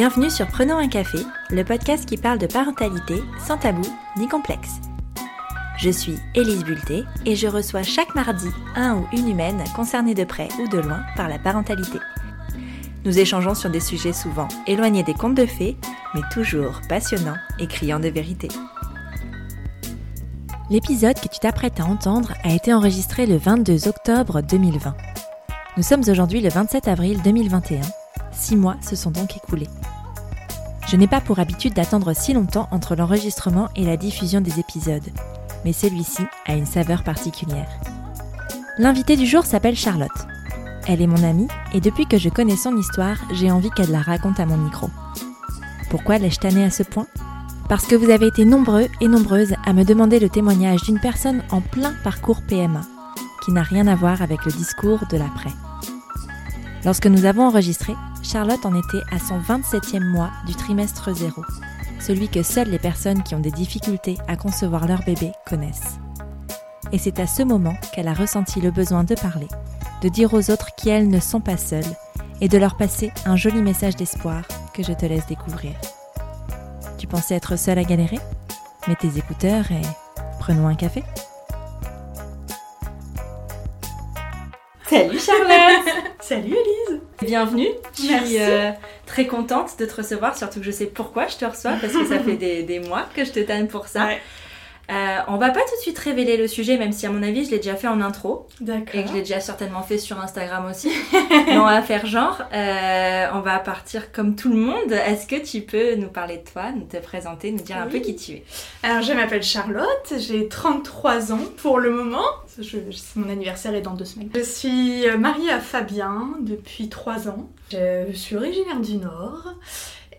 Bienvenue sur Prenons un café, le podcast qui parle de parentalité sans tabou ni complexe. Je suis Élise Bulté et je reçois chaque mardi un ou une humaine concernée de près ou de loin par la parentalité. Nous échangeons sur des sujets souvent éloignés des contes de fées, mais toujours passionnants et criants de vérité. L'épisode que tu t'apprêtes à entendre a été enregistré le 22 octobre 2020. Nous sommes aujourd'hui le 27 avril 2021 Six mois se sont donc écoulés. Je n'ai pas pour habitude d'attendre si longtemps entre l'enregistrement et la diffusion des épisodes, mais celui-ci a une saveur particulière. L'invitée du jour s'appelle Charlotte. Elle est mon amie et depuis que je connais son histoire, j'ai envie qu'elle la raconte à mon micro. Pourquoi l'ai-je tannée à ce point? Parce que vous avez été nombreux et nombreuses à me demander le témoignage d'une personne en plein parcours PMA, qui n'a rien à voir avec le discours de l'après. Lorsque nous avons enregistré, Charlotte en était à son 27e mois du trimestre zéro, celui que seules les personnes qui ont des difficultés à concevoir leur bébé connaissent. Et c'est à ce moment qu'elle a ressenti le besoin de parler, de dire aux autres qu'elles ne sont pas seules et de leur passer un joli message d'espoir que je te laisse découvrir. Tu pensais être seule à galérer? Mets tes écouteurs et prenons un café. Salut Charlotte Salut Elise Bienvenue, je Merci. suis euh, très contente de te recevoir, surtout que je sais pourquoi je te reçois, parce que ça fait des, des mois que je te tanne pour ça. Ouais. Euh, on va pas tout de suite révéler le sujet, même si à mon avis je l'ai déjà fait en intro, et D'accord. que je l'ai déjà certainement fait sur Instagram aussi. Mais on va faire genre, euh, on va partir comme tout le monde. Est-ce que tu peux nous parler de toi, nous te présenter, nous dire un peu qui tu es? Alors je m'appelle Charlotte, j'ai 33 ans pour le moment. Je- mon anniversaire est dans deux semaines. Je suis euh, mariée à Fabien depuis 3 ans. Je suis originaire du Nord.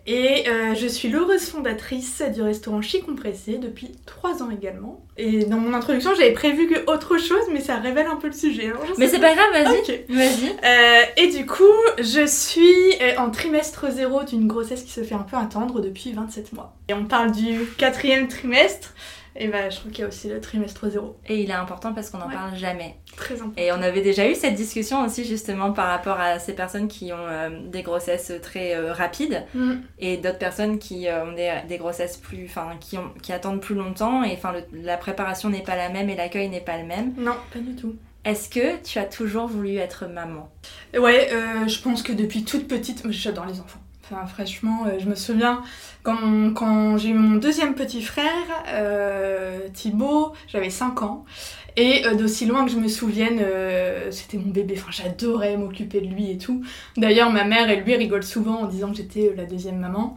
Et euh, je suis l'heureuse fondatrice du restaurant Chi Compressé depuis 3 ans également. Et dans mon introduction, j'avais prévu que autre chose, mais ça révèle un peu le sujet. alors Mais c'est pas grave, vas-y. Ok. Vas-y. Euh, et du coup, je suis euh, en trimestre zéro d'une grossesse qui se fait un peu attendre depuis 27 mois. Et on parle du quatrième trimestre. Et bah, je trouve qu'il y a aussi le trimestre zéro. Et il est important parce qu'on n'en Ouais. parle jamais. Très important. Et on avait déjà eu cette discussion aussi justement par rapport à ces personnes qui ont euh, des grossesses très euh, rapides Mm. et d'autres personnes qui euh, ont des, des grossesses plus, enfin qui, ont- qui attendent plus longtemps et enfin la préparation n'est pas la même et l'accueil n'est pas le même. Non, pas du tout. Est-ce que tu as toujours voulu être maman? Ouais, je pense que depuis toute petite, j'adore les enfants. Franchement, euh, je me souviens quand, j'ai eu mon deuxième petit frère, euh, Thibaut, j'avais 5 ans. Et euh, d'aussi loin que je me souvienne, c'était mon bébé. Enfin, j'adorais m'occuper de lui et tout. D'ailleurs, ma mère et lui rigolent souvent en disant que j'étais la deuxième maman.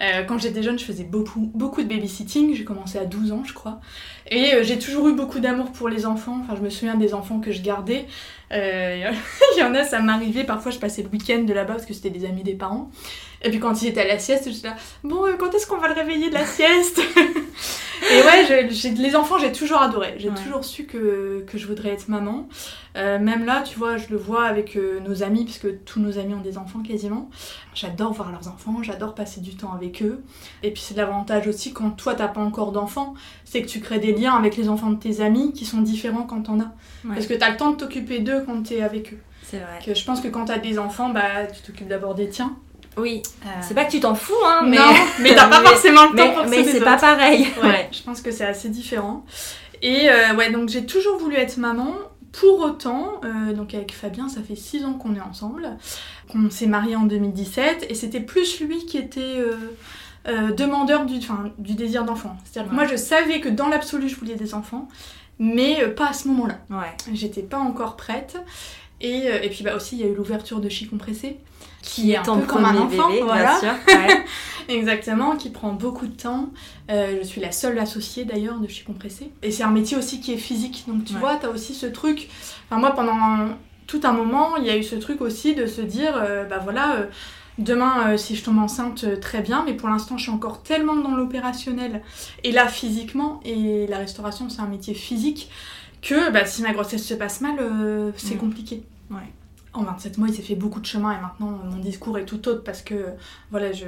Euh, quand j'étais jeune, je faisais beaucoup, beaucoup de babysitting. J'ai commencé à 12 ans, je crois. Et euh, j'ai toujours eu beaucoup d'amour pour les enfants. Enfin, je me souviens des enfants que je gardais. Euh, il y en a, ça m'arrivait. Parfois, je passais le week-end de là-bas parce que c'était des amis des parents. Et puis, quand ils étaient à la sieste, j'étais là, bon, quand est-ce qu'on va le réveiller de la sieste? Et ouais, je- les enfants, j'ai toujours adoré. J'ai Ouais. toujours su que, que je voudrais être maman. Euh, même là, tu vois, je le vois avec euh, nos amis, puisque tous nos amis ont des enfants quasiment. J'adore voir leurs enfants, j'adore passer du temps avec eux. Et puis, c'est l'avantage aussi quand toi, t'as pas encore d'enfants, c'est que tu crées des liens avec les enfants de tes amis qui sont différents quand t'en as. Ouais, Parce que t'as le temps de t'occuper d'eux quand t'es avec eux. C'est vrai. Que je pense que quand t'as des enfants, bah, tu t'occupes d'abord des tiens. Oui, Euh, c'est pas que tu t'en fous, hein, mais, Non, mais t'as pas forcément le temps mais, pour mais c'est pas pareil. Ouais, Ouais. je pense que c'est assez différent. Et euh, ouais, donc j'ai toujours voulu être maman. Pour autant, euh, donc avec Fabien, ça fait 6 ans qu'on est ensemble. On s'est mariés en 2017 et c'était plus lui qui était euh, demandeur du, du désir d'enfant. C'est-à-dire que moi je savais que dans l'absolu je voulais des enfants, mais pas à ce moment-là. Ouais. J'étais pas encore prête. Et, et puis bah aussi il y a eu l'ouverture de Chi Compressé, Qui est un ton peu comme un enfant, bébé, voilà. bien sûr. Ouais. Exactement, qui prend beaucoup de temps. Euh, je suis la seule associée d'ailleurs de chez Compressé. Et c'est un métier aussi qui est physique. Donc tu Ouais. vois, t'as aussi ce truc. Enfin, moi, pendant tout un moment, il y a eu ce truc aussi de se dire euh, bah voilà, euh, demain, euh, si je tombe enceinte, très bien. Mais pour l'instant, je suis encore tellement dans l'opérationnel. Et là, physiquement, et la restauration, c'est un métier physique. Que bah, si ma grossesse se passe mal, c'est Mm. compliqué. En 27 mois, il s'est fait beaucoup de chemin et maintenant mon discours est tout autre parce que voilà, je,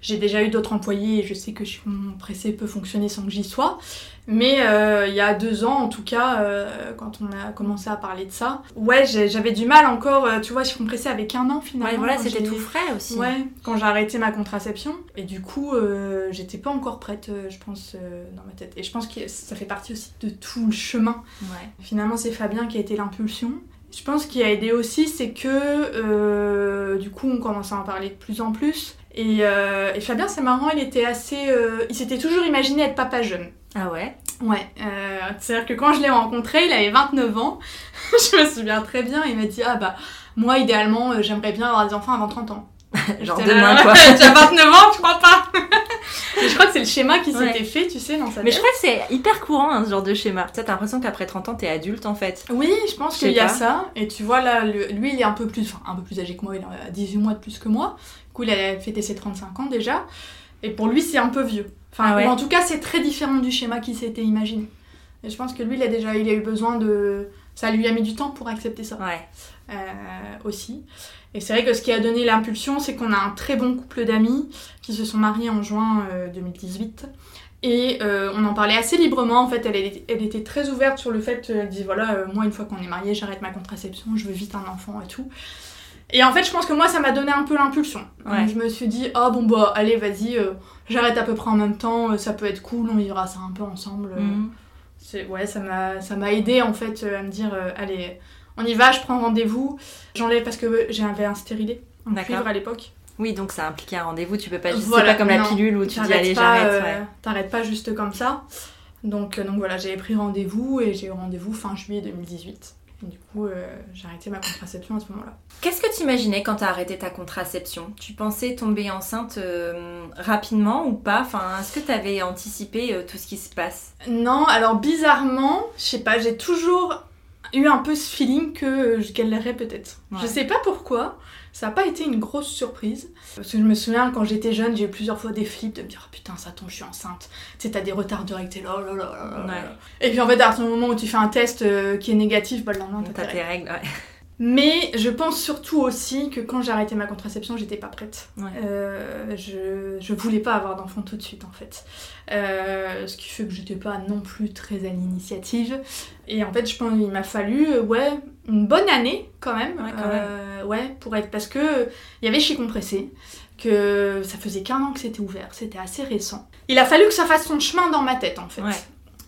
j'ai déjà eu d'autres employés et je sais que mon pressé peut fonctionner sans que j'y sois. Mais euh, il y a deux ans, en tout cas, euh, quand on a commencé à parler de ça, ouais, j'avais du mal encore. euh, tu vois, je pressé avec un an finalement. Ouais, voilà, c'était tout frais aussi. Ouais, quand j'ai arrêté ma contraception. Et du coup, euh, j'étais pas encore prête, euh, je pense, euh, dans ma tête. Et je pense que ça fait partie aussi de tout le chemin. Ouais. Finalement, c'est Fabien qui a été l'impulsion. Je pense qu'il a aidé aussi, c'est que euh, du coup, on commence à en parler de plus en plus. Et, euh, et Fabien, c'est marrant, il était assez. euh, il s'était toujours imaginé être papa jeune. Ah ouais? Ouais, euh, c'est-à-dire que quand je l'ai rencontré, il avait 29 ans. je me souviens très bien, il m'a dit Ah bah, moi, idéalement, euh, j'aimerais bien avoir des enfants avant 30 ans. Genre demain là, quoi. Tu as 29 ans, je crois pas. Et je crois que c'est le schéma qui Ouais. s'était fait, tu sais, dans sa Mais je tête. crois que c'est hyper courant hein, ce genre de schéma. Tu t'as l'impression qu'après 30 ans t'es adulte en fait. Oui, je pense qu'il y a ça. Et tu vois, là, le- lui, il est un peu plus, enfin, un peu plus âgé que moi, il a 18 mois de plus que moi. Du coup, il a fêté ses 35 ans déjà. Et pour lui, c'est un peu vieux. Enfin, Ah ouais. en tout cas, c'est très différent du schéma qui s'était imaginé. Et je pense que lui, il a déjà il a eu besoin de. Ça lui a mis du temps pour accepter ça Ouais. euh, aussi. Et c'est vrai que ce qui a donné l'impulsion, c'est qu'on a un très bon couple d'amis qui se sont mariés en juin euh, 2018. Et euh, on en parlait assez librement. En fait, elle, était- elle était très ouverte sur le fait, euh, elle disait voilà, euh, moi, une fois qu'on est mariés, j'arrête ma contraception, je veux vite un enfant et tout. Et en fait, je pense que moi, ça m'a donné un peu l'impulsion. Ouais. Je me suis dit, ah bon, bah, allez, vas-y, euh, j'arrête à peu près en même temps, euh, ça peut être cool, on vivra ça un peu ensemble. euh, c'est ouais, ça m'a ça m'a aidé en fait euh, à me dire euh, allez, on y va, je prends rendez-vous. J'enlève parce que j'avais un stérilet en D'accord. cuivre à l'époque. Oui, donc ça impliquait un rendez-vous. Tu peux pas juste. Voilà, c'est pas comme la pilule où tu dis allez, pas, j'arrête. euh, ouais. T'arrêtes pas juste comme ça. Donc euh, donc voilà, j'avais pris rendez-vous et j'ai eu rendez-vous fin juillet 2018. Et du coup, euh, j'ai arrêté ma contraception à ce moment-là. Qu'est-ce que tu imaginais quand t'as arrêté ta contraception? Tu pensais tomber enceinte euh, rapidement ou pas? Enfin, est-ce que t'avais anticipé tout ce qui se passe? Non, alors bizarrement, je sais pas, j'ai toujours eu un peu ce feeling que je galérerais peut-être. Ouais. Je sais pas pourquoi, ça n'a pas été une grosse surprise. Parce que je me souviens, quand j'étais jeune, j'ai eu plusieurs fois des flips de me dire oh, putain, ça tombe, je suis enceinte. Tu sais, t'as des retards de règles, t'es là, oh là là là. Ouais. Et puis en fait, à partir du moment où tu fais un test euh, qui est négatif, bah le lendemain, t'as tes tes règles. règles, ouais. Mais je pense surtout aussi que quand j'ai arrêté ma contraception, j'étais pas prête. Ouais. Euh, je, je voulais pas avoir d'enfant tout de suite en fait. Euh, ce qui fait que j'étais pas non plus très à l'initiative. Et en fait, je pense qu'il m'a fallu, euh, ouais, une bonne année quand même. Ouais, quand Euh, ouais, pour être. Parce que il y avait chez Compressé, que ça faisait qu'un an que c'était ouvert, c'était assez récent. Il a fallu que ça fasse son chemin dans ma tête en fait. Ouais.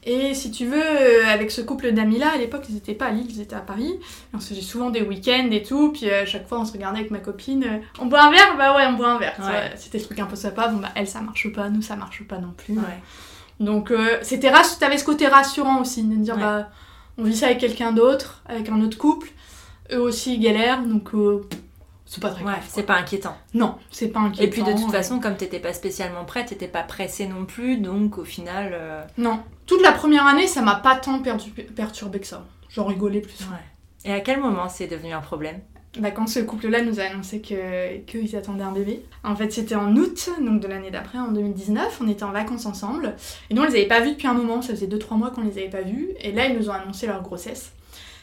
Et si tu veux, euh, avec ce couple d'amis là, à l'époque ils étaient pas à Lille, ils étaient à Paris. Et on se faisait souvent des week-ends et tout, puis euh, à chaque fois on se regardait avec ma copine. euh, on boit un verre? Bah ouais, on boit un verre. Ouais. C'était le truc un peu sympa. Bon bah elle ça marche pas, nous ça marche pas non plus. Ouais. Donc euh, c'était t'avais ce côté rassurant aussi, de dire Ouais. bah on vit ça avec quelqu'un d'autre, avec un autre couple. Eux aussi ils galèrent, donc euh, c'est pas très Ouais, grave. c'est pas inquiétant. Non, c'est pas inquiétant. Et puis de toute euh, façon, comme t'étais pas spécialement prête, t'étais pas pressée non plus, donc au final. euh, Non. Toute la première année, ça m'a pas tant perturbé que ça. J'en rigolais plus. Ouais. Et à quel moment c'est devenu un problème? Bah, quand ce couple-là nous a annoncé que- qu'ils attendaient un bébé. En fait, c'était en août, donc de l'année d'après, en 2019. On était en vacances ensemble. Et nous, on les avait pas vus depuis un moment. Ça faisait 2-3 mois qu'on les avait pas vus. Et là, ils nous ont annoncé leur grossesse.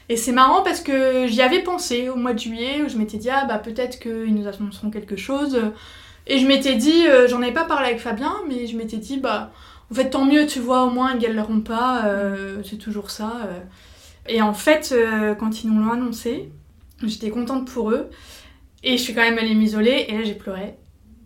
Et c'est marrant parce que j'y avais pensé au mois de juillet où je m'étais dit, ah bah peut-être qu'ils nous annonceront quelque chose. Et je m'étais dit, euh, j'en avais pas parlé avec Fabien, mais je m'étais dit, bah en fait, tant mieux, tu vois, au moins ils galeront pas. euh, c'est toujours ça. euh. Et en fait, quand ils nous l'ont annoncé, J'étais contente pour eux. Et je suis quand même allée m'isoler et là j'ai pleuré.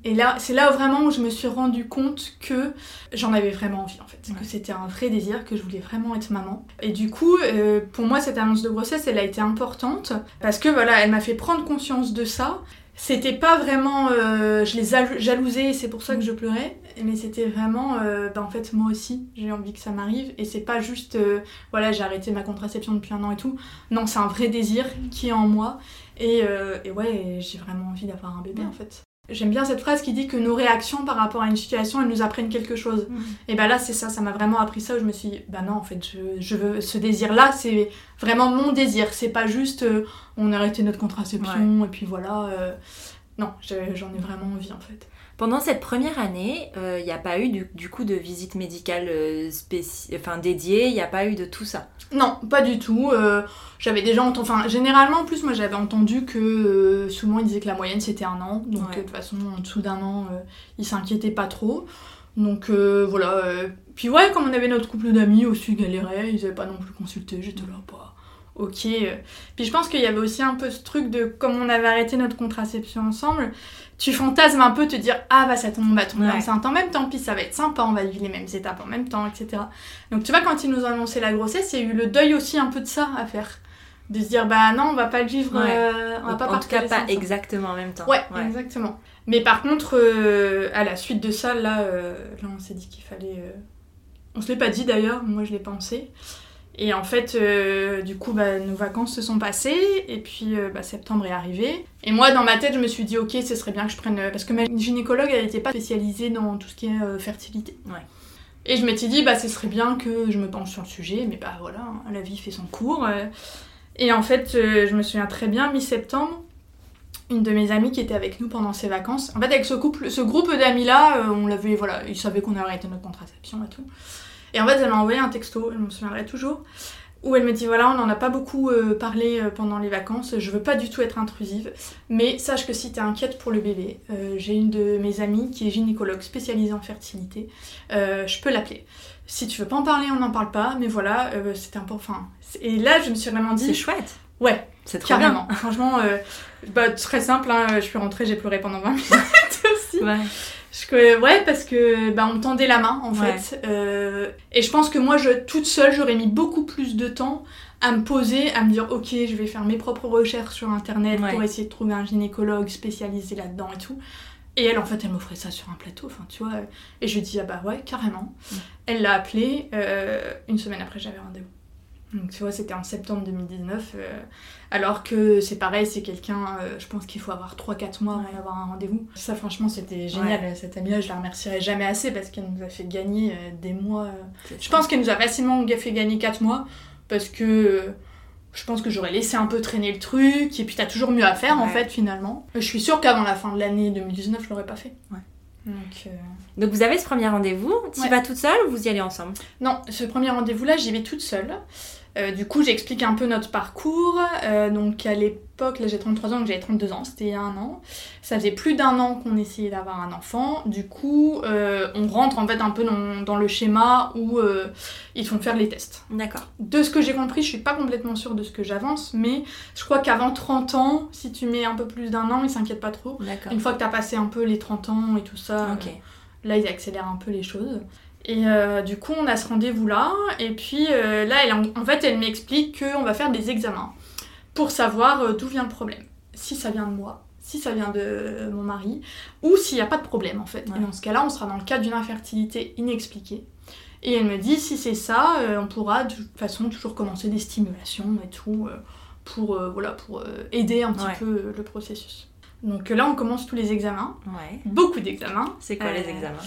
Et là, c'est là vraiment où je me suis rendu compte que j'en avais vraiment envie en fait. Ouais. Que c'était un vrai désir, que je voulais vraiment être maman. Et du coup, euh, pour moi, cette annonce de grossesse, elle a été importante parce que voilà, elle m'a fait prendre conscience de ça. C'était pas vraiment. euh, je les al- jalousais, c'est pour ça que je pleurais. Mais c'était vraiment. euh, bah, en fait, moi aussi, j'ai envie que ça m'arrive. Et c'est pas juste. euh, voilà, j'ai arrêté ma contraception depuis un an et tout. Non, c'est un vrai désir qui est en moi. Et, euh, et ouais, j'ai vraiment envie d'avoir un bébé Ouais. en fait. J'aime bien cette phrase qui dit que nos réactions par rapport à une situation, elles nous apprennent quelque chose. Et bah là, c'est ça, ça m'a vraiment appris ça où je me suis dit, bah non, en fait, je, je veux, ce désir-là, c'est vraiment mon désir. C'est pas juste, euh, on a arrêté notre contraception et puis voilà. euh, non, j'en ai vraiment envie en fait. Pendant cette première année, il n'y a pas eu du, coup de visite médicale enfin, dédiée, il n'y a pas eu de tout ça? Non, pas du tout. j'avais déjà entendu, enfin généralement en plus moi j'avais entendu que souvent ils disaient que la moyenne c'était un an, donc de toute façon en dessous d'un an ils s'inquiétaient pas trop. Donc voilà, puis ouais, comme on avait notre couple d'amis aussi galérait, ils n'avaient pas non plus consulté, j'étais là, pas ok. Puis je pense qu'il y avait aussi un peu ce truc de, comme on avait arrêté notre contraception ensemble, tu fantasmes un peu te dire, ah bah ça tombe, bah tomber enceinte en même temps, puis ça va être sympa, on va vivre les mêmes étapes en même temps, etc. Donc tu vois, quand ils nous ont annoncé la grossesse, il y a eu le deuil aussi un peu de ça à faire. De se dire, bah non, on va pas le vivre, euh, on va pas En tout cas, pas exactement en même temps. Ouais, exactement. Mais par contre, euh, à la suite de ça, là, euh, là on s'est dit qu'il fallait. On se l'est pas dit d'ailleurs, moi je l'ai pensé. Et en fait, euh, du coup, bah, nos vacances se sont passées, et puis euh, bah, septembre est arrivé. Et moi, dans ma tête, je me suis dit, ok, ce serait bien que je prenne. Parce que ma gynécologue, elle n'était pas spécialisée dans tout ce qui est euh, fertilité. Ouais. Et je m'étais dit, bah, ce serait bien que je me penche sur le sujet, mais bah voilà, hein, la vie fait son cours. Et en fait, je me souviens très bien, mi-septembre, une de mes amies qui était avec nous pendant ses vacances. En fait, avec ce couple, ce groupe d'amis-là, on l'avait, voilà, ils savaient qu'on avait arrêté notre contraception et tout. Et en fait, elle m'a envoyé un texto, je me souviendrai toujours, où elle me dit voilà, on n'en a pas beaucoup euh, parlé euh, pendant les vacances, je veux pas du tout être intrusive, mais sache que si tu es inquiète pour le bébé, euh, j'ai une de mes amies qui est gynécologue spécialisée en fertilité, je peux l'appeler. Si tu veux pas en parler, on n'en parle pas, mais voilà, c'était important. Enfin, et là, je me suis vraiment dit. C'est chouette! Ouais, c'est carrément. Bien. Franchement, bah, très simple, hein, je suis rentrée, j'ai pleuré pendant 20 minutes aussi. Ouais. Je, ouais, parce que bah, on me tendait la main en fait. Euh, et je pense que moi, je, toute seule, j'aurais mis beaucoup plus de temps à me poser, à me dire ok, je vais faire mes propres recherches sur internet pour essayer de trouver un gynécologue spécialisé là-dedans et tout. Et elle, en fait, elle m'offrait ça sur un plateau, enfin, tu vois. Et je lui dis, ah bah ouais, carrément. Elle l'a appelé, euh, une semaine après, j'avais rendez-vous. Donc tu vois, c'était en septembre 2019. Euh, alors que c'est pareil, c'est quelqu'un, euh, je pense qu'il faut avoir 3-4 mois avant d'avoir un rendez-vous. Ça, franchement, c'était génial. Cette amie-là, je la remercierai jamais assez parce qu'elle nous a fait gagner euh, des mois. Je pense qu'elle nous a facilement fait gagner 4 mois parce que je pense que j'aurais laissé un peu traîner le truc. Et puis, t'as toujours mieux à faire en fait, finalement. Je suis sûre qu'avant la fin de l'année 2019, je l'aurais pas fait. Donc, Donc, vous avez ce premier rendez-vous, tu y vas toute seule ou vous y allez ensemble? Non, ce premier rendez-vous-là, j'y vais toute seule. Euh, du coup, j'explique un peu notre parcours. Euh, donc, à l'époque, là j'ai 33 ans, donc j'avais 32 ans, c'était il y a un an. Ça faisait plus d'un an qu'on essayait d'avoir un enfant. Du coup, euh, on rentre en fait un peu dans, le schéma où ils font faire les tests. D'accord. De ce que j'ai compris, je suis pas complètement sûre de ce que j'avance, mais je crois qu'avant 30 ans, si tu mets un peu plus d'un an, ils s'inquiètent pas trop. Une fois que tu as passé un peu les 30 ans et tout ça, là ils accélèrent un peu les choses. Et euh, du coup, on a ce rendez-vous-là. Et puis euh, là, elle, en fait, elle m'explique qu'on va faire des examens pour savoir euh, d'où vient le problème. Si ça vient de moi, si ça vient de mon mari, ou s'il n'y a pas de problème en fait. Et dans ce cas-là, on sera dans le cadre d'une infertilité inexpliquée. Et elle me dit, si c'est ça, on pourra de toute façon toujours commencer des stimulations et tout pour, voilà, pour aider un petit peu le processus. Donc là, on commence tous les examens. Beaucoup d'examens. C'est quoi les examens?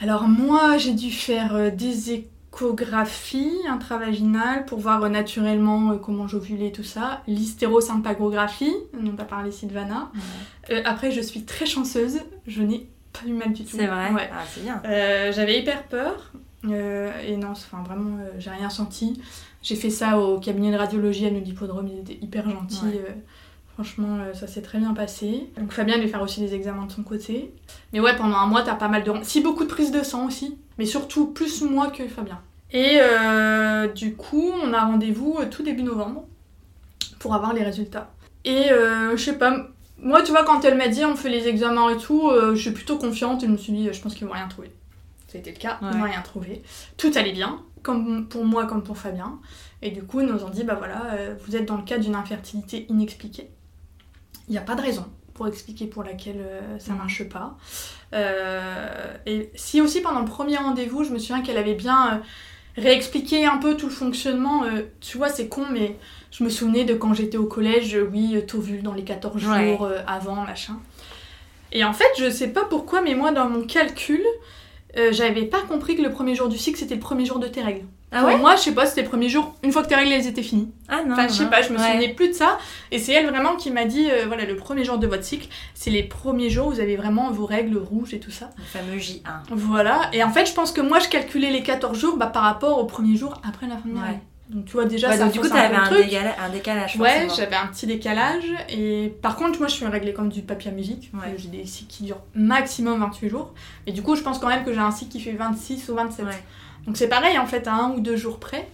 Alors moi, j'ai dû faire euh, des échographies intravaginales pour voir euh, naturellement euh, comment j'ovulais tout ça. L'hystérosympagographie, dont a parlé Sylvana. après, je suis très chanceuse, je n'ai pas eu mal du tout. C'est vrai Ah, c'est bien. J'avais hyper peur. et non, enfin vraiment, j'ai rien senti. J'ai fait ça au cabinet de radiologie à l'hippodrome, il était hyper gentil. Franchement, euh, ça s'est très bien passé. Donc Fabien devait faire aussi des examens de son côté. Mais ouais, pendant un mois, t'as pas mal de... Si, beaucoup de prises de sang aussi. Mais surtout, plus moi que Fabien. Et euh, du coup, on a rendez-vous euh, tout début novembre pour avoir les résultats. Et je sais pas, moi, tu vois, quand elle m'a dit on fait les examens et tout, je suis plutôt confiante et je me suis dit, je pense qu'ils vont rien trouver. Ça a été le cas, ils vont rien trouver. Tout allait bien, comme pour moi, comme pour Fabien. Et du coup, ils nous ont dit, bah voilà, vous êtes dans le cas d'une infertilité inexpliquée. Il n'y a pas de raison pour expliquer pour laquelle euh, ça mm. marche pas. Euh, et si aussi pendant le premier rendez-vous, je me souviens qu'elle avait bien euh, réexpliqué un peu tout le fonctionnement. tu vois, c'est con, mais je me souvenais de quand j'étais au collège, oui, vu dans les 14 jours avant, machin. Et en fait, je sais pas pourquoi, mais moi, dans mon calcul, euh, j'avais pas compris que le premier jour du cycle c'était le premier jour de tes règles. Ah Pour ouais moi, je sais pas, c'était le premier jour, une fois que tes règles elles étaient finies. Ah non. Enfin, je sais non. pas, je me Ouais. souvenais plus de ça. Et c'est elle vraiment qui m'a dit euh, voilà, le premier jour de votre cycle, c'est les premiers jours où vous avez vraiment vos règles rouges et tout ça. Le fameux J1. Voilà. Et en fait, je pense que moi, je calculais les 14 jours bah, par rapport au premier jour après la fin de mes règles. Donc, tu vois, déjà, Ouais, ça donc du coup, un t'avais un, un décalage. Ouais, j'avais un petit décalage. Et par contre, moi, je suis réglée comme du papier à musique. Ouais. J'ai des cycles qui durent maximum 28 jours. Et du coup, je pense quand même que j'ai un cycle qui fait 26 ou 27. Ouais. Donc, c'est pareil, en fait, à un ou deux jours près.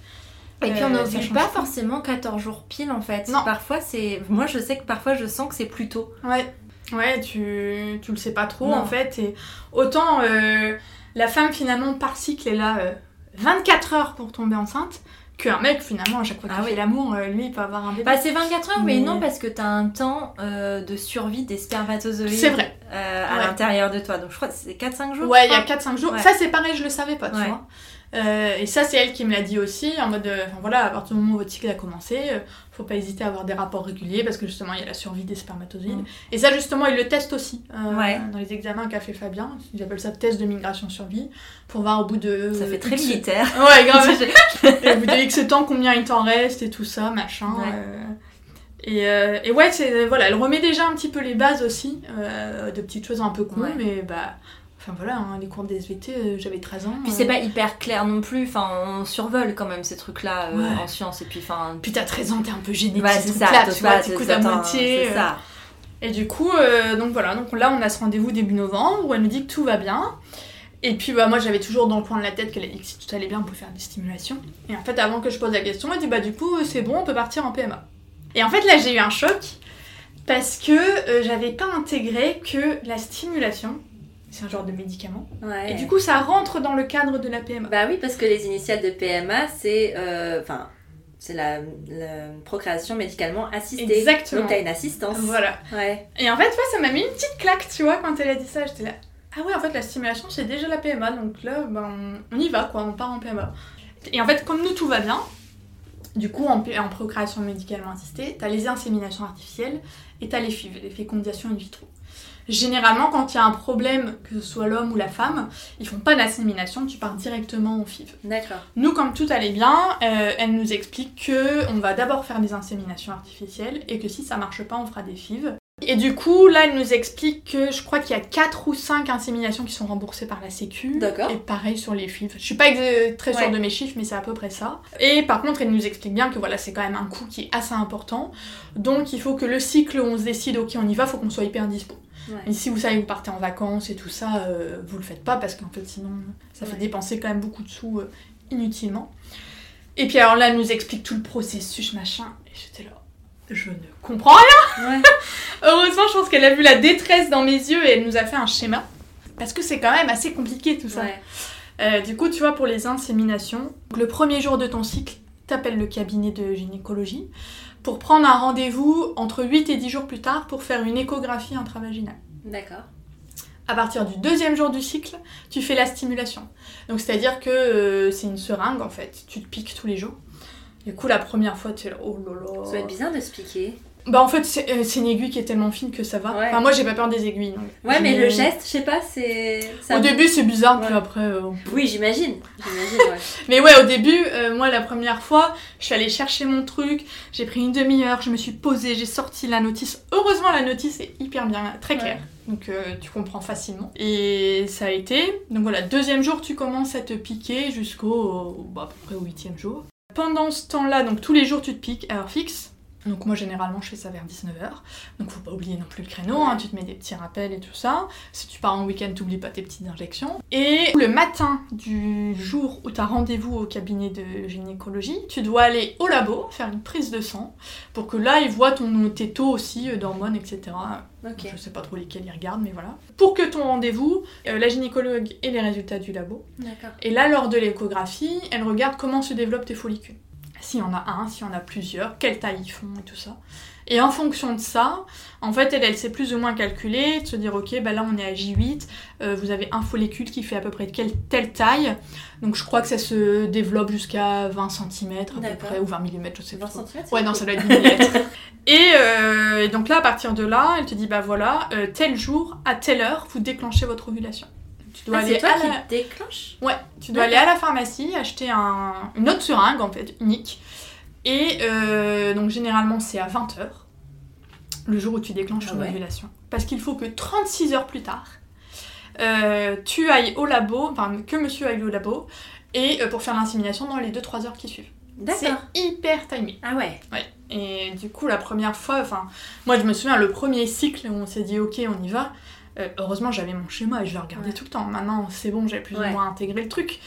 Et puis on Euh, n'oblige pas tout. forcément 14 jours pile en fait. Non. Parfois c'est. Moi je sais que parfois je sens que c'est plus tôt. Ouais, ouais, tu, tu le sais pas trop Non. en fait. Et autant euh, la femme finalement par cycle est là euh, 24 heures pour tomber enceinte, qu'un mec finalement à chaque fois qu'il Ah oui. l'amour, euh, lui il peut avoir un bébé. Bah c'est 24 heures mais Mais- non parce que t'as un temps de survie des spermatozoïdes. C'est vrai. à Ouais. l'intérieur de toi. Donc je crois que c'est 4-5 jours. Ouais, il y a crois. 4-5 jours. Ouais. Ça c'est pareil, je le savais pas, tu Ouais. vois. Euh, et ça c'est elle qui me l'a dit aussi, en mode, euh, enfin voilà, à partir du moment où votre cycle a commencé, euh, faut pas hésiter à avoir des rapports réguliers parce que justement il y a la survie des spermatozoïdes. Mm. Et ça justement ils le testent aussi euh, Ouais. dans les examens qu'a fait Fabien, ils appellent ça test de migration survie, pour voir au bout de... Ça fait très X- militaire. Ouais, grave. et au bout de X temps, combien il t'en reste et tout ça, machin. Ouais. Et, et ouais, c'est, voilà, elle remet déjà un petit peu les bases aussi, de petites choses un peu Ouais. mais bah. Enfin voilà, hein, les cours de SVT, euh, j'avais 13 ans. Puis euh. c'est pas hyper clair non plus. Enfin on survole quand même ces trucs là Ouais. en sciences et puis enfin. Puis t'as 13 ans, t'es un peu gêné de Ouais, ces c'est ça, trucs-là, tu vois, t'écoutes t'es- à moitié. C'est euh. ça. Et du coup, euh, donc voilà, donc là on a ce rendez-vous début novembre où elle me dit que tout va bien. Et puis bah, moi j'avais toujours dans le coin de la tête qu'elle a dit que si tout allait bien on peut faire des stimulations. Et en fait avant que je pose la question, elle dit bah du coup c'est bon on peut partir en PMA. Et en fait là j'ai eu un choc parce que euh, j'avais pas intégré que la stimulation, c'est un genre de médicament. Ouais. Et du coup ça rentre dans le cadre de la PMA. Bah oui, parce que les initiales de PMA, c'est euh, enfin c'est la, la procréation médicalement assistée. Exactement. Donc t'as une assistance. Voilà. Ouais. Et en fait, ça m'a mis une petite claque, tu vois, quand elle a dit ça. J'étais là, ah ouais, en fait, la stimulation, c'est déjà la PMA. Donc là, ben, on y va, quoi, on part en PMA. Et en fait, comme nous, tout va bien, du coup, en, procréation médicalement assistée, t'as les inséminations artificielles et t'as les les fécondations in vitro. Généralement, quand il y a un problème, que ce soit l'homme ou la femme, ils font pas d'insémination, tu pars directement en FIV. D'accord. Nous, comme tout allait bien, euh, elle nous explique que on va d'abord faire des inséminations artificielles et que si ça marche pas, on fera des FIV. Et du coup, là, elle nous explique que je crois qu'il y a 4 ou 5 inséminations qui sont remboursées par la Sécu. D'accord. Et pareil sur les FIV. Je suis pas très sûre Ouais. de mes chiffres, mais c'est à peu près ça. Et par contre, elle nous explique bien que voilà, c'est quand même un coût qui est assez important. Donc, il faut que le cycle où on se décide, ok, on y va, faut qu'on soit hyper dispo. Ouais. Et si vous savez que vous partez en vacances et tout ça, euh, vous le faites pas parce qu'en fait sinon ça fait Ouais. dépenser quand même beaucoup de sous euh, inutilement. Et puis alors là, elle nous explique tout le processus, machin, et j'étais là, je ne comprends rien. Ouais. Heureusement, je pense qu'elle a vu la détresse dans mes yeux et elle nous a fait un schéma. Parce que c'est quand même assez compliqué tout ça. Euh, du coup, tu vois, pour les inséminations, le premier jour de ton cycle, t'appelles le cabinet de gynécologie pour prendre un rendez-vous entre 8 et 10 jours plus tard pour faire une échographie intravaginale. D'accord. À partir du deuxième jour du cycle, tu fais la stimulation. Donc c'est-à-dire que euh, c'est une seringue en fait, tu te piques tous les jours. Du coup la première fois tu es là, oh là là. Ça va être bizarre de se piquer. Bah en fait c'est euh, c'est une aiguille qui est tellement fine que ça va. Ouais. Enfin moi j'ai pas peur des aiguilles. Ouais, mais le geste, je sais pas, c'est. Au début c'est bizarre, puis Ouais. après... euh, Oui, j'imagine. J'imagine, ouais. Mais ouais, au début, euh, moi, la première fois, je suis allée chercher mon truc, j'ai pris une demi-heure, je me suis posée, j'ai sorti la notice. Heureusement, la notice est hyper bien, très claire. Donc, euh, tu comprends facilement. Et ça a été. Donc voilà, deuxième jour, tu commences à te piquer jusqu'au. bah, à peu près au huitième jour. Pendant ce temps-là, donc tous les jours, tu te piques à heure fixe. Donc moi généralement je fais ça vers 19h. Donc faut pas oublier non plus le créneau, hein, tu te mets des petits rappels et tout ça. Si tu pars en week-end, t'oublies pas tes petites injections. Et le matin du jour où tu as rendez-vous au cabinet de gynécologie, tu dois aller au labo faire une prise de sang pour que là ils voient ton, tes taux aussi euh, d'hormones, etc. Ok. Je sais pas trop lesquels ils regardent, mais voilà. Pour que ton rendez-vous, euh, la gynécologue ait les résultats du labo. D'accord. Et là, lors de l'échographie, elle regarde comment se développent tes follicules. S'il y en a un, s'il y en a plusieurs, quelle taille ils font et tout ça. Et en fonction de ça, en fait, elle, elle sait plus ou moins calculer, de se dire, ok, bah là on est à J8, euh, vous avez un follicule qui fait à peu près quelle, telle taille. Donc je crois que ça se développe jusqu'à 20 cm à peu près, ou 20 mm, je sais 20 pas. cm Ouais, non, ça doit être 10 mm. et, euh, et donc là, à partir de là, elle te dit, bah voilà, euh, tel jour, à telle heure, vous déclenchez votre ovulation. Tu dois Ah, aller c'est toi à qui la... déclenche Ouais, tu dois aller à la pharmacie, acheter un... une autre seringue en fait, unique. Et euh, donc généralement c'est à 20h, le jour où tu déclenches Ah ton ouais. ovulation. Parce qu'il faut que 36 heures plus tard, euh, tu ailles au labo, enfin que monsieur aille au labo, et euh, pour faire l'insémination dans les 2-3 heures qui suivent. C'est D'accord. hyper timé. Ah ouais. Ouais. Et du coup, la première fois, enfin, moi je me souviens, le premier cycle où on s'est dit ok, on y va. Euh, heureusement, j'avais mon schéma et je le regardais Ouais. tout le temps. Maintenant, c'est bon, j'ai plus Ouais. ou moins intégré le truc.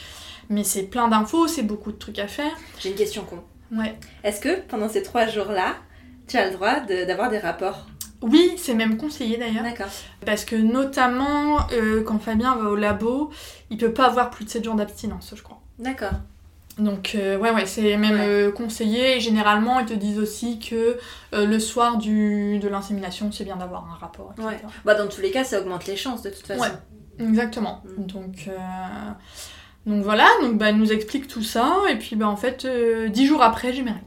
Mais c'est plein d'infos, c'est beaucoup de trucs à faire. J'ai une question con. Ouais. Est-ce que pendant ces trois jours-là, tu as le droit de- d'avoir des rapports? Oui, c'est même conseillé d'ailleurs. D'accord. Parce que notamment, euh, quand Fabien va au labo, il peut pas avoir plus de 7 jours d'abstinence, je crois. D'accord. Donc euh, ouais ouais c'est même Ouais. euh, conseillé et généralement ils te disent aussi que euh, le soir du, de l'insémination c'est bien d'avoir un rapport. etc. Ouais. Bah dans tous les cas, ça augmente les chances de toute façon. Ouais. Exactement. Mm. Donc, donc voilà, donc bah, elle nous explique tout ça et puis bah en fait dix jours après j'ai mes règles.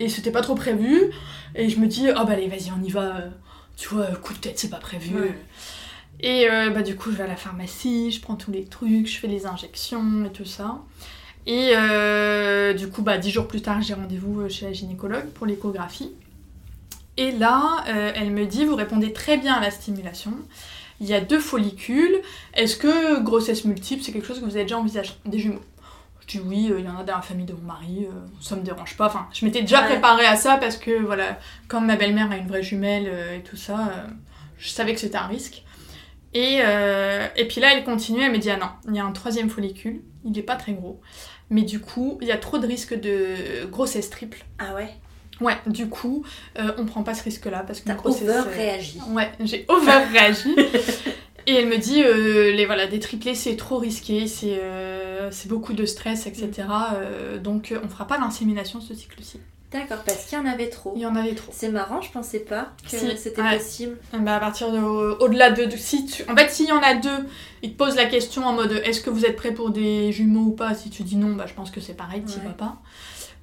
Et c'était pas trop prévu et je me dis oh bah allez vas-y on y va, tu vois coup de tête c'est pas prévu. Ouais. Et bah du coup je vais à la pharmacie, je prends tous les trucs, je fais les injections et tout ça. Et euh, du coup bah dix jours plus tard j'ai rendez-vous euh, chez la gynécologue pour l'échographie. Et là, euh, elle me dit, vous répondez très bien à la stimulation. Il y a deux follicules. Est-ce que grossesse multiple, c'est quelque chose que vous avez déjà envisagé? Des jumeaux Je dis oui, euh, il y en a dans la famille de mon mari, ça me dérange pas. Enfin, je m'étais déjà Ouais. préparée à ça parce que, voilà, comme ma belle-mère a une vraie jumelle et tout ça, je savais que c'était un risque. Et, et puis là, elle continue, elle me dit, ah non, il y a un troisième follicule, il est pas très gros. Mais du coup, il y a trop de risques de grossesse triple. Ah ouais. Ouais, du coup, euh, on prend pas ce risque-là parce que T'as grossesse. over euh, réagi. Ouais, j'ai over réagi. Et elle me dit, euh, les, voilà, des triplés c'est trop risqué, c'est euh, c'est beaucoup de stress, etc. Euh, donc on fera pas l'insémination ce cycle-ci. D'accord, parce qu'il y en avait trop. Il y en avait trop. C'est marrant, je pensais pas que Si, c'était ouais. possible. Bah, à partir de. Au-delà de. de- si tu- en fait, s'il y en a deux, ils te posent la question en mode est-ce que vous êtes prêt pour des jumeaux ou pas? Si tu dis non, bah je pense que c'est pareil, Ouais. vas pas.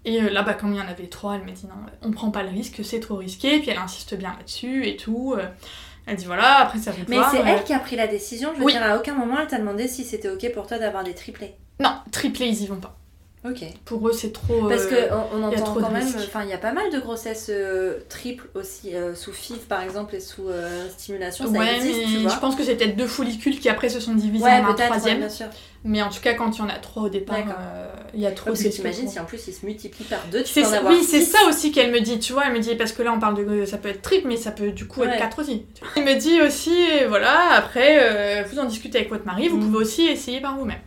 Et euh, là, bah, comme il y en avait trois, elle m'a dit non, on prend pas le risque, c'est trop risqué. Puis elle insiste bien là-dessus et tout. euh, Elle dit voilà, après ça fait Mais c'est euh, elle qui a pris la décision. Je veux Oui. dire, à aucun moment elle t'a demandé si c'était ok pour toi d'avoir des triplés. Non, triplé, ils y vont pas. Ok. Pour eux, c'est trop. Parce euh, que on, on entend quand même, enfin il y a pas mal de grossesses euh, triples aussi euh, sous FIV par exemple et sous euh, stimulation, ça Ouais, existe, tu mais vois. je pense que c'est peut-être deux follicules qui après se sont divisés ouais, en un peut-être, ouais, troisième. bien sûr. mais en tout cas, quand il y en a trois au départ, euh, il y a trop Parce de que t'imagines si en plus ils se multiplient par deux, tu peux en ça- avoir oui, c'est ça aussi qu'elle me dit, tu vois, elle me dit, parce que là on parle de, ça peut être triple, mais ça peut du coup Ouais. être quatre aussi. Elle me dit aussi, euh, voilà, après, euh, vous en discutez avec votre mari, vous Mm. pouvez aussi essayer par vous-même.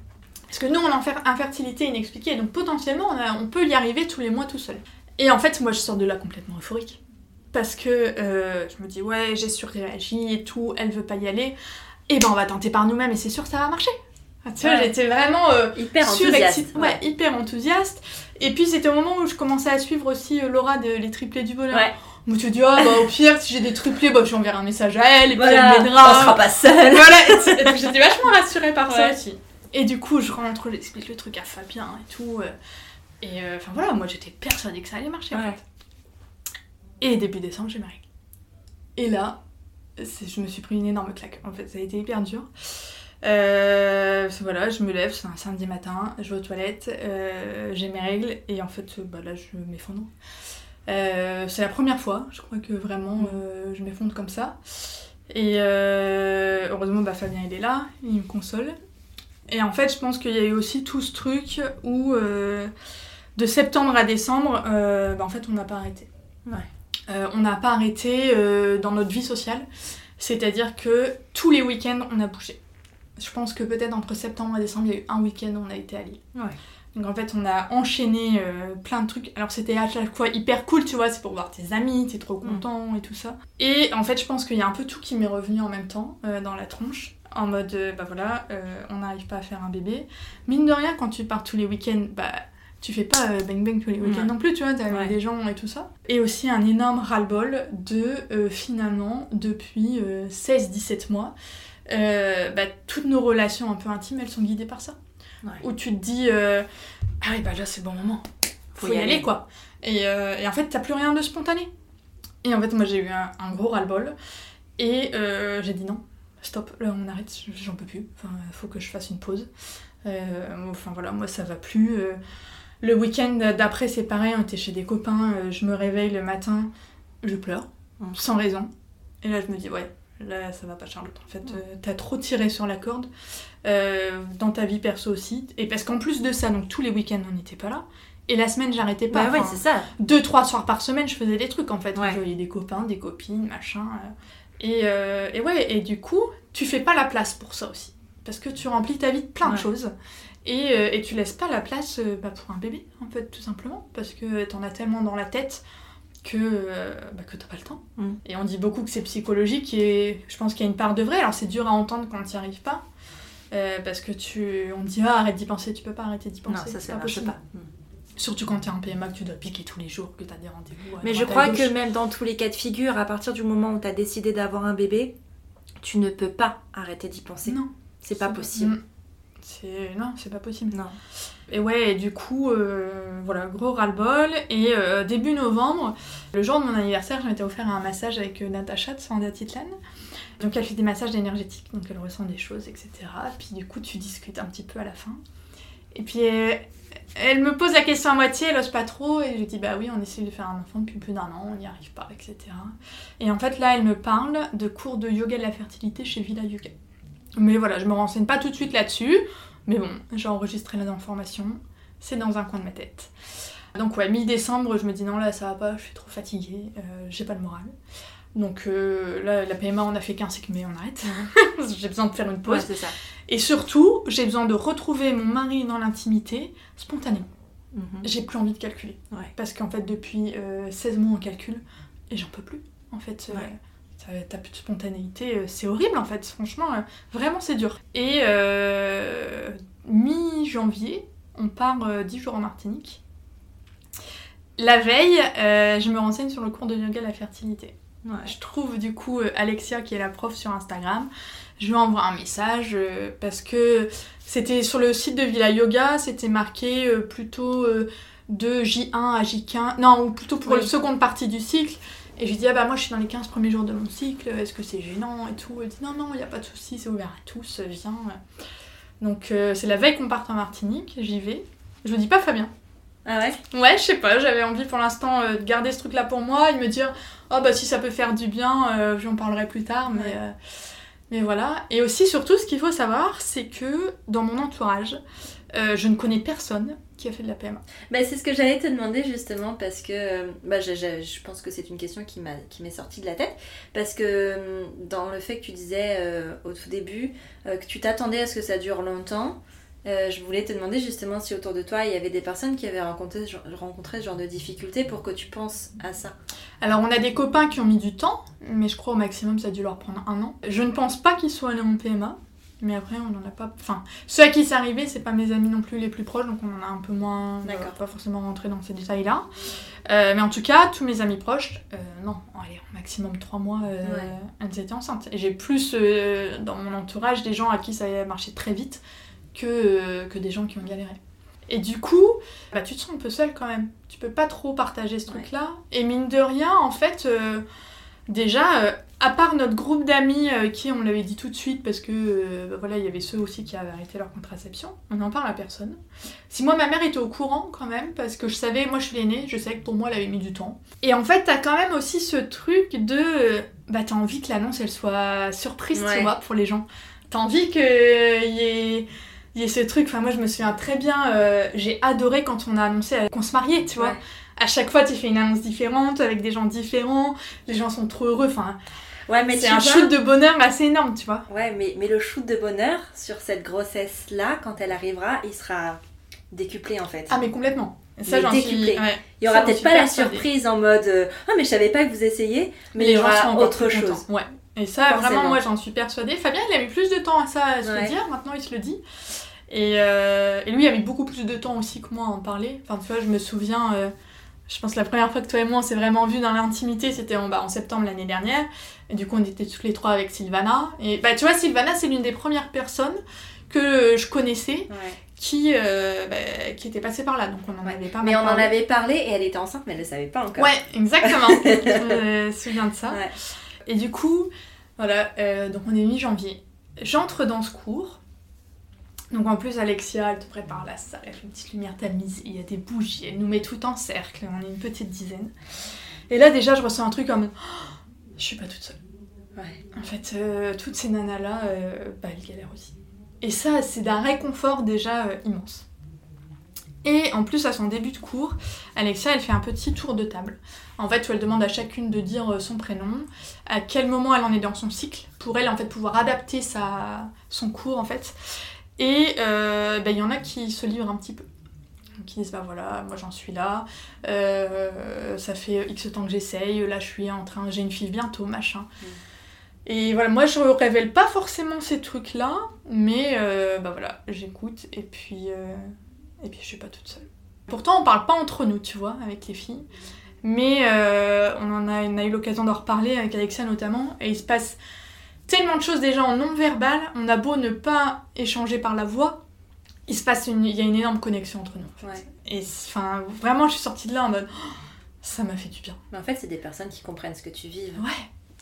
Parce que nous on a infer- infertilité inexpliquée, donc potentiellement on, a- on peut y arriver tous les mois tout seul. Et en fait, moi je sors de là complètement euphorique. Parce que euh, je me dis, ouais, j'ai surréagi et tout, elle veut pas y aller, et ben on va tenter par nous-mêmes et c'est sûr ça va marcher. Ah, tu vois, j'étais vraiment. euh, Hyper enthousiaste. Ouais, hyper enthousiaste. Et puis c'était au moment où je commençais à suivre aussi euh, Laura de Les Triplés du Bonheur. Ouais. Je me suis dit, ah bah au pire, si j'ai des triplés, bah je lui enverrai un message à elle et puis Voilà, elle on m'aidera. sera pas seul. Voilà, j'étais vachement rassurée par ça Ouais. aussi. Et du coup, je rentre, j'explique le truc à Fabien et tout. euh, et euh, enfin voilà, moi j'étais persuadée que ça allait marcher en fait. Et début décembre, j'ai ma règle. Et là, je me suis pris une énorme claque. En fait, ça a été hyper dur. Euh, voilà, je me lève, c'est un samedi matin, je vais aux toilettes, euh, j'ai mes règles et en fait, bah là, je m'effondre. Euh, c'est la première fois, je crois que vraiment, euh, je m'effondre comme ça. Et heureusement, bah, Fabien, il est là, il me console. Et en fait, je pense qu'il y a eu aussi tout ce truc où, euh, de septembre à décembre, euh, bah, en fait, on n'a pas arrêté. Ouais. Euh, on n'a pas arrêté dans notre vie sociale. C'est-à-dire que tous les week-ends, on a bougé. Je pense que peut-être entre septembre et décembre, il y a eu un week-end où on a été à Lille. Ouais. Donc en fait, on a enchaîné plein de trucs. Alors c'était à chaque fois hyper cool, tu vois, c'est pour voir tes amis, t'es trop content et tout ça. Et en fait, je pense qu'il y a un peu tout qui m'est revenu en même temps dans la tronche. En mode, euh, bah voilà, euh, on n'arrive pas à faire un bébé. Mine de rien, quand tu pars tous les week-ends, bah tu fais pas euh, bang bang tous les week-ends Ouais. non plus, tu vois, t'as Ouais. des gens et tout ça. Et aussi un énorme ras-le-bol de euh, finalement, depuis 16-17 mois, bah, toutes nos relations un peu intimes, elles sont guidées par ça. Ouais. Où tu te dis, ah oui, bah là c'est le bon moment, faut, y, aller. quoi. Et, et en fait, t'as plus rien de spontané. Et en fait, moi j'ai eu un, un gros ras-le-bol. Et j'ai dit non. Stop, là on arrête, j'en peux plus. Enfin, faut que je fasse une pause. Euh, enfin voilà, moi ça va plus. Euh, le week-end d'après, c'est pareil, on était chez des copains, euh, je me réveille le matin, je pleure, sans raison. Et là, je me dis, ouais, là ça va pas, Charlotte. En fait, t'as trop tiré sur la corde. dans ta vie perso aussi. Et parce qu'en plus de ça, donc tous les week-ends, on n'était pas là. Et la semaine, j'arrêtais pas. Bah ouais, c'est ça. Deux, trois soirs par semaine, je faisais des trucs en fait. Je voyais des copains, des copines, machin. Et, et, ouais, et du coup, tu fais pas la place pour ça aussi parce que tu remplis ta vie de plein de choses. Et, euh, et, tu laisses pas la place euh, bah, pour un bébé, en fait, tout simplement. Parce que t'en as tellement dans la tête que, euh, bah, que t'as pas le temps. Mm. Et on dit beaucoup que c'est psychologique et je pense qu'il y a une part de vrai. Alors c'est dur à entendre quand t'y arrives pas. parce que tu. On dit ah, arrête d'y penser, tu peux pas arrêter d'y penser. Non, ça c'est pas possible. Pas. Mm. Surtout quand t'es en PMA, que tu dois piquer tous les jours, que t'as des rendez-vous. Mais je crois que même dans tous les cas de figure, à partir du moment où t'as décidé d'avoir un bébé, tu ne peux pas arrêter d'y penser. Non. C'est pas possible. C'est non, c'est pas possible. Non. Et ouais, et du coup, euh, voilà, gros ras-le-bol. Et euh, début novembre, le jour de mon anniversaire, je m'étais offert un massage avec euh, Natacha de Sandatitlan. Donc elle fait des massages énergétiques, donc elle ressent des choses, etc. Puis du coup, tu discutes un petit peu à la fin. Et puis elle me pose la question à moitié, elle ose pas trop, et je dis bah oui, on essaie de faire un enfant depuis plus d'un an, on n'y arrive pas, etc. Et en fait là, elle me parle de cours de yoga de la fertilité chez Villa Yoga. Mais voilà, je me renseigne pas tout de suite là-dessus. Mais bon, j'ai enregistré les informations. C'est dans un coin de ma tête. Donc ouais, mi-décembre, je me dis non là ça va pas, je suis trop fatiguée, euh, j'ai pas le moral. Donc euh, là, la PMA, on a fait qu'un cycle, mais on arrête. j'ai besoin de faire une pause. ça. Et surtout, j'ai besoin de retrouver mon mari dans l'intimité spontanément. Mhm. J'ai plus envie de calculer. Parce qu'en fait, depuis 16 euh, mois, on calcule et j'en peux plus. En fait, t'as plus de spontanéité, euh, c'est horrible en fait, franchement, euh, vraiment c'est dur. Et euh, mi-janvier, on part 10 jours en Martinique. La veille, je me renseigne sur le cours de yoga la fertilité. Je trouve du coup Alexia qui est la prof sur Instagram. Je lui envoie un message parce que c'était sur le site de Villa Yoga, c'était marqué plutôt de J1 à J15, non, ou plutôt pour la seconde partie du cycle. Et je lui dis, ah bah moi je suis dans les 15 premiers jours de mon cycle, est-ce que c'est gênant et tout? Elle dit, non, non, il n'y a pas de souci, c'est ouvert à tous, viens. Donc euh, c'est la veille qu'on parte en Martinique, j'y vais. Je lui dis pas Fabien. Ah ouais? Ouais, je sais pas, j'avais envie pour l'instant euh, de garder ce truc-là pour moi et me dire, oh bah si ça peut faire du bien, euh, j'en parlerai plus tard, mais, mais voilà. Et aussi, surtout, ce qu'il faut savoir, c'est que dans mon entourage, je ne connais personne qui a fait de la PMA bah, C'est ce que j'allais te demander justement parce que bah, je, je, pense que c'est une question qui m'est sortie de la tête. Parce que dans le fait que tu disais euh, au tout début euh, que tu t'attendais à ce que ça dure longtemps, euh, je voulais te demander justement si autour de toi il y avait des personnes qui avaient rencontré, rencontré ce genre de difficultés pour que tu penses à ça. Alors on a des copains qui ont mis du temps, mais je crois au maximum ça a dû leur prendre un an. Je ne pense pas qu'ils soient allés en PMA. Mais après, on n'en a pas. Enfin, ceux à qui c'est arrivé, c'est pas mes amis non plus les plus proches, donc on en a un peu moins. D'accord. pas forcément rentrer dans ces détails-là. Euh, mais en tout cas, tous mes amis proches, euh, non, allez, au maximum trois mois, euh, elles étaient enceintes. Et j'ai plus dans mon entourage des gens à qui ça a marché très vite que, que des gens qui ont galéré. Et du coup, bah, tu te sens un peu seule quand même. Tu peux pas trop partager ce truc-là. Et mine de rien, en fait, déjà à part notre groupe d'amis euh, qui, on l'avait dit tout de suite parce que euh, bah voilà, il y avait ceux aussi qui avaient arrêté leur contraception, on n'en parle à personne. Si moi ma mère était au courant quand même parce que je savais, moi je suis l'aînée, je savais que pour moi elle avait mis du temps. Et en fait, t'as quand même aussi ce truc de euh, bah t'as envie que l'annonce elle soit surprise, tu vois, pour les gens. T'as envie qu'il y ait il y ait ce truc, enfin moi je me souviens très bien, j'ai adoré quand on a annoncé qu'on se mariait, tu vois. À chaque fois tu fais une annonce différente, avec des gens différents, les gens sont trop heureux, enfin Ouais, mais c'est un shoot de bonheur assez énorme, tu vois. Ouais, mais, mais le shoot de bonheur sur cette grossesse-là, quand elle arrivera, il sera décuplé en fait. Ah, mais complètement. Ça, j'en décuplé. Il y aura peut-être pas la surprise en mode euh, Ah, mais je savais pas que vous essayiez, mais, il y aura autre chose. Ouais. Et ça, vraiment, moi, j'en suis persuadée. Fabien, il a mis plus de temps à ça, à se le dire. Maintenant, il se le dit. Et, euh, et, lui, il a mis beaucoup plus de temps aussi que moi à en parler. Enfin, tu vois, je me souviens. Euh, je pense que la première fois que toi et moi on s'est vraiment vu dans l'intimité, c'était en, bah, en septembre l'année dernière. Et du coup, on était tous les trois avec Sylvana. Et bah, tu vois, Sylvana, c'est l'une des premières personnes que je connaissais qui, euh, bah, qui était passée par là. Donc, on en avait pas Mais on en avait parlé et elle était enceinte, mais elle ne le savait pas encore. Ouais, exactement. je me souviens de ça. Et du coup, Voilà, euh, donc on est mi-janvier. J'entre dans ce cours. Donc en plus, Alexia, elle te prépare la salle, elle fait une petite lumière tamisée, il y a des bougies, elle nous met tout en cercle, on est une petite dizaine. Et là, déjà, je ressens un truc comme oh, je suis pas toute seule. Ouais. En fait, euh, toutes ces nanas-là, euh, bah, elles galèrent aussi. Et ça, c'est d'un réconfort déjà euh, immense. Et en plus, à son début de cours, Alexia, elle fait un petit tour de table. En fait, où elle demande à chacune de dire euh, son prénom, à quel moment elle en est dans son cycle, pour elle, en fait, pouvoir adapter sa, son cours, en fait. Et euh, bah, il y en a qui se livrent un petit peu. Qui disent, bah voilà, moi j'en suis là, euh, ça fait X temps que j'essaye, là je suis en train, j'ai une fille bientôt, machin. Et voilà, moi je révèle pas forcément ces trucs-là, mais euh, bah voilà, j'écoute et puis et puis je suis pas toute seule. Pourtant on parle pas entre nous, tu vois, avec les filles, mais euh, on en a, on a eu l'occasion d'en reparler avec Alexia notamment, et il se passe tellement de choses déjà en non-verbal, on a beau ne pas échanger par la voix, il se passe une, il y a une énorme connexion entre nous. en fait. Ouais. Et enfin, vraiment, je suis sortie de là en mode, Oh, ça m'a fait du bien. Mais en fait, c'est des personnes qui comprennent ce que tu vives. Ouais,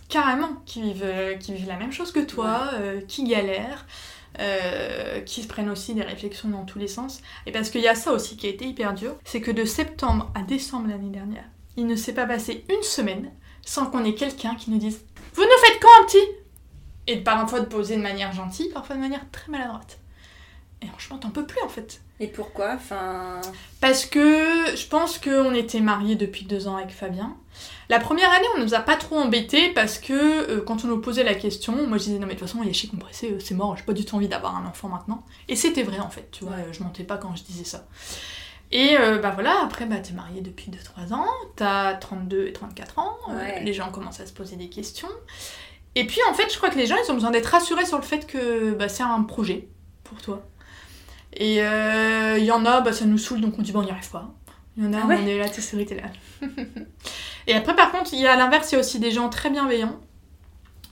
carrément, qui vivent, euh, qui vivent la même chose que toi, euh, qui galèrent, euh, qui se prennent aussi des réflexions dans tous les sens. Et parce qu'il y a ça aussi qui a été hyper dur, c'est que de septembre à décembre l'année dernière, il ne s'est pas passé une semaine sans qu'on ait quelqu'un qui nous dise Vous nous faites quand un petit? Et parfois de poser de manière gentille, parfois de manière très maladroite. Et franchement, t'en peux plus en fait. Et pourquoi? Enfin. Parce que je pense qu'on était mariés depuis deux ans avec Fabien. La première année, on nous a pas trop embêtés parce que euh, quand on nous posait la question, moi je disais non mais de toute façon, il est chier compressé, euh, c'est mort, j'ai pas du tout envie d'avoir un enfant maintenant. Et c'était vrai en fait, tu vois, Ouais. euh, je mentais pas quand je disais ça. Et euh, bah voilà, après bah t'es marié depuis 2-3 ans, t'as 32 et 34 ans, euh, les gens commencent à se poser des questions. Et puis en fait, je crois que les gens ils ont besoin d'être rassurés sur le fait que bah, c'est un projet pour toi. Et euh, il y en a, bah, ça nous saoule donc on dit bon, on n'y arrive pas. Il y en a, Ah ouais on est là, t'es souris, t'es là. et après, par contre, il y a à l'inverse, il y a aussi des gens très bienveillants.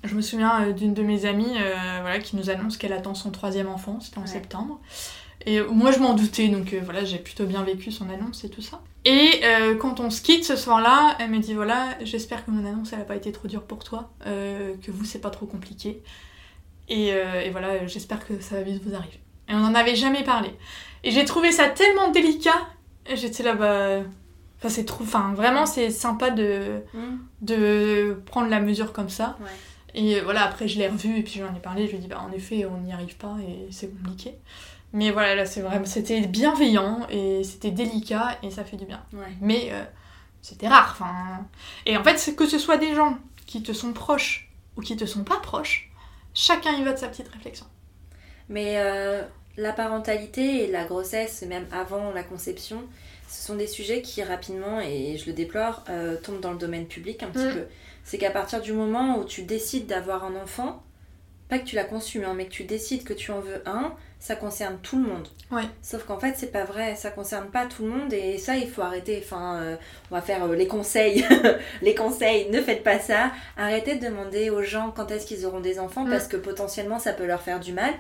Je me souviens euh, d'une de mes amies voilà, qui nous annonce qu'elle attend son troisième enfant, c'était en Ouais. septembre. Et moi, je m'en doutais, donc euh, voilà, j'ai plutôt bien vécu son annonce et tout ça. Et euh, quand on se quitte ce soir-là, elle me dit voilà, j'espère que mon annonce, elle a pas été trop dure pour toi, euh, que vous, c'est pas trop compliqué. Et, et voilà, j'espère que ça va vite vous arriver. Et on n'en avait jamais parlé. Et j'ai trouvé ça tellement délicat. J'étais là, bah. Enfin, c'est trop. Enfin, vraiment, c'est sympa de, hmm, de prendre la mesure comme ça. Ouais. Et voilà, après, je l'ai revu et puis j'en ai parlé. Je lui ai dit, bah, en effet, on n'y arrive pas et c'est compliqué. Mais voilà, là, c'est vraiment. C'était bienveillant et c'était délicat et ça fait du bien. Ouais. Mais euh, c'était rare. Enfin, et en fait, c'est que ce soit des gens qui te sont proches ou qui te sont pas proches, chacun y va de sa petite réflexion. Mais euh, la parentalité et la grossesse, même avant la conception, ce sont des sujets qui rapidement, et je le déplore, euh, tombent dans le domaine public un petit Mm. peu. C'est qu'à partir du moment où tu décides d'avoir un enfant, pas que tu l'as conçu, hein, mais que tu décides que tu en veux un, ça concerne tout le monde. Ouais. Sauf qu'en fait, c'est pas vrai, ça concerne pas tout le monde et ça, il faut arrêter. Enfin, euh, on va faire euh, les conseils. les conseils, ne faites pas ça. Arrêtez de demander aux gens quand est-ce qu'ils auront des enfants Mm. parce que potentiellement, ça peut leur faire du mal.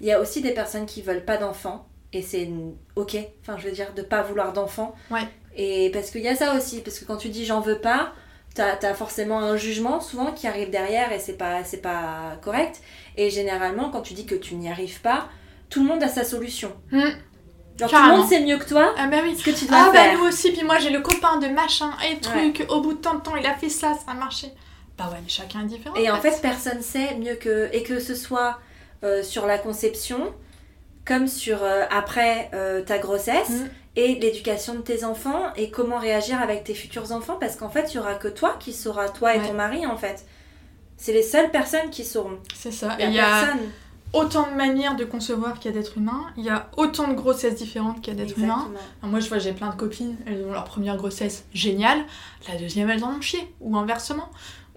Il y a aussi des personnes qui veulent pas d'enfants et c'est ok. Enfin, je veux dire, de pas vouloir d'enfants. Ouais. Et parce qu'il y a ça aussi, parce que quand tu dis j'en veux pas, t'as as forcément un jugement souvent qui arrive derrière et c'est pas, c'est pas correct. Et généralement, quand tu dis que tu n'y arrives pas, tout le monde a sa solution. Mm. Genre tout le monde sait mieux que toi Ah bah oui. ce que tu dois Ah bah faire. nous aussi, puis moi j'ai le copain de machin et truc, au bout de tant de temps il a fait ça, ça a marché. Bah ouais, mais chacun est différent. Et en fait, personne sait mieux que. Et que ce soit euh, sur la conception, comme sur euh, après euh, ta grossesse, Mm. et l'éducation de tes enfants, et comment réagir avec tes futurs enfants, parce qu'en fait, il y aura que toi qui sauras, toi et Ouais. ton mari, en fait. C'est les seules personnes qui sauront. c'est ça. Il y a y a personne. Autant de manières de concevoir qu'il y a d'êtres humains, il y a autant de grossesses différentes qu'il y a d'êtres humains. Alors moi je vois, j'ai plein de copines, elles ont leur première grossesse géniale, la deuxième elles en ont chié, ou inversement.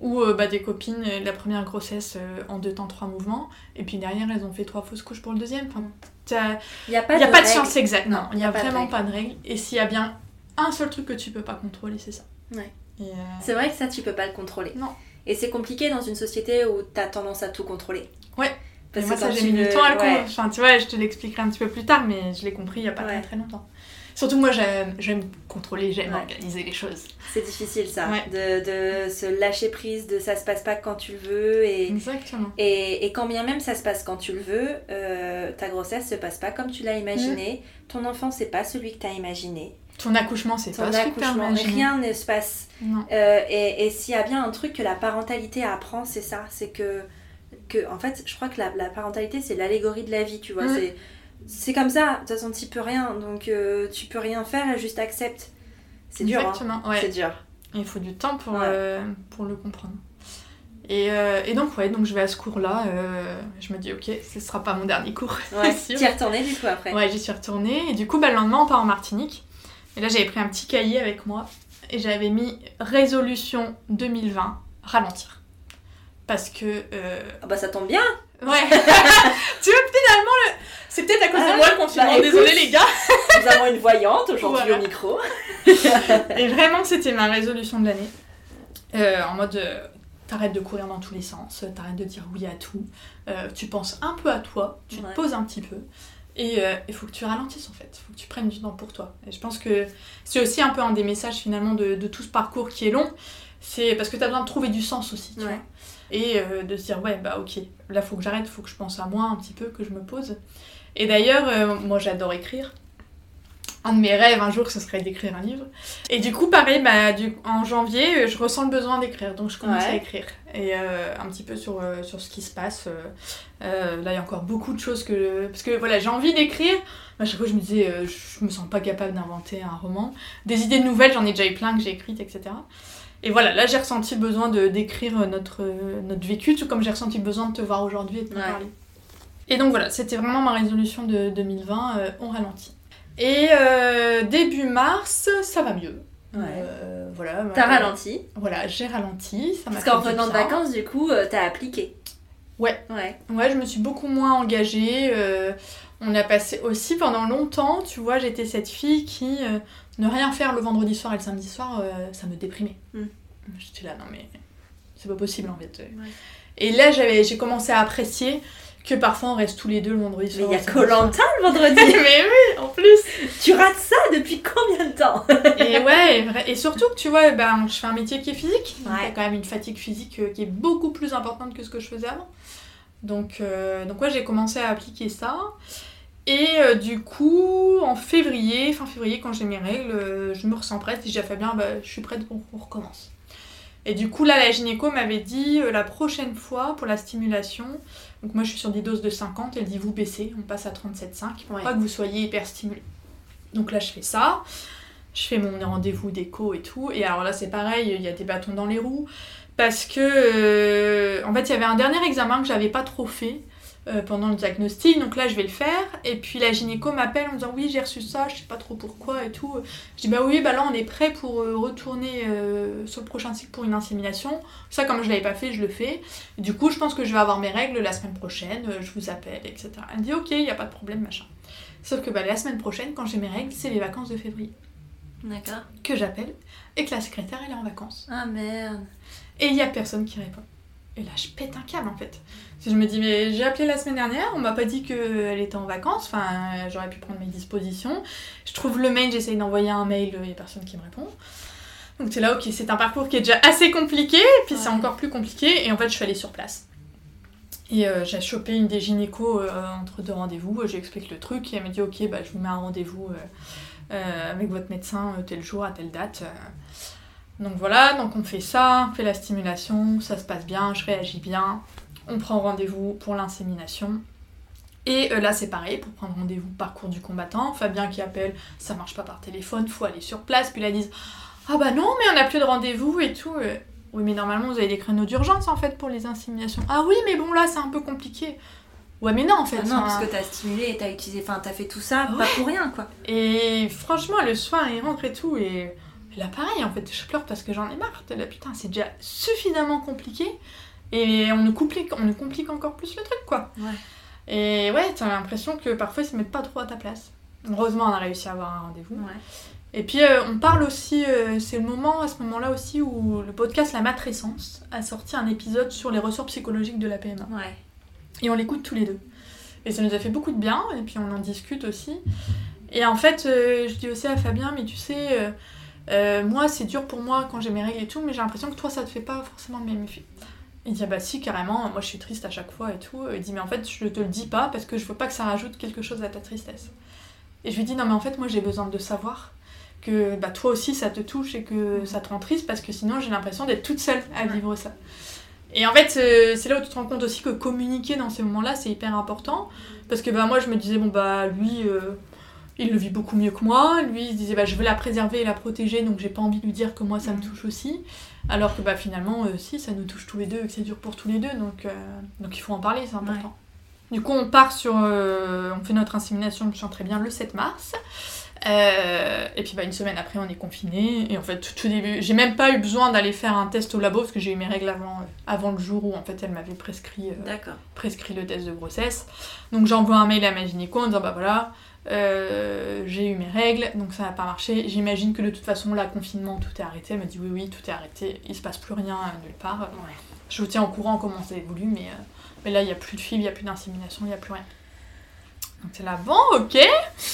Ou euh, bah, des copines, euh, la première grossesse euh, en deux temps, trois mouvements, et puis derrière elles ont fait trois fausses couches pour le deuxième. Enfin, t'as- Il n'y a pas n'y a de pas de science exacte, non. Il n'y a, pas de vraiment pas de règle. Et s'il y a bien un seul truc que tu peux pas contrôler, c'est ça. Ouais. Euh, C'est vrai que ça, tu peux pas le contrôler. Non. Et c'est compliqué dans une société où tu as tendance à tout contrôler. Ouais. Parce moi, ça, j'ai mis du temps à le ouais. comprendre. Enfin, tu vois, je te l'expliquerai un petit peu plus tard, mais je l'ai compris il y a pas Ouais. très très longtemps. Surtout, moi, j'aime contrôler, j'aime Ouais. organiser les choses. C'est difficile ça, de, de se lâcher prise, de ça se passe pas quand tu le veux et, Exactement. et, et quand bien même ça se passe quand tu le veux, euh, ta grossesse se passe pas comme tu l'as imaginé, ton enfant c'est pas celui que tu as imaginé, Ton accouchement, c'est pas imaginé. rien ne se passe. Euh, et et s'il y a bien un truc que la parentalité apprend, c'est ça, c'est que, que, en fait, je crois que la, la parentalité c'est l'allégorie de la vie, tu vois, Mm. c'est c'est comme ça, de toute façon tu peux rien, donc euh, tu peux rien faire, juste accepte. C'est dur, hein. Exactement, ouais. c'est dur. Il faut du temps pour, Ouais. euh, pour le comprendre. Et, euh, et donc, ouais, donc je vais à ce cours-là. euh, je me dis, ok, ce sera pas mon dernier cours. Ouais, t'y es retournée du coup après. Ouais, j'y suis retournée. Et du coup, bah, le lendemain, on part en Martinique. Et là, j'avais pris un petit cahier avec moi. Et j'avais mis résolution 2020, ralentir. Parce que. euh, Ah bah ça tombe bien. Ouais. tu vois, finalement, le... c'est peut-être à cause Ah, de moi le confinement. bah. Désolée, les gars. Nous avons une voyante aujourd'hui Voilà. au micro. Et vraiment, c'était ma résolution de l'année. Euh, en mode, euh, t'arrêtes de courir dans tous les sens, t'arrêtes de dire oui à tout, tu penses un peu à toi, tu Ouais. te poses un petit peu, et il faut que tu ralentisses en fait, il faut que tu prennes du temps pour toi. Et je pense que c'est aussi un peu un des messages finalement de, de tout ce parcours qui est long, c'est parce que t'as besoin de trouver du sens aussi, tu Ouais. vois. Et euh, de se dire, ouais, bah ok, là faut que j'arrête, faut que je pense à moi un petit peu, que je me pose. Et d'ailleurs, euh, moi j'adore écrire. Un de mes rêves un jour, ce serait d'écrire un livre. Et du coup, pareil, bah, du, en janvier, euh, je ressens le besoin d'écrire. Donc, je commence Ouais. à écrire. Et euh, un petit peu sur, sur ce qui se passe. là, il y a encore beaucoup de choses que... Parce que voilà, j'ai envie d'écrire. À chaque fois, je me disais, je me sens pas capable d'inventer un roman. Des idées nouvelles, j'en ai déjà eu plein que j'ai écrites, etc. Et voilà, là, j'ai ressenti le besoin de d'écrire notre, notre vécu, tout comme j'ai ressenti le besoin de te voir aujourd'hui et de te Ouais. parler. Et donc voilà, c'était vraiment ma résolution de 2020, euh, on ralentit. Et euh, début mars, ça va mieux. Ouais. Euh, voilà. T'as ralenti. Voilà, j'ai ralenti. Ça Parce qu'en revenant de vacances, du coup, t'as appliqué. Ouais. Ouais. Ouais, je me suis beaucoup moins engagée. on a passé aussi pendant longtemps, tu vois, j'étais cette fille qui ne rien faire le vendredi soir et le samedi soir, euh, ça me déprimait. Mm. J'étais là, non mais c'est pas possible en fait. Ouais. Et là, j'avais, j'ai commencé à apprécier que parfois on reste tous les deux le vendredi Mais soir. il y a et le vendredi. mais oui, en plus. tu rates ça depuis combien de temps? Et ouais, et, surtout que tu vois, ben, je fais un métier qui est physique. Donc Ouais. il y a quand même une fatigue physique euh, qui est beaucoup plus importante que ce que je faisais avant. Donc, euh, donc ouais, j'ai commencé à appliquer ça. Et euh, du coup, en février, fin février, quand j'ai mes règles, euh, je me ressens prête. Et j'ai fait bien, bah, je suis prête pour qu'on recommence. Et du coup, là, la gynéco m'avait dit euh, la prochaine fois pour la stimulation. Donc, moi, je suis sur des doses de 50. Elle dit vous baissez, on passe à 37,5 pour Ouais. pas que vous soyez hyper stimulé. Donc là, je fais ça. Je fais mon rendez-vous d'écho et tout. Et alors là, c'est pareil, il y a des bâtons dans les roues. Parce que, en fait, il y avait un dernier examen que j'avais pas trop fait euh, pendant le diagnostic. Donc là, je vais le faire. Et puis la gynéco m'appelle en me disant Oui, j'ai reçu ça, je sais pas trop pourquoi et tout. Je dis Bah oui, bah là, on est prêt pour euh, retourner euh, sur le prochain cycle pour une insémination. Ça, comme je l'avais pas fait, je le fais. Du coup, je pense que je vais avoir mes règles la semaine prochaine. je vous appelle, etc. Elle me dit Ok, il n'y a pas de problème, machin. Sauf que bah, la semaine prochaine, quand j'ai mes règles, c'est les vacances de février D'accord. que j'appelle et que la secrétaire elle est en vacances. Ah merde. Et il y a personne qui répond. Et là je pète un câble en fait. Je me dis mais j'ai appelé la semaine dernière, on m'a pas dit qu'elle était en vacances, enfin euh, j'aurais pu prendre mes dispositions. Je trouve le mail, j'essaye d'envoyer un mail, il y a personne qui me répond. Donc c'est là ok c'est un parcours qui est déjà assez compliqué, puis c'est encore plus compliqué et en fait je suis allée sur place. Et euh, j'ai chopé une des gynécos euh, entre deux rendez-vous, j'ai expliqué le truc et elle m'a dit ok bah je vous mets un rendez-vous euh, euh, avec votre médecin euh, tel jour à telle date. Donc voilà, donc on fait ça, on fait la stimulation, ça se passe bien, je réagis bien, on prend rendez-vous pour l'insémination. Et euh, là c'est pareil, pour prendre rendez-vous parcours du combattant, Fabien qui appelle, ça marche pas par téléphone, faut aller sur place, puis là ils disent Ah bah non, mais on n'a plus de rendez-vous et tout. euh. Oui, mais normalement vous avez des créneaux d'urgence en fait pour les inséminations. Ah oui, mais bon là c'est un peu compliqué. Ouais, mais non en fait. Ah non, parce que t'as stimulé et t'as utilisé, enfin t'as fait tout ça Ouais. pas pour rien quoi. et franchement, le soir, il rentre et tout, et là, pareil, en fait, je pleure parce que j'en ai marre. Là, putain, c'est déjà suffisamment compliqué, et on nous complique, on nous complique encore plus le truc, quoi. Ouais. Et ouais, t'as l'impression que parfois, ils se mettent pas trop à ta place. Heureusement, on a réussi à avoir un rendez-vous. Ouais. Et puis, euh, on parle aussi, euh, c'est le moment, à ce moment-là aussi, où le podcast La Matrescence a sorti un épisode sur les ressorts psychologiques de la PMA. Ouais. Et on l'écoute tous les deux. Et ça nous a fait beaucoup de bien, et puis on en discute aussi. Et en fait, euh, je dis aussi à Fabien, mais tu sais, euh, moi c'est dur pour moi quand j'ai mes règles et tout, mais j'ai l'impression que toi ça te fait pas forcément le même effet. Il dit, ah bah si, carrément, moi je suis triste à chaque fois et tout. Il dit, mais en fait, je te le dis pas parce que je veux pas que ça rajoute quelque chose à ta tristesse. Et je lui dis, non, mais en fait, moi j'ai besoin de savoir que bah, toi aussi ça te touche et que ça te rend triste parce que sinon j'ai l'impression d'être toute seule à vivre ça. Et en fait, euh, c'est là où tu te rends compte aussi que communiquer dans ces moments-là, c'est hyper important. Parce que bah, moi, je me disais, bon, bah, lui, euh, il le vit beaucoup mieux que moi. Lui, il se disait, bah, je veux la préserver et la protéger, donc j'ai pas envie de lui dire que moi, ça me touche aussi. Alors que bah, finalement, euh, si, ça nous touche tous les deux et que c'est dur pour tous les deux, donc, donc il faut en parler, c'est important. Du coup, on part sur. on fait notre insémination, je me sens très bien, le 7 mars. Euh, et puis bah, une semaine après, on est confiné. Et en fait, tout, au début, j'ai même pas eu besoin d'aller faire un test au labo parce que j'ai eu mes règles avant, euh, avant le jour où en fait elle m'avait prescrit, euh, prescrit le test de grossesse. Donc j'envoie un mail à ma gynéco en disant bah voilà, j'ai eu mes règles, donc ça n'a pas marché. J'imagine que de toute façon, là, confinement, tout est arrêté. Elle m'a dit oui, oui, tout est arrêté, il se passe plus rien nulle part. Je vous tiens au courant comment ça évolue, mais, mais là, il n'y a plus de fil, il n'y a plus d'insémination, il n'y a plus rien. Donc c'est là, bon, ok.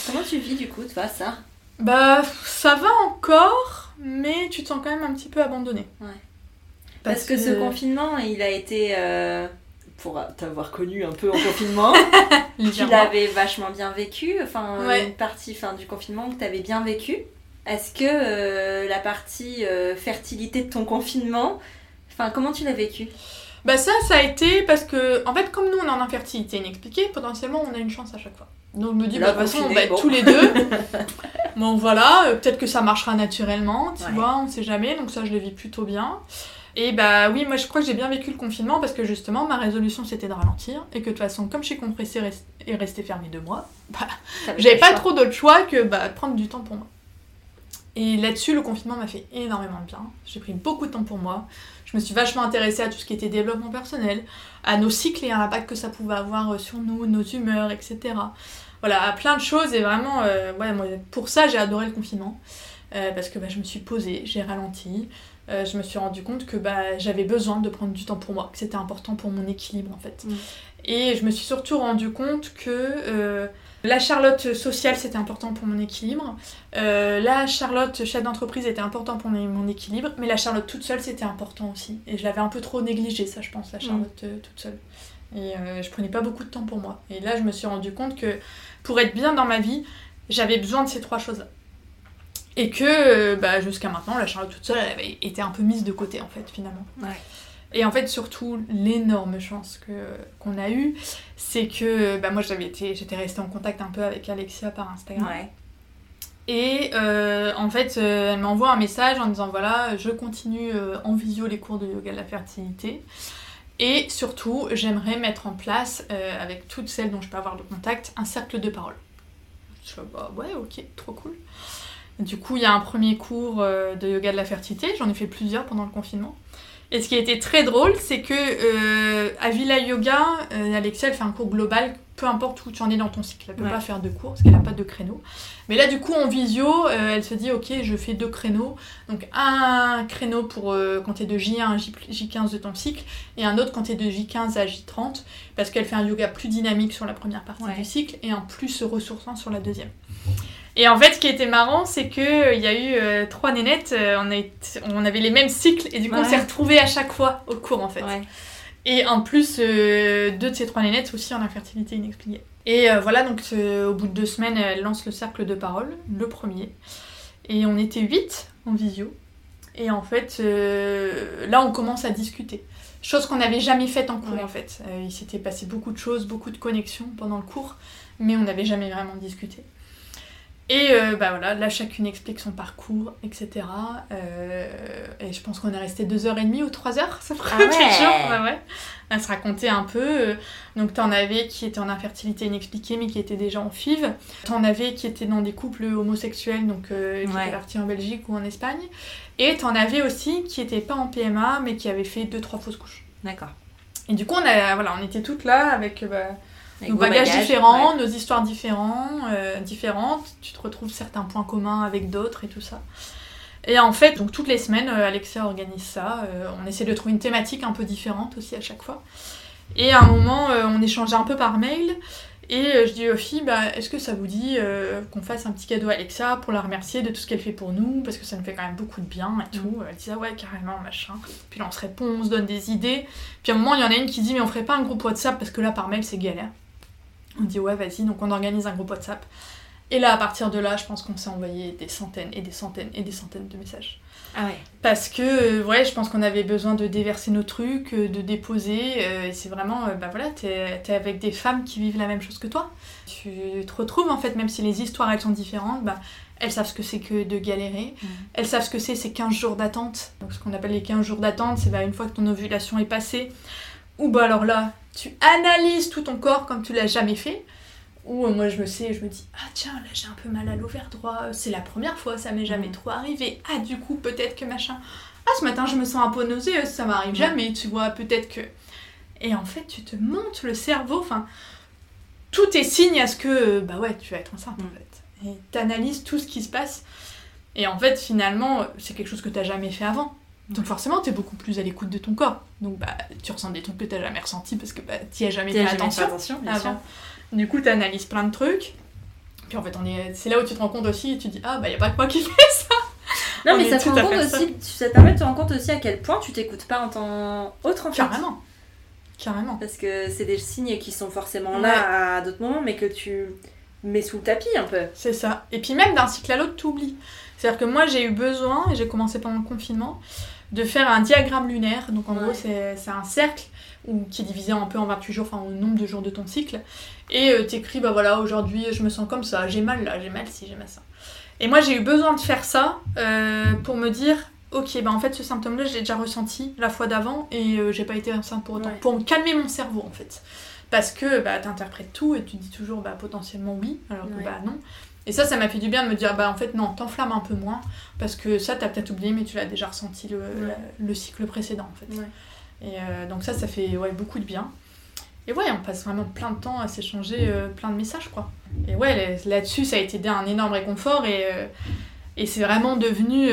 Comment tu vis du coup, toi, ça? Bah, ça va encore, mais tu te sens quand même un petit peu abandonné. Ouais. Parce, que, ce confinement, il a été. Euh, pour t'avoir connu un peu en confinement, tu l'avais vachement bien vécu. Enfin, une partie fin, du confinement que tu avais bien vécu. Est-ce que euh, la partie euh, fertilité de ton confinement, enfin, comment tu l'as vécu? Bah ça, ça a été parce que, en fait, comme nous on est en infertilité inexpliquée, potentiellement on a une chance à chaque fois. Donc je me dis, bah, de toute façon, on va être tous les deux. bon voilà, euh, peut-être que ça marchera naturellement, tu vois, on sait jamais, donc ça je le vis plutôt bien. Et bah oui, moi je crois que j'ai bien vécu le confinement parce que justement ma résolution c'était de ralentir et que de toute façon, comme je suis compressée et restée fermée deux mois, bah, j'avais pas trop d'autre choix que bah, prendre du temps pour moi. Et là-dessus, le confinement m'a fait énormément de bien. J'ai pris beaucoup de temps pour moi. Je me suis vachement intéressée à tout ce qui était développement personnel, à nos cycles et à l'impact que ça pouvait avoir euh, sur nous, nos humeurs, etc. Voilà, à plein de choses. Et vraiment, euh, ouais, moi, pour ça, j'ai adoré le confinement. Euh, parce que bah, je me suis posée, j'ai ralenti. Je me suis rendu compte que bah, j'avais besoin de prendre du temps pour moi, que c'était important pour mon équilibre en fait. Mm. Et je me suis surtout rendu compte que la Charlotte sociale, c'était important pour mon équilibre. Euh, la Charlotte chef d'entreprise était important pour mon équilibre. Mais la Charlotte toute seule, c'était important aussi. Et je l'avais un peu trop négligé, ça, je pense, la Charlotte euh, toute seule. Et euh, je prenais pas beaucoup de temps pour moi. Et là, je me suis rendu compte que pour être bien dans ma vie, j'avais besoin de ces trois choses-là. Et que bah, jusqu'à maintenant, la Charlotte toute seule, elle avait été un peu mise de côté, en fait, finalement. Ouais. Et en fait, surtout, l'énorme chance que, qu'on a eue, c'est que bah, moi, j'avais été, j'étais restée en contact un peu avec Alexia par Instagram. Et euh, en fait, euh, elle m'envoie un message en disant voilà, je continue euh, en visio les cours de yoga de la fertilité. Et surtout, j'aimerais mettre en place, avec toutes celles dont je peux avoir le contact, un cercle de parole. Je fais bah ouais, ok, trop cool. Du coup, il y a un premier cours de yoga de la fertilité, j'en ai fait plusieurs pendant le confinement. Et ce qui a été très drôle, c'est que euh, à Villa Yoga, euh, Alexia, elle fait un cours global, peu importe où tu en es dans ton cycle. Elle peut pas faire deux cours parce qu'elle n'a pas de créneau. Mais là, du coup, en visio, euh, elle se dit, ok, je fais deux créneaux. Donc un créneau pour quand tu es de J1 à J15 de ton cycle, et un autre quand tu es de J15 à J30, parce qu'elle fait un yoga plus dynamique sur la première partie du cycle et un plus ressourçant sur la deuxième. Et en fait, ce qui était marrant, c'est qu'il euh, y a eu euh, trois nénettes, euh, on, on, avait les mêmes cycles, et du coup, on s'est retrouvés à chaque fois au cours, en fait. Et en plus, deux de ces trois nénettes aussi en infertilité inexpliquée. Et voilà, donc au bout de deux semaines, elle lance le cercle de parole, le premier. Et on était huit en visio. Et en fait, là, on commence à discuter. Chose qu'on n'avait jamais faite en cours, en fait. il s'était passé beaucoup de choses, beaucoup de connexions pendant le cours, mais on n'avait jamais vraiment discuté. Et euh, bah voilà, là chacune explique son parcours, etc. Euh, et je pense qu'on est resté deux heures et demie ou trois heures, ça fera ah ouais. ouais. À se raconter un peu. Donc t'en avais qui étaient en infertilité inexpliquée mais qui étaient déjà en FIV. T'en avais qui étaient dans des couples homosexuels, donc euh, qui étaient partis en Belgique ou en Espagne. Et t'en avais aussi qui étaient pas en PMA mais qui avaient fait deux trois fausses couches. D'accord. Et du coup on, a, voilà, on était toutes là avec... Bah, nos bagages, différents, nos histoires différents, euh, différentes. Tu te retrouves certains points communs avec d'autres et tout ça. Et en fait, donc toutes les semaines, euh, Alexia organise ça. Euh, on essaie de trouver une thématique un peu différente aussi à chaque fois. Et à un moment, euh, on échangeait un peu par mail. Et je dis aux filles, bah, est-ce que ça vous dit euh, qu'on fasse un petit cadeau à Alexa pour la remercier de tout ce qu'elle fait pour nous? Parce que ça nous fait quand même beaucoup de bien et tout. Elle disait, ah ouais, carrément, machin. Puis là, on se répond, on se donne des idées. Puis à un moment, il y en a une qui dit, mais on ferait pas un groupe WhatsApp? Parce que là, par mail, c'est galère. On dit, ouais, vas-y. Donc on organise un groupe WhatsApp. Et là, à partir de là, je pense qu'on s'est envoyé des centaines et des centaines et des centaines de messages. Ah ouais. Parce que, euh, ouais, je pense qu'on avait besoin de déverser nos trucs, euh, de déposer. euh, et c'est vraiment, euh, bah voilà, t'es es avec des femmes qui vivent la même chose que toi. Tu te retrouves, en fait, même si les histoires, elles sont différentes, bah, elles savent ce que c'est que de galérer. Mhm. Elles savent ce que c'est, c'est 15 jours d'attente. Donc, ce qu'on appelle les 15 jours d'attente, c'est bah, une fois que ton ovulation est passée, ou bah alors là, tu analyses tout ton corps comme tu l'as jamais fait. Ou euh, moi je me sais, je me dis, ah tiens, là j'ai un peu mal à l'ovaire droit, c'est la première fois, ça m'est jamais Mhm. trop arrivé. Ah du coup, peut-être que machin. Ah ce matin je me sens un peu nauséeuse, ça m'arrive Mhm. jamais, tu vois, peut-être que. Et en fait, tu te montes le cerveau, enfin, tout est signe à ce que, bah ouais, tu vas être enceinte en fait. Et t'analyses tout ce qui se passe. Et en fait, finalement, c'est quelque chose que t'as jamais fait avant. Donc forcément, t'es beaucoup plus à l'écoute de ton corps. Donc bah, tu ressens des trucs que t'as jamais ressentis parce que bah, t'y as jamais fait as jamais attention fait attention, bien sûr. avant. Du coup, t'analyses plein de trucs. Puis en fait, on est... c'est là où tu te rends compte aussi et tu dis Ah, bah y a pas que moi qui fais ça. Non, On mais ça te rend compte aussi, ça te permet de te rendre compte aussi à quel point tu t'écoutes pas en tant autre en fait. Carrément. Carrément. Parce que c'est des signes qui sont forcément Ouais. là à d'autres moments, mais que tu mets sous le tapis un peu. C'est ça. Et puis même d'un cycle à l'autre, t'oublies. C'est-à-dire que moi, j'ai eu besoin, et j'ai commencé pendant le confinement, de faire un diagramme lunaire. Donc en Ouais. gros, c'est un cercle où, qui est divisé un peu en 28 jours, enfin au nombre de jours de ton cycle. Et euh, t'écris, bah voilà, aujourd'hui je me sens comme ça, j'ai mal là, j'ai mal ci, j'ai mal ça. Et moi, j'ai eu besoin de faire ça euh, pour me dire, ok, bah en fait, ce symptôme-là, j'ai déjà ressenti la fois d'avant et euh, j'ai pas été enceinte pour autant. Ouais. Pour me calmer mon cerveau en fait. Parce que bah, t'interprètes tout et tu dis toujours bah, potentiellement oui, alors que Ouais. bah non. Et ça, ça m'a fait du bien de me dire, bah en fait, non, t'enflammes un peu moins, parce que ça, t'as peut-être oublié, mais tu l'as déjà ressenti le, la- le cycle précédent, en fait. Ouais. Et euh, donc ça, ça fait ouais, beaucoup de bien. Et ouais, on passe vraiment plein de temps à s'échanger euh, plein de messages, quoi. Et ouais, là- là-dessus, ça a été un énorme réconfort, et, euh, et c'est vraiment devenu...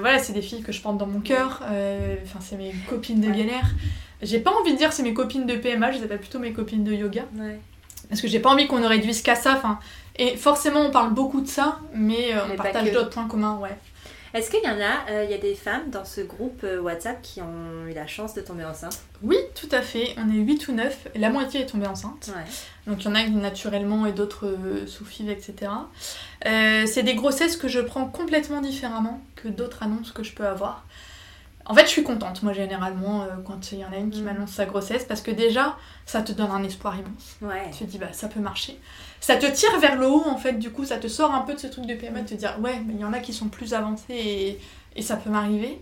voilà, c'est des filles que je porte dans mon cœur, enfin, c'est mes copines de galère. J'ai pas envie de dire c'est mes copines de PMA, je les appelle plutôt mes copines de yoga. Parce que j'ai pas envie qu'on ne réduise qu'à ça. Enfin, et forcément, on parle beaucoup de ça, mais, euh, Mais on partage que. d'autres points communs, ouais. Est-ce qu'il y en a, euh, il y a des femmes dans ce groupe euh, WhatsApp qui ont eu la chance de tomber enceinte? Oui, tout à fait. On est 8 ou 9. et La moitié est tombée enceinte. Ouais. Donc il y en a naturellement et d'autres euh, sous FIV, etc. Euh, c'est des grossesses que je prends complètement différemment que d'autres annonces que je peux avoir. En fait, je suis contente, moi, généralement, euh, quand il y en a une qui Mhm. m'annonce sa grossesse, parce que déjà, ça te donne un espoir immense. Ouais. Tu te dis, bah, ça peut marcher. Ça te tire vers le haut, en fait, du coup, ça te sort un peu de ce truc de PMA, de te dire, ouais, mais il y en a qui sont plus avancés et, et ça peut m'arriver.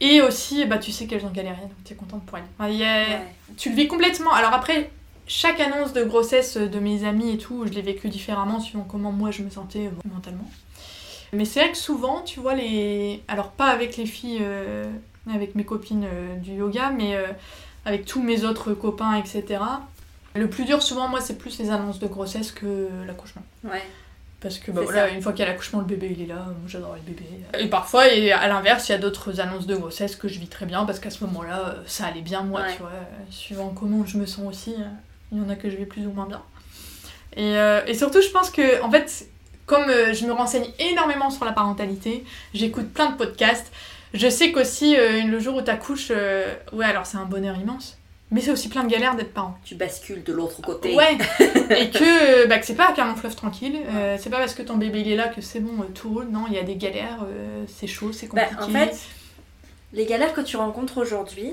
Et aussi, bah, tu sais qu'elles ont galéré, donc tu es contente pour elles. Enfin, il y a- Ouais. Tu le vis complètement. Alors après, chaque annonce de grossesse de mes amis et tout, je l'ai vécu différemment suivant comment moi je me sentais euh, mentalement. Mais c'est vrai que souvent, tu vois, les. Alors, pas avec les filles, euh, avec mes copines euh, du yoga, mais euh, avec tous mes autres copains, etc. Le plus dur, souvent, moi, c'est plus les annonces de grossesse que l'accouchement. Ouais. Parce que bah, voilà, une fois qu'il y a l'accouchement, le bébé il est là, moi j'adore le bébé. Et parfois, et à l'inverse, il y a d'autres annonces de grossesse que je vis très bien parce qu'à ce moment-là, euh, ça allait bien moi, Ouais. tu vois. Suivant comment je me sens aussi, il y en a que je vais plus ou moins bien. Et, euh, et surtout, je pense que, en fait, comme euh, je me renseigne énormément sur la parentalité, j'écoute plein de podcasts, je sais qu'aussi, euh, le jour où t'accouches, euh, ouais, alors c'est un bonheur immense. Mais c'est aussi plein de galères d'être parent. Tu bascules de l'autre côté. Ouais, et que, bah, que c'est pas qu'un long fleuve tranquille, euh, c'est pas parce que ton bébé il est là que c'est bon, euh, tout roule, non, il y a des galères, euh, c'est chaud, c'est Bah, compliqué. en fait, les galères que tu rencontres aujourd'hui,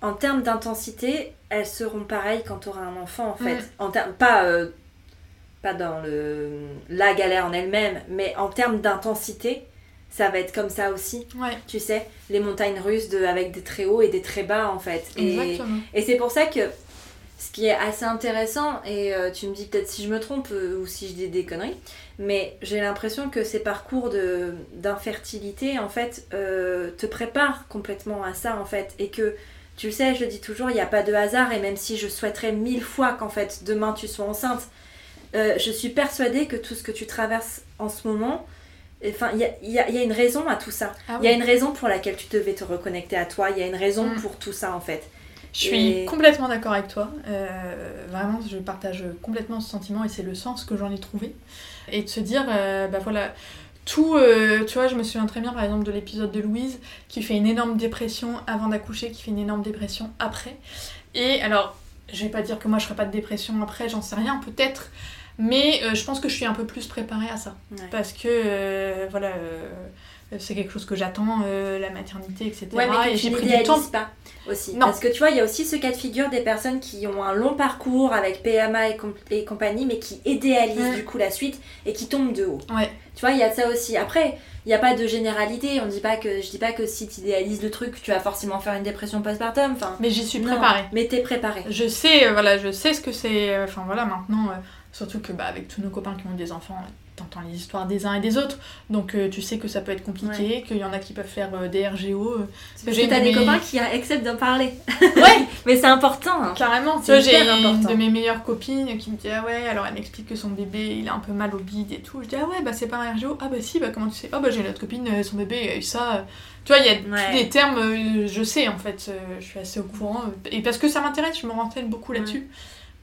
en termes d'intensité, elles seront pareilles quand tu auras un enfant, en fait. Mm. En pas, euh, pas dans le, la galère en elle-même, mais en termes d'intensité, ça va être comme ça aussi. ouais, Tu sais, les montagnes russes de, avec des très hauts et des très bas, en fait. Exactement. et c'est pour ça que ce qui est assez intéressant, et euh, tu me dis peut-être si je me trompe euh, ou si je dis des conneries, mais j'ai l'impression que ces parcours d'infertilité, en fait, euh, te préparent complètement à ça, en fait. Et que, tu le sais, je le dis toujours, il n'y a pas de hasard, et même si je souhaiterais mille fois qu'en fait, demain, tu sois enceinte, euh, je suis persuadée que tout ce que tu traverses en ce moment, enfin, il y a, y y une raison à tout ça. Ah Il y a une raison pour laquelle tu devais te reconnecter à toi, il y a une raison Mm. pour tout ça en fait. Je suis complètement d'accord avec toi. Euh, vraiment, je partage complètement ce sentiment et c'est le sens que j'en ai trouvé. Et de se dire, euh, bah voilà, tout, euh, tu vois, je me souviens très bien par exemple de l'épisode de Louise qui fait une énorme dépression avant d'accoucher, qui fait une énorme dépression après. Et alors, je vais pas dire que moi je ferai pas de dépression après, j'en sais rien, peut-être. Mais je pense que je suis un peu plus préparée à ça. Parce que, voilà, c'est quelque chose que j'attends, la maternité, etc. Ouais, mais que et j'ai pris du temps. pas aussi. Parce que tu vois, il y a aussi ce cas de figure des personnes qui ont un long parcours avec PMA et, compagnie, mais qui idéalisent du coup la suite et qui tombent de haut. Ouais. Tu vois, il y a ça aussi. Après, il n'y a pas de généralité. On dit pas que, je dis pas que si tu idéalises le truc, tu vas forcément faire une dépression postpartum. Enfin, mais j'y suis préparée. mais t'es préparée. Je sais, euh, voilà, je sais ce que c'est. Euh, enfin voilà, maintenant, euh, surtout que bah, avec tous nos copains qui ont des enfants, t'entends les histoires des uns et des autres, donc euh, tu sais que ça peut être compliqué, qu'il y en a qui peuvent faire euh, des RGO. Euh, parce que t'as des copains qui acceptent d'en parler. Ouais Mais c'est important hein. Carrément, j'ai une de mes meilleures copines qui me dit Ah ouais, alors elle m'explique que son bébé il a un peu mal au bide et tout. Je dis Ah ouais, bah c'est pas un RGO. Ah bah si, bah comment tu sais? Ah bah j'ai une autre copine, son bébé a eu ça. Tu vois, il y a tous des termes, je sais en fait, je suis assez au courant. Et parce que ça m'intéresse, je me renseigne beaucoup là-dessus.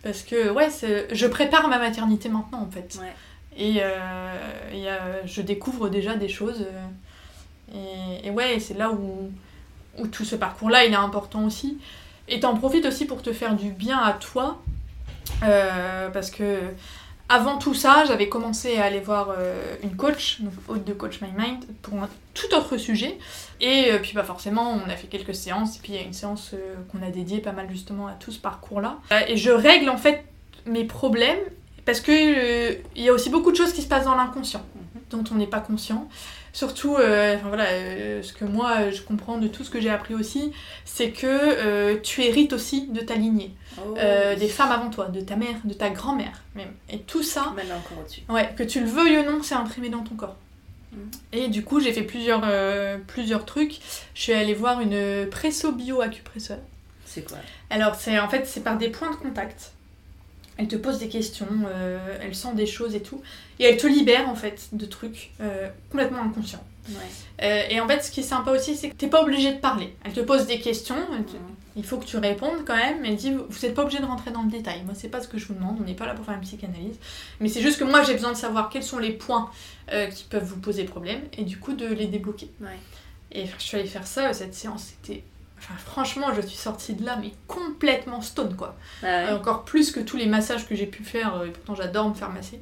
Parce que ouais, je prépare ma maternité maintenant en fait. Ouais. Et, euh, je découvre déjà des choses. Euh, et, ouais, c'est là où, où tout ce parcours-là, il est important aussi. Et t'en profites aussi pour te faire du bien à toi. Euh, parce que avant tout ça, j'avais commencé à aller voir une coach, donc haute de Coach My Mind, pour un tout autre sujet. Et puis bah forcément, on a fait quelques séances, et puis il y a une séance qu'on a dédiée pas mal justement à tout ce parcours-là. et je règle en fait mes problèmes parce qu'il euh, il y a aussi beaucoup de choses qui se passent dans l'inconscient, mhm. dont on n'est pas conscient. Surtout, euh, voilà, euh, ce que moi je comprends de tout ce que j'ai appris aussi, c'est que tu hérites aussi de ta lignée, oh, des femmes avant toi, de ta mère, de ta grand-mère même. Et tout ça, encore au-dessus. Ouais, que tu le veuilles ou non, c'est imprimé dans ton corps. Mhm. Et du coup, j'ai fait plusieurs, plusieurs trucs. Je suis allée voir une presso bio acupresseur. C'est quoi? Alors, c'est en fait, c'est par des points de contact elle te pose des questions, euh, elle sent des choses et tout, et elle te libère en fait de trucs euh, complètement inconscients. Euh, et en fait, ce qui est sympa aussi, c'est que t'es pas obligé de parler. Elle te pose des questions, il faut que tu répondes quand même, elle dit vous n'êtes pas obligé de rentrer dans le détail. Moi, c'est pas ce que je vous demande, on n'est pas là pour faire une psychanalyse, mais c'est juste que moi j'ai besoin de savoir quels sont les points qui peuvent vous poser problème et du coup de les débloquer. Et je suis allée faire ça, cette séance, c'était Enfin, franchement, je suis sortie de là, mais complètement stone, quoi. Ah encore plus que tous les massages que j'ai pu faire, euh, et pourtant j'adore me faire masser.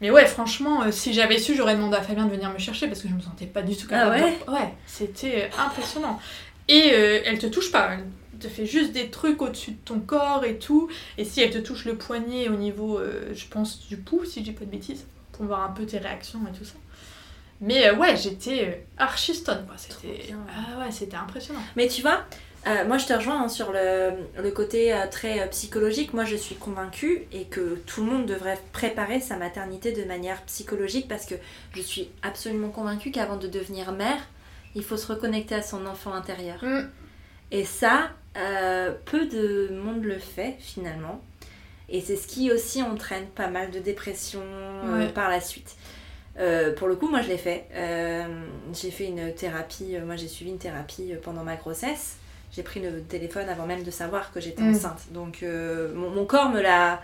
Mais ouais, franchement, euh, si j'avais su, j'aurais demandé à Fabien de venir me chercher parce que je me sentais pas du tout capable. Ah ouais Ouais, c'était euh, impressionnant. Et elle te touche pas, elle te fait juste des trucs au-dessus de ton corps et tout. Et si elle te touche le poignet au niveau, je pense, du pouls, si j'ai pas de bêtises, pour voir un peu tes réactions et tout ça. Mais euh, ouais, j'étais euh, archi stone, quoi. C'était ah ouais, c'était impressionnant. Mais tu vois, euh, moi je te rejoins hein, sur le, le côté très psychologique. Moi je suis convaincue et que tout le monde devrait préparer sa maternité de manière psychologique parce que je suis absolument convaincue qu'avant de devenir mère, il faut se reconnecter à son enfant intérieur. Mm. Et ça, peu de monde le fait finalement. Et c'est ce qui aussi entraîne pas mal de dépression par la suite. Euh, pour le coup, moi je l'ai fait. Euh, j'ai fait une thérapie, euh, moi j'ai suivi une thérapie pendant ma grossesse. J'ai pris le téléphone avant même de savoir que j'étais mm. enceinte. Donc mon, corps me l'a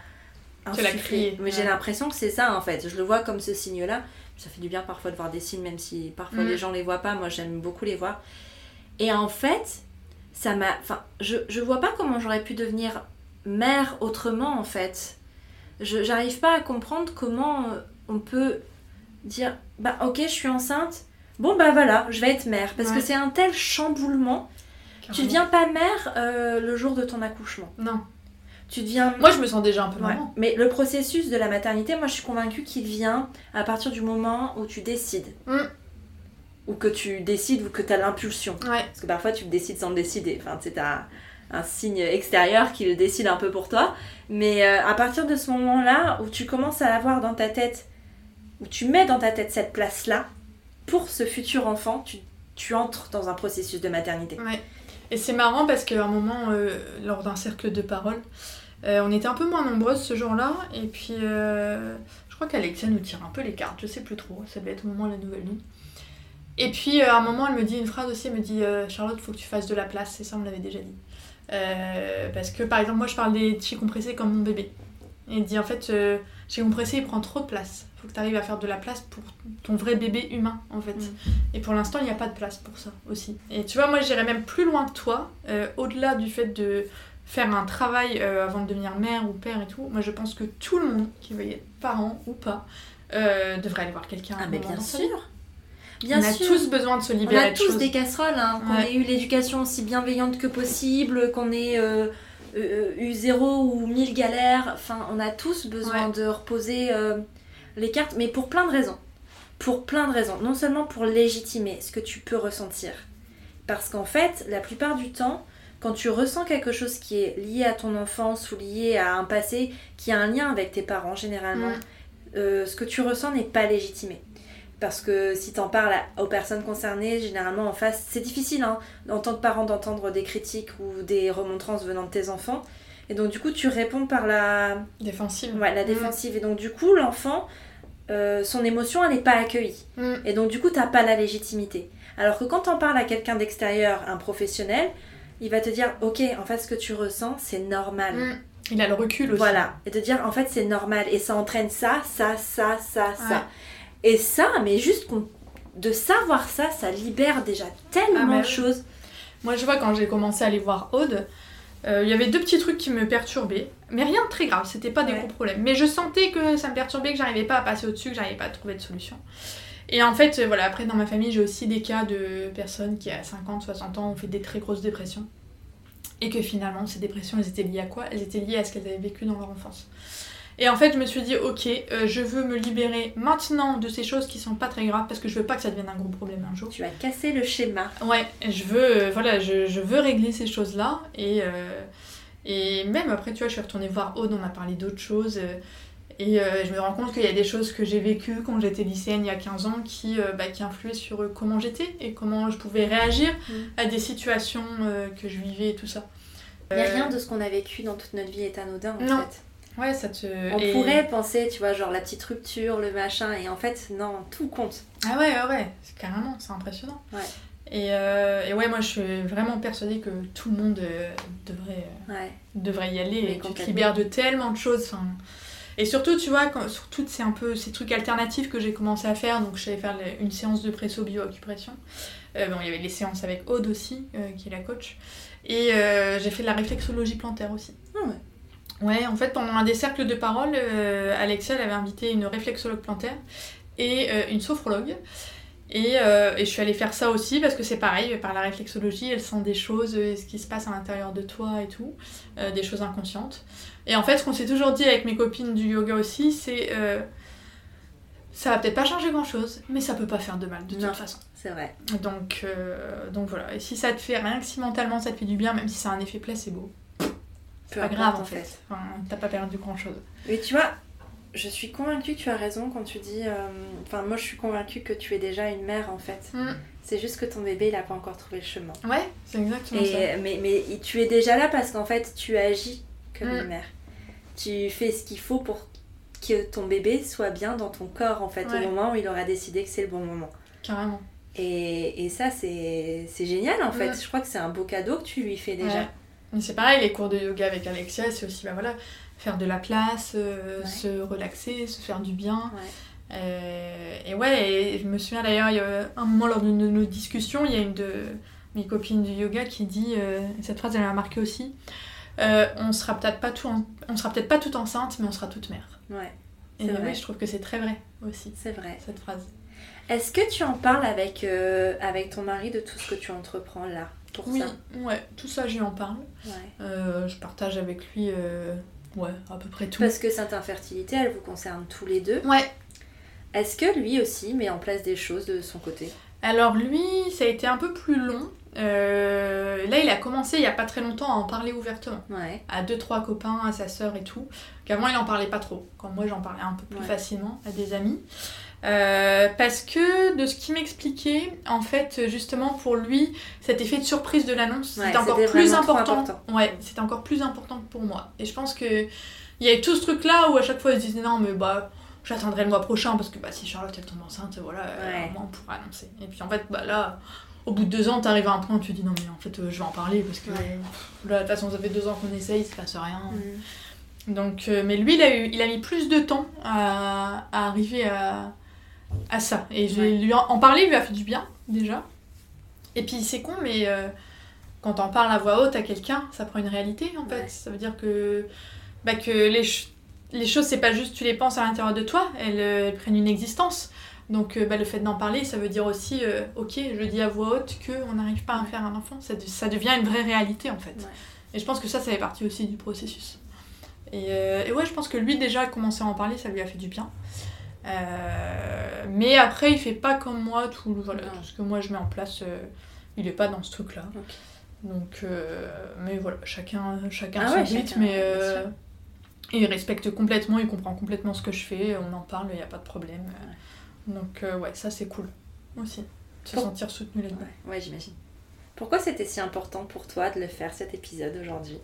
insufflé. Mais j'ai l'impression que c'est ça en fait. Je le vois comme ce signe-là. Ça fait du bien parfois de voir des signes, même si parfois mm. les gens les voient pas. Moi j'aime beaucoup les voir. Et en fait, ça m'a. Enfin, je, je vois pas comment j'aurais pu devenir mère autrement en fait. Je j'arrive pas à comprendre comment on peut dire bah ok je suis enceinte. Bon bah voilà je vais être mère. Parce que c'est un tel chamboulement. Tu deviens pas mère euh, le jour de ton accouchement. Non. Tu deviens moi je me sens déjà un peu maman. Mais le processus de la maternité moi je suis convaincue qu'il vient à partir du moment où tu décides. Mm. ou que tu décides ou que tu as l'impulsion parce que parfois tu décides sans décider. Enfin c'est un, un signe extérieur qui le décide un peu pour toi. Mais euh, à partir de ce moment là où tu commences à avoir dans ta tête où tu mets dans ta tête cette place-là, pour ce futur enfant, tu, entres dans un processus de maternité. Ouais. Et c'est marrant parce qu'à un moment, euh, lors d'un cercle de parole, euh, on était un peu moins nombreuses ce jour-là, et puis euh, je crois qu'Alexia nous tire un peu les cartes, je sais plus trop, ça devait être au moment de la nouvelle lune. Et puis à un moment, elle me dit une phrase aussi, elle me dit Charlotte, faut que tu fasses de la place, et ça on l'avait déjà dit. Parce que par exemple, moi je parle des petits compressés comme mon bébé. Et il dit en fait, chez compressé il prend trop de place. Il faut que tu arrives à faire de la place pour ton vrai bébé humain en fait. Mm. Et pour l'instant, il n'y a pas de place pour ça aussi. Et tu vois, moi j'irais même plus loin que toi, euh, au-delà du fait de faire un travail euh, avant de devenir mère ou père et tout. Moi je pense que tout le monde qui y être parent ou pas euh, devrait aller voir quelqu'un. Ah, mais bien sûr. Bien on a sûr. tous besoin de se On libérer a de tous choses. des casseroles, hein, qu'on Ouais. ait eu l'éducation aussi bienveillante que possible, qu'on ait euh, eu zéro ou mille galères. Enfin, on a tous besoin Ouais. de reposer euh, les cartes, mais pour plein de raisons. Pour plein de raisons. Non seulement pour légitimer ce que tu peux ressentir. Parce qu'en fait, la plupart du temps, quand tu ressens quelque chose qui est lié à ton enfance ou lié à un passé qui a un lien avec tes parents généralement, euh, ce que tu ressens n'est pas légitimé. Parce que si t'en parles à- aux personnes concernées, généralement en face, c'est difficile hein, en tant que parent d'entendre des critiques ou des remontrances venant de tes enfants. Et donc du coup, tu réponds par la, Défensive. ouais, la défensive. Et donc du coup, l'enfant, euh, son émotion, elle n'est pas accueillie. Mm. Et donc du coup, t'as pas la légitimité. Alors que quand t'en parles à quelqu'un d'extérieur, un professionnel, il va te dire, ok, en fait, ce que tu ressens, c'est normal. Mm. Il a le recul aussi. Voilà, et te dire en fait c'est normal et ça entraîne ça, ça, ça, ça, ça. Et ça, mais juste de savoir ça, ça libère déjà tellement Ah, de choses. Moi, je vois quand j'ai commencé à aller voir Aude, euh, il y avait deux petits trucs qui me perturbaient, mais rien de très grave, c'était pas des Ouais. gros problèmes. Mais je sentais que ça me perturbait, que j'arrivais pas à passer au-dessus, que j'arrivais pas à trouver de solution. Et en fait, euh, voilà, après dans ma famille, j'ai aussi des cas de personnes qui à 50, 60 ans ont fait des très grosses dépressions. Et que finalement, ces dépressions, elles étaient liées à quoi? Elles étaient liées à ce qu'elles avaient vécu dans leur enfance. Et en fait, je me suis dit, ok, euh, je veux me libérer maintenant de ces choses qui sont pas très graves parce que je veux pas que ça devienne un gros problème un jour. Tu as cassé le schéma. Ouais, je veux, euh, voilà, je, je veux régler ces choses-là. Et, euh, et même après, tu vois, je suis retournée voir Aude, on a parlé d'autres choses. et je me rends compte qu'il y a des choses que j'ai vécues quand j'étais lycéenne il y a 15 ans qui, bah, qui influaient sur comment j'étais et comment je pouvais réagir Mm. à des situations que je vivais et tout ça. Il n'y a rien de ce qu'on a vécu dans toute notre vie est anodin en Non. fait. Ouais, ça te. On et- pourrait penser, tu vois, genre la petite rupture, le machin, et en fait, non, tout compte. Ah ouais, ouais, ouais, carrément, c'est impressionnant. Ouais. Et, euh, et ouais, moi je suis vraiment persuadée que tout le monde euh, devrait. euh, Ouais. devrait y aller Mais et tu te libères de tellement de choses. enfin. Et surtout, tu vois, quand, sur toutes ces, un peu, ces trucs alternatifs que j'ai commencé à faire, donc je allée faire une séance de presso bioacupression. Bon, il y avait les séances avec Aude aussi, qui est la coach. Et j'ai fait de la réflexologie plantaire aussi. Ah ouais. Ouais, en fait, pendant un des cercles de parole, euh, Alexia elle avait invité une réflexologue plantaire et euh, une sophrologue. Et, euh, et je suis allée faire ça aussi parce que c'est pareil, par la réflexologie, elle sent des choses, euh, ce qui se passe à l'intérieur de toi et tout, des choses inconscientes. Et en fait, ce qu'on s'est toujours dit avec mes copines du yoga aussi, c'est ça va peut-être pas changer grand chose, mais ça peut pas faire de mal de toute Non. façon. C'est vrai. Donc, donc voilà, et si ça te fait rien que si mentalement ça te fait du bien, même si c'est un effet placebo, Peu pas grave en fait. Enfin, T'as pas perdu grand chose. Mais tu vois, je suis convaincue que tu as raison quand tu dis. euh, Enfin, moi, je suis convaincue que tu es déjà une mère en fait. C'est juste que ton bébé, il a pas encore trouvé le chemin. Ouais, c'est exactement ça. Mais, mais tu es déjà là parce qu'en fait, tu agis comme Mm. une mère. Tu fais ce qu'il faut pour que ton bébé soit bien dans ton corps, en fait, Ouais. au moment où il aura décidé que c'est le bon moment. Carrément. Et, et ça, c'est c'est génial, en fait. Mm. Je crois que c'est un beau cadeau que tu lui fais déjà. Ouais. Mais c'est pareil, les cours de yoga avec Alexia, c'est aussi bah voilà, faire de la place, euh, Ouais. se relaxer, se faire du bien. Ouais. Euh, et ouais, et je me souviens d'ailleurs, il y a un moment lors d'une de nos discussions, il y a une de mes copines du yoga qui dit, euh, cette phrase elle m'a marqué aussi, on sera peut-être pas tout en- on sera peut-être pas toute enceinte, mais on sera toute mère. Ouais, Et oui, je trouve que c'est très vrai aussi, c'est vrai. cette phrase. Est-ce que tu en parles avec, avec ton mari de tout ce que tu entreprends là? Pour Oui, ça ouais, tout ça, je lui en parle. Ouais. Euh, je partage avec lui, euh, ouais, à peu près tout. Parce que cette infertilité, elle vous concerne tous les deux. Ouais, Est-ce que lui aussi met en place des choses de son côté? Alors lui, ça a été un peu plus long. Euh, là, il a commencé il y a pas très longtemps à en parler ouvertement. Ouais. À deux, trois copains, à sa sœur et tout. Qu'avant, il en parlait pas trop. Quand moi, j'en parlais un peu plus facilement à des amis. Euh, parce que de ce qu'il m'expliquait, en fait, justement pour lui, cet effet de surprise de l'annonce, Ouais, c'était encore plus important. important. Ouais, c'était encore plus important que pour moi. Et je pense que il y avait tout ce truc-là où à chaque fois ils se disaient non, mais bah j'attendrai le mois prochain parce que bah si Charlotte elle tombe enceinte, voilà, euh, Ouais. au moins on pourra annoncer. Et puis en fait, bah là, au bout de deux ans, t'arrives à un point où tu dis non, mais en fait, euh, je vais en parler parce que Ouais. pff, là, de toute façon, ça fait deux ans qu'on essaye, il se passe rien. Mm. Donc, euh, mais lui, il a, eu, il a mis plus de temps à, à arriver à, à ça. Et je- Ouais. lui en, en parler lui a fait du bien, déjà. Et puis, c'est con, mais euh, quand on parle à voix haute à quelqu'un, ça prend une réalité, en fait. Ouais. Ça veut dire que, bah, que les, ch- les choses, c'est pas juste tu les penses à l'intérieur de toi, elles, euh, elles prennent une existence. Donc, euh, bah, le fait d'en parler, ça veut dire aussi, euh, ok, je dis à voix haute qu'on n'arrive pas à faire un enfant. Ça, de- ça devient une vraie réalité, en fait. Ouais. Et je pense que ça, ça fait partie aussi du processus. Et, euh, et ouais, je pense que lui, déjà, commencer à en parler, ça lui a fait du bien. Euh, mais après, il fait pas comme moi tout, voilà, tout ce que moi je mets en place. euh, il est pas dans ce truc-là. Donc, euh, mais voilà, chacun, chacun Ah son ouais, rythme. chacun, mais il respecte complètement, il comprend complètement ce que je fais. On en parle, il n'y a pas de problème. Donc, ouais, ça c'est cool aussi. Se Pour- sentir soutenu là-dedans. Ouais, ouais, j'imagine. Pourquoi c'était si important pour toi de le faire cet épisode aujourd'hui?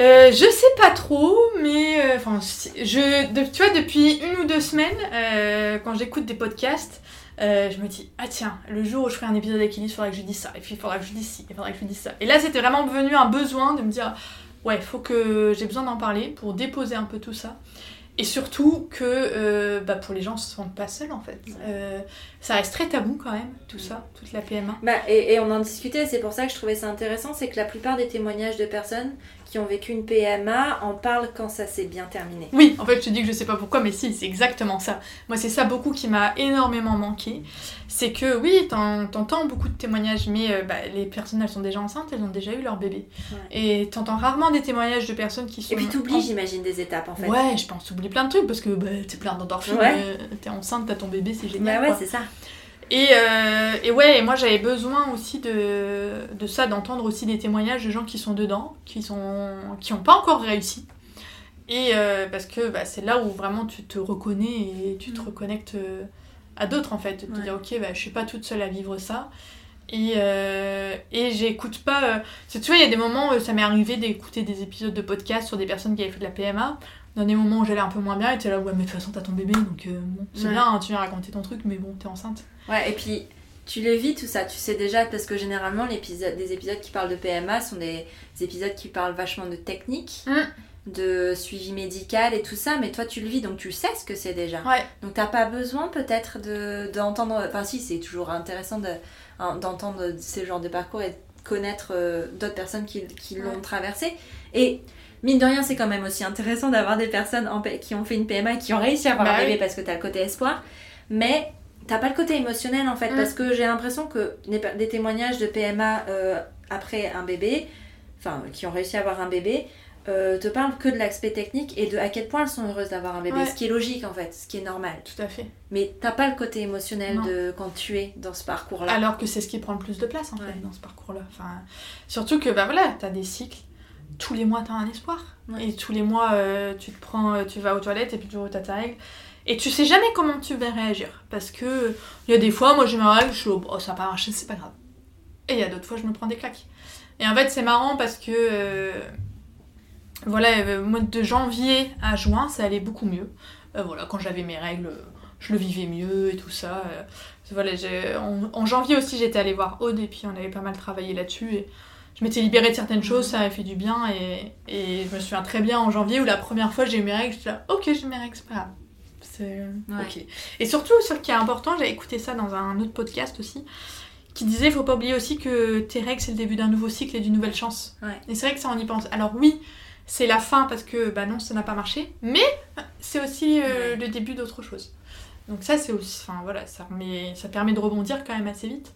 Euh, je sais pas trop, mais euh, je, de- tu vois, depuis une ou deux semaines, euh, quand j'écoute des podcasts, euh, je me dis ah tiens, le jour où je ferai un épisode avec il faudra que je dise ça, et puis il faudra que je dise ci, il faudra que je dise ça. Et là, c'était vraiment devenu un besoin de me dire ouais, faut que j'ai besoin d'en parler pour déposer un peu tout ça. Et surtout que euh, bah, pour les gens, se sentent pas seuls en fait. Euh, ça reste très tabou quand même, tout ça, toute la PMA. Bah, et, et on en discutait, c'est pour ça que je trouvais ça intéressant, c'est que la plupart des témoignages de personnes qui ont vécu une PMA en parlent quand ça s'est bien terminé. Oui, en fait, je te dis que je sais pas pourquoi, mais si, c'est exactement ça. Moi, c'est ça beaucoup qui m'a énormément manqué. C'est que oui, t'en- t'entends beaucoup de témoignages, mais euh, bah, les personnes, elles sont déjà enceintes, elles ont déjà eu leur bébé. Ouais. Et t'entends rarement des témoignages de personnes qui sont. Et puis t'oublies, j'imagine, des étapes en fait. Ouais, je pense t'oublies plein de trucs parce que bah, t'es plein d'endorphines, Ouais. euh, t'es enceinte, t'as ton bébé, c'est Bah génial. ouais, quoi. c'est ça. Et, euh, et ouais, et moi j'avais besoin aussi de, de ça, d'entendre aussi des témoignages de gens qui sont dedans, qui sont qui n'ont pas encore réussi. Et euh, parce que bah, c'est là où vraiment tu te reconnais et tu te Mm. reconnectes euh, à d'autres en fait. De te Ouais. dire ok, bah, je suis pas toute seule à vivre ça. Et, euh, et j'écoute pas. tu vois, il y a des moments où ça m'est arrivé d'écouter des épisodes de podcast sur des personnes qui avaient fait de la PMA. Dans des moments où j'allais un peu moins bien, et t'es là, ouais, mais de toute façon, t'as ton bébé, donc euh, bon, c'est Ouais. bien, hein, tu viens raconter ton truc, mais bon, t'es enceinte. Ouais, et puis tu le vis tout ça, tu sais déjà, parce que généralement, l'épisode, des épisodes qui parlent de PMA sont des, des épisodes qui parlent vachement de technique, Mm. de suivi médical et tout ça, mais toi tu le vis, donc tu sais ce que c'est déjà. Ouais. Donc t'as pas besoin peut-être de- d'entendre, enfin si, c'est toujours intéressant de- hein, d'entendre ces genres de parcours et de connaître euh, d'autres personnes qui, qui l'ont Ouais. traversé. Et mine de rien, c'est quand même aussi intéressant d'avoir des personnes en qui ont fait une PMA et qui ont réussi à avoir Bah un oui. bébé parce que t'as le côté espoir. Mais t'as pas le côté émotionnel en fait, Mm. parce que j'ai l'impression que des, témoignages de PMA euh, après un bébé, enfin qui ont réussi à avoir un bébé, euh, te parlent que de l'aspect technique et de à quel point elles sont heureuses d'avoir un bébé, Ouais. ce qui est logique en fait, ce qui est normal. Tout à fait. Mais t'as pas le côté émotionnel Non. de quand tu es dans ce parcours-là. Alors que c'est ce qui prend le plus de place en Ouais. fait dans ce parcours-là. Enfin, surtout que bah voilà, t'as des cycles. Tous les mois t'as un espoir. Ouais. Et tous les mois euh, tu te prends, tu vas aux toilettes et puis tu t'as ta règle. Et tu sais jamais comment tu vas réagir. Parce que il y a des fois, moi j'ai ma règle, je suis oh, ça va pas marcher, c'est pas grave. Et il y a d'autres fois, je me prends des claques. Et en fait, c'est marrant parce que euh, voilà, euh, moi de janvier à juin, ça allait beaucoup mieux. Euh, voilà, quand j'avais mes règles, je le vivais mieux et tout ça. voilà, en, janvier aussi, j'étais allée voir Aude et puis on avait pas mal travaillé là-dessus. Et je m'étais libérée de certaines choses, ça m'a fait du bien. Et, et je me souviens très bien en janvier où la première fois j'ai eu mes règles, j'étais là, ok, j'ai mes règles, c'est pas grave. C'est Ouais. ok. Et surtout, ce qui est important, j'ai écouté ça dans un autre podcast aussi, qui disait faut pas oublier aussi que tes règles c'est le début d'un nouveau cycle et d'une nouvelle chance. Ouais. Et c'est vrai que ça on y pense. Alors oui, c'est la fin parce que bah non, ça n'a pas marché, mais c'est aussi euh, Ouais. le début d'autre chose. Donc ça c'est aussi, enfin voilà, ça, remet- ça permet de rebondir quand même assez vite.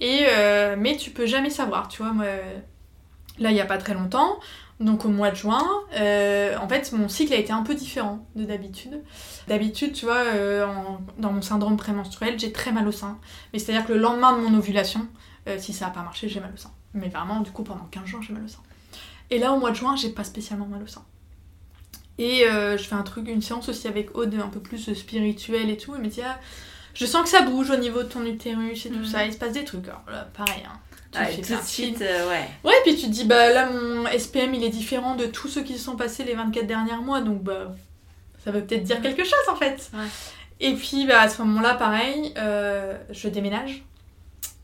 Et euh, mais tu peux jamais savoir, tu vois, moi, là il y a pas très longtemps, donc au mois de juin, euh, en fait mon cycle a été un peu différent de d'habitude. D'habitude, tu vois, euh, en- dans mon syndrome prémenstruel, j'ai très mal au sein. Mais c'est-à-dire que le lendemain de mon ovulation, euh, si ça n'a pas marché, j'ai mal au sein. Mais vraiment, du coup, pendant 15 jours, j'ai mal au sein. Et là, au mois de juin, j'ai pas spécialement mal au sein. Et euh, je fais un truc, une séance aussi avec Aude un peu plus spirituelle et tout. Elle me dit, ah, je sens que ça bouge au niveau de ton utérus et tout ça, il se passe des trucs. Alors là, pareil, hein. Ah, tout de suite, euh. Ouais, puis tu te dis, bah là, mon SPM, il est différent de tous ceux qui se sont passés les 24 derniers mois, donc bah, ça veut peut-être dire quelque chose en fait. Ouais. Et puis, bah, à ce moment-là, pareil, euh, je déménage.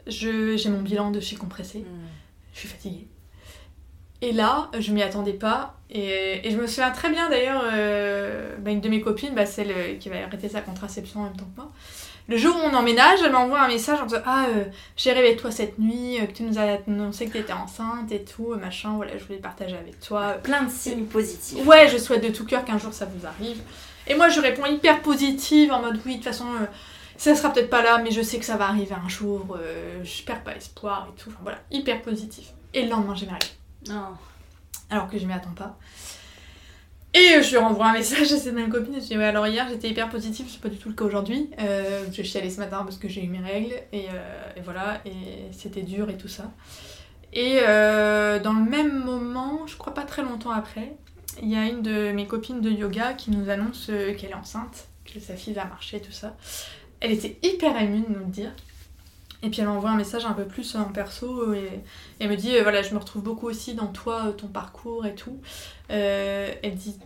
je- j'ai mon bilan de chez Compressé. Mm. Je suis fatiguée. Et là, je m'y attendais pas. Et, et je me souviens très bien d'ailleurs, euh, bah, une de mes copines, bah, celle euh, qui va arrêter sa contraception en même temps que moi. Le jour où on emménage, elle m'envoie un message en disant Ah, euh, j'ai rêvé de toi cette nuit, euh, que tu nous as annoncé que tu étais enceinte et tout, euh, machin, voilà, je voulais partager avec toi. Plein de signes positifs. Ouais, je souhaite de tout cœur qu'un jour ça vous arrive. Et moi, je réponds hyper positive, en mode oui, de toute façon, euh, ça sera peut-être pas là, mais je sais que ça va arriver un jour, je perds pas espoir et tout. Enfin voilà, hyper positif. Et le lendemain, j'ai règles Non. alors que je m'y attends pas. Et je lui renvoie un message à cette même copine. Je dis ouais alors hier j'étais hyper positive, c'est pas du tout le cas aujourd'hui. Euh, je suis allée ce matin parce que j'ai eu mes règles et, euh, et voilà et c'était dur et tout ça. Et euh, dans le même moment, je crois pas très longtemps après, il y a une de mes copines de yoga qui nous annonce qu'elle est enceinte, que sa fille va marcher tout ça. Elle était hyper émue de nous le dire. Et puis elle m'envoie un message un peu plus en perso et, et elle me dit voilà je me retrouve beaucoup aussi dans toi, ton parcours et tout. Euh, elle dit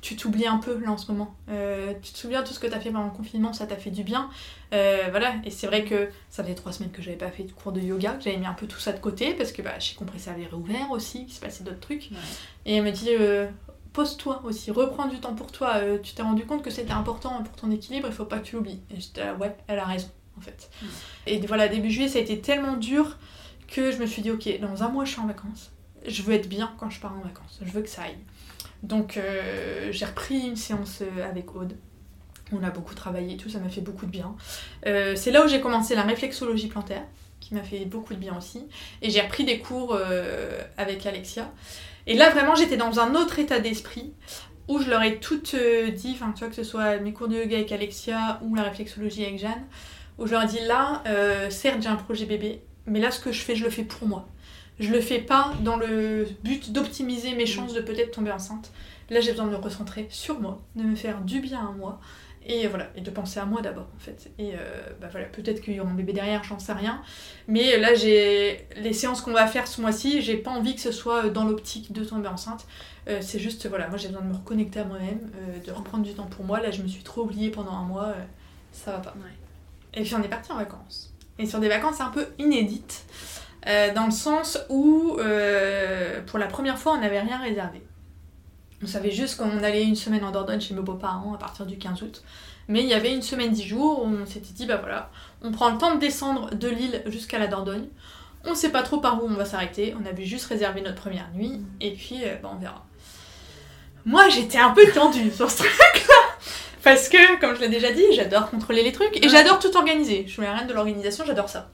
tu- t'oublies un peu là en ce moment. Euh, tu te souviens de tout ce que t'as fait pendant le confinement, ça t'a fait du bien. Euh, voilà et c'est vrai que ça faisait trois semaines que j'avais pas fait de cours de yoga, que j'avais mis un peu tout ça de côté parce que bah, chez Compressé avait réouvert aussi, qu'il se passait d'autres trucs. Ouais. Et elle me dit euh, pose-toi aussi, reprends du temps pour toi. Tu t'es rendu compte que c'était important pour ton équilibre, il faut pas que tu l'oublies. Et j'étais là, ouais, elle a raison en fait. Et voilà, début juillet, ça a été tellement dur que je me suis dit, ok, dans un mois, je suis en vacances. Je veux être bien quand je pars en vacances. Je veux que ça aille. Donc, euh, j'ai repris une séance euh, avec Aude. On a beaucoup travaillé et tout, ça m'a fait beaucoup de bien. Euh, c'est là où j'ai commencé la réflexologie plantaire, qui m'a fait beaucoup de bien aussi. Et j'ai repris des cours avec Alexia. Et là, vraiment, j'étais dans un autre état d'esprit où je leur ai toutes dit, enfin, tu vois, que ce soit mes cours de yoga avec Alexia ou la réflexologie avec Jeanne, où je leur ai dit là, certes j'ai un projet bébé, mais là ce que je fais, je le fais pour moi. Je le fais pas dans le but d'optimiser mes chances de peut-être tomber enceinte. Là j'ai besoin de me recentrer sur moi, de me faire du bien à moi, et voilà, et de penser à moi d'abord en fait. Et euh, bah voilà, peut-être qu'il y aura un bébé derrière, j'en sais rien. Mais là j'ai les séances qu'on va faire ce mois-ci, j'ai pas envie que ce soit dans l'optique de tomber enceinte. Euh, c'est juste voilà, moi j'ai besoin de me reconnecter à moi-même, euh, de reprendre du temps pour moi. Là je me suis trop oubliée pendant un mois, euh, ça va pas. Et puis on est parti en vacances. Et sur des vacances un peu inédites, euh, dans le sens où euh, pour la première fois on n'avait rien réservé. On savait juste qu'on allait une semaine en Dordogne chez mes beaux-parents à partir du 15 août. Mais il y avait une semaine, dix jours, où on s'était dit, bah voilà, on prend le temps de descendre de l'île jusqu'à la Dordogne. On sait pas trop par où on va s'arrêter, on avait juste réservé notre première nuit, et puis euh, bah, on verra. Moi j'étais un peu tendue sur ce truc-là, parce que, comme je l'ai déjà dit, j'adore contrôler les trucs, et j'adore tout organiser. Je suis la reine de l'organisation, j'adore ça.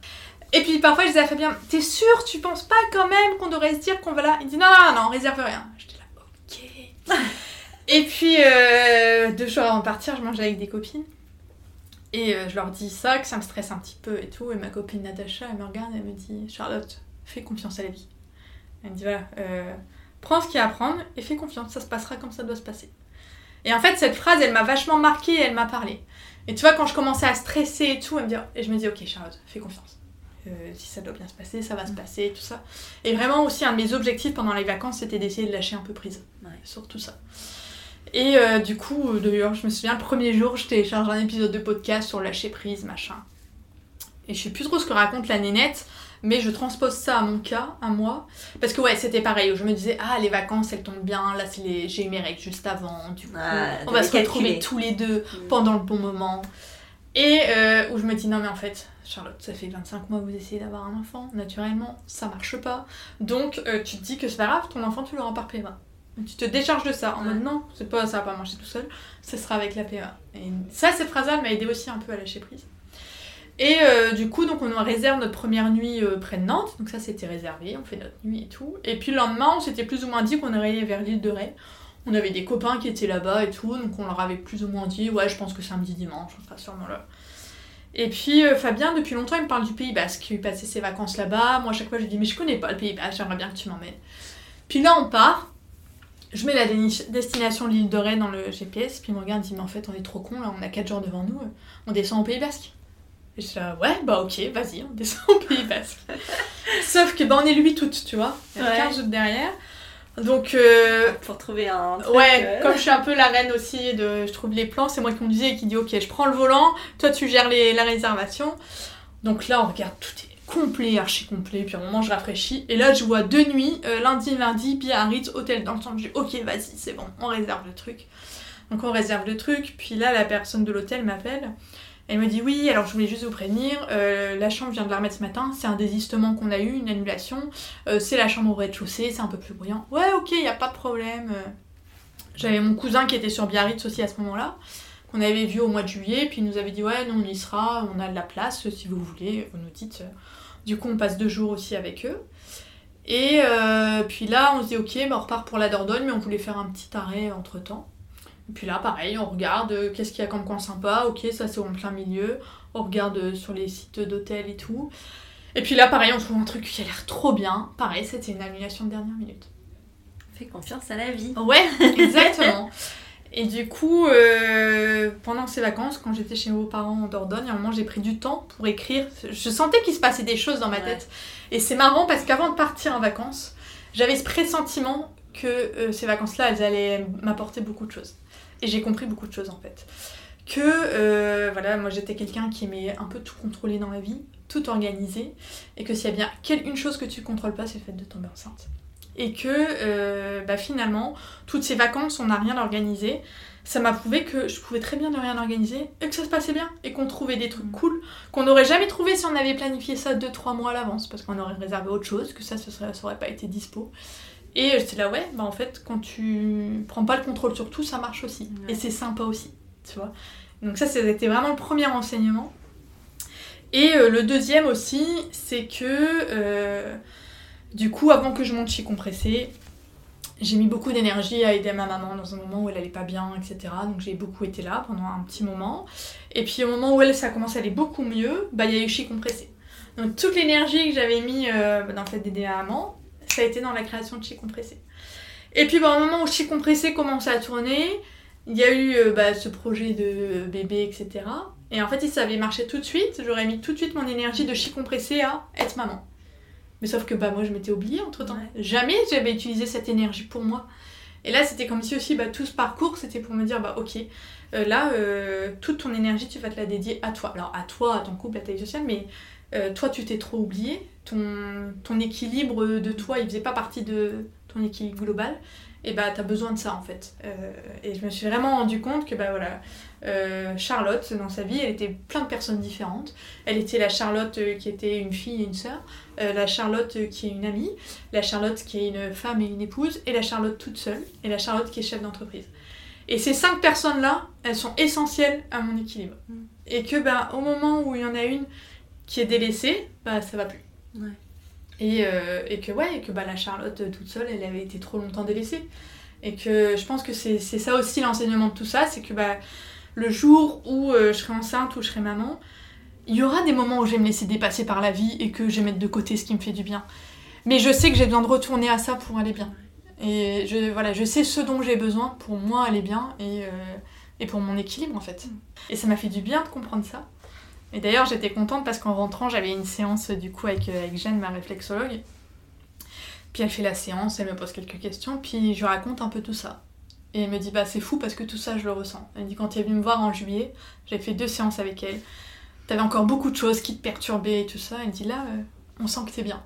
Et puis parfois je disais à Fabien, t'es sûr, tu penses pas quand même qu'on devrait se dire qu'on va là? Il dit non, non, non, on réserve rien. J'étais là, ok. Et puis euh, deux jours avant de partir, je mangeais avec des copines. Et euh, je leur dis ça, que ça me stresse un petit peu et tout. Et ma copine Natacha, elle me regarde et elle me dit Charlotte, fais confiance à la vie. Elle me dit voilà, euh, prends ce qu'il y a à prendre et fais confiance, ça se passera comme ça doit se passer. Et en fait, cette phrase, elle m'a vachement marquée et elle m'a parlé. Et tu vois, quand je commençais à stresser et tout, elle me dit, et je me dis ok, Charlotte, fais confiance. Euh, si ça doit bien se passer, ça va se passer et tout ça. Et vraiment aussi, un de mes objectifs pendant les vacances, c'était d'essayer de lâcher un peu prise Ouais. sur tout ça. Et euh, du coup, euh, d'ailleurs, je me souviens, le premier jour, je télécharge un épisode de podcast sur lâcher prise, machin. Et je sais plus trop ce que raconte la nénette, mais je transpose ça à mon cas, à moi. Parce que ouais, c'était pareil, où je me disais, ah, les vacances, elles tombent bien, là, c'est les... j'ai eu mes règles juste avant, du coup, Ah, on va se retrouver tous les deux Mm. pendant le bon moment. Et euh, où je me dis, non mais en fait, Charlotte, ça fait 25 mois que vous essayez d'avoir un enfant, naturellement, ça marche pas. Donc euh, tu te dis que c'est pas grave, ton enfant tu l'auras par PMA. Tu te décharges de ça en mode non, c'est pas, ça va pas marcher tout seul, ce sera avec la PMA. Et ça, cette phrase-là m'a aidé aussi un peu à lâcher prise. Et euh, du coup, donc on réserve notre première nuit euh, près de Nantes, donc ça c'était réservé, on fait notre nuit et tout. Et puis le lendemain, on s'était plus ou moins dit qu'on irait vers l'île de Ré. On avait des copains qui étaient là-bas et tout, donc on leur avait plus ou moins dit, ouais, je pense que samedi, dimanche, on sera sûrement là. Et puis euh, Fabien, depuis longtemps, il me parle du Pays Basque. Il passait ses vacances là-bas. Moi, à chaque fois, je lui dis, mais je connais pas le Pays Basque, j'aimerais bien que tu m'emmènes. Puis là, on part. Je mets la destination l'île de Ré dans le GPS. Puis il me regarde, il dit, mais en fait, on est trop con là, on a 4 jours devant nous. On descend au Pays Basque. Et je suis là, ouais, bah ok, vas-y, on descend au Pays Basque. Sauf que, bah, on est lui toutes, tu vois. Il y a Ouais. 15 autres derrière. Donc, euh, Pour trouver un truc. Ouais, euh, comme je suis un peu la reine aussi de je trouve les plans, c'est moi qui conduisais et qui dit ok je prends le volant, toi tu gères les, la réservation. Donc là on regarde tout est complet, archi complet. Puis à un moment, je rafraîchis. Et là, je vois deux nuits, euh, lundi, lundi, Biarritz, hôtel dans le centre. Je dis, ok, vas-y, c'est bon, on réserve le truc. Donc on réserve le truc. Puis là, la personne de l'hôtel m'appelle. Elle me dit oui, alors je voulais juste vous prévenir, euh, la chambre vient de la remettre ce matin, c'est un désistement qu'on a eu, une annulation, euh, c'est la chambre au rez-de-chaussée, c'est un peu plus bruyant. Ouais, ok, y a pas de problème. J'avais mon cousin qui était sur Biarritz aussi à ce moment-là, qu'on avait vu au mois de juillet, puis il nous avait dit ouais, non, on y sera, on a de la place, si vous voulez, vous nous dites. Du coup, on passe deux jours aussi avec eux. Et euh, puis là, on se dit ok, bah, on repart pour la Dordogne, mais on voulait faire un petit arrêt entre temps. Et puis là, pareil, on regarde euh, qu'est-ce qu'il y a comme coin sympa. Ok, ça c'est en plein milieu. On regarde euh, sur les sites d'hôtels et tout. Et puis là, pareil, on trouve un truc qui a l'air trop bien. Pareil, c'était une annulation de dernière minute. Fais confiance à la vie. Ouais, exactement. Et du coup, euh, pendant ces vacances, quand j'étais chez mes parents en Dordogne, à un moment j'ai pris du temps pour écrire. Je sentais qu'il se passait des choses dans ma tête. Et c'est marrant parce qu'avant de partir en vacances, j'avais ce pressentiment que ces vacances-là, elles allaient m'apporter beaucoup de choses. Et j'ai compris beaucoup de choses en fait. Que euh, voilà, moi j'étais quelqu'un qui aimait un peu tout contrôler dans la vie, tout organiser, et que s'il y a bien une chose que tu contrôles pas, c'est le fait de tomber enceinte. Et que euh, bah, finalement, toutes ces vacances, on n'a rien organisé. Ça m'a prouvé que je pouvais très bien ne rien organiser et que ça se passait bien et qu'on trouvait des trucs cool qu'on n'aurait jamais trouvé si on avait planifié ça 2-3 mois à l'avance parce qu'on aurait réservé autre chose, que ça, ça, serait, ça aurait pas été dispo. Et j'étais là, ouais, bah en fait, quand tu prends pas le contrôle sur tout, ça marche aussi. Et c'est sympa aussi, tu vois. Donc ça, c'était vraiment le premier enseignement. Et euh, le deuxième aussi, c'est que, euh, du coup, avant que je monte chez Compressé, j'ai mis beaucoup d'énergie à aider ma maman dans un moment où elle allait pas bien, etc. Donc j'ai beaucoup été là pendant un petit moment. Et puis au moment où elle, ça a commencé à aller beaucoup mieux, bah il y a eu chez Compressé. Donc toute l'énergie que j'avais mis euh, dans le fait d'aider ma maman, ça a été dans la création de Chi Compressé. Et puis bah, au moment où Chi Compressé commençait à tourner, il y a eu euh, bah, ce projet de bébé, etc. Et en fait, si ça avait marché tout de suite, j'aurais mis tout de suite mon énergie de Chi Compressé à être maman. Mais sauf que bah, moi, je m'étais oubliée entre temps. Jamais j'avais utilisé cette énergie pour moi. Et là, c'était comme si aussi bah, tout ce parcours, c'était pour me dire bah, ok, euh, là, euh, toute ton énergie, tu vas te la dédier à toi. Alors, à toi, à ton couple, à ta vie sociale, mais toi, tu t'es trop oublié. Ton, ton équilibre de toi, il faisait pas partie de ton équilibre global et bah t'as besoin de ça en fait. Euh, et je me suis vraiment rendu compte que bah voilà, euh, Charlotte dans sa vie, elle était plein de personnes différentes. Elle était la Charlotte euh, qui était une fille et une sœur, la Charlotte qui est une amie, la Charlotte qui est une femme et une épouse, et la Charlotte toute seule, et la Charlotte qui est chef d'entreprise. Et ces cinq personnes-là, elles sont essentielles à mon équilibre. Mm. Et que bah au moment où il y en a une qui est délaissée, bah ça va plus. Ouais. Euh, et, que ouais, que bah, la Charlotte toute seule, elle avait été trop longtemps délaissée. Et que je pense que c'est ça aussi l'enseignement de tout ça, c'est que bah, le jour où euh, je serai enceinte ou je serai maman, il y aura des moments où je vais me laisser dépasser par la vie et que je vais mettre de côté ce qui me fait du bien. Mais je sais que j'ai besoin de retourner à ça pour aller bien. Et je, voilà, je sais ce dont j'ai besoin pour moi aller bien et, euh, et pour mon équilibre en fait. Et ça m'a fait du bien de comprendre ça. Et d'ailleurs, j'étais contente parce qu'en rentrant, j'avais une séance du coup avec, avec Jeanne, ma réflexologue. Puis elle fait la séance, elle me pose quelques questions, puis je raconte un peu tout ça. Et elle me dit, bah c'est fou parce que tout ça, je le ressens. Elle me dit, quand elle est venue me voir en juillet, j'avais fait deux séances avec elle. T'avais encore beaucoup de choses qui te perturbaient et tout ça. Elle me dit, là, euh, on sent que t'es bien.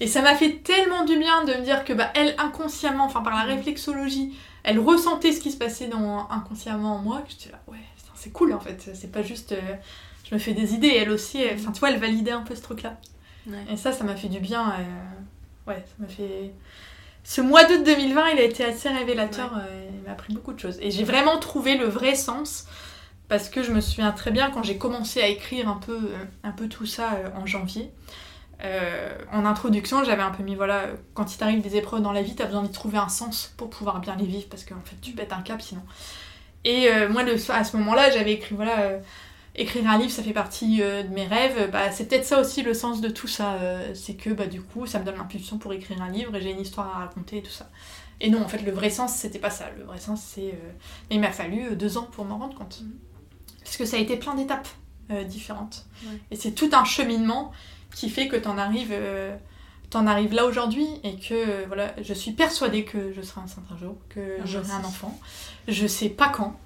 Et ça m'a fait tellement du bien de me dire que bah, elle, inconsciemment, enfin par la réflexologie, elle ressentait ce qui se passait dans, inconsciemment en moi, que j'étais là, ouais, c'est cool en fait. C'est pas juste. Euh, je me fais des idées. elle aussi, enfin, tu vois, elle validait un peu ce truc-là. Et ça, ça m'a fait du bien. Euh, ouais, ça m'a fait. Ce mois d'août 2020, il a été assez révélateur. Euh, il m'a appris beaucoup de choses. Et j'ai vraiment trouvé le vrai sens. Parce que je me souviens très bien quand j'ai commencé à écrire un peu, euh, un peu tout ça en janvier. en introduction, j'avais un peu mis voilà, quand il t'arrive des épreuves dans la vie, t'as besoin de trouver un sens pour pouvoir bien les vivre parce qu'en fait, tu pètes un cap sinon. Et moi, le, à ce moment-là, j'avais écrit voilà écrire un livre, ça fait partie euh, de mes rêves, bah, c'est peut-être ça aussi le sens de tout ça. Euh, c'est que bah, du coup, ça me donne l'impulsion pour écrire un livre et j'ai une histoire à raconter et tout ça. Et non, en fait, le vrai sens, c'était pas ça. Le vrai sens, c'est. Euh, il m'a fallu deux ans pour m'en rendre compte. Mm. Parce que ça a été plein d'étapes différentes. Et c'est tout un cheminement qui fait que t'en arrives. T'en arrives là aujourd'hui et que voilà, je suis persuadée que je serai enceinte un jour, que ah, j'aurai un enfant. Je sais pas quand,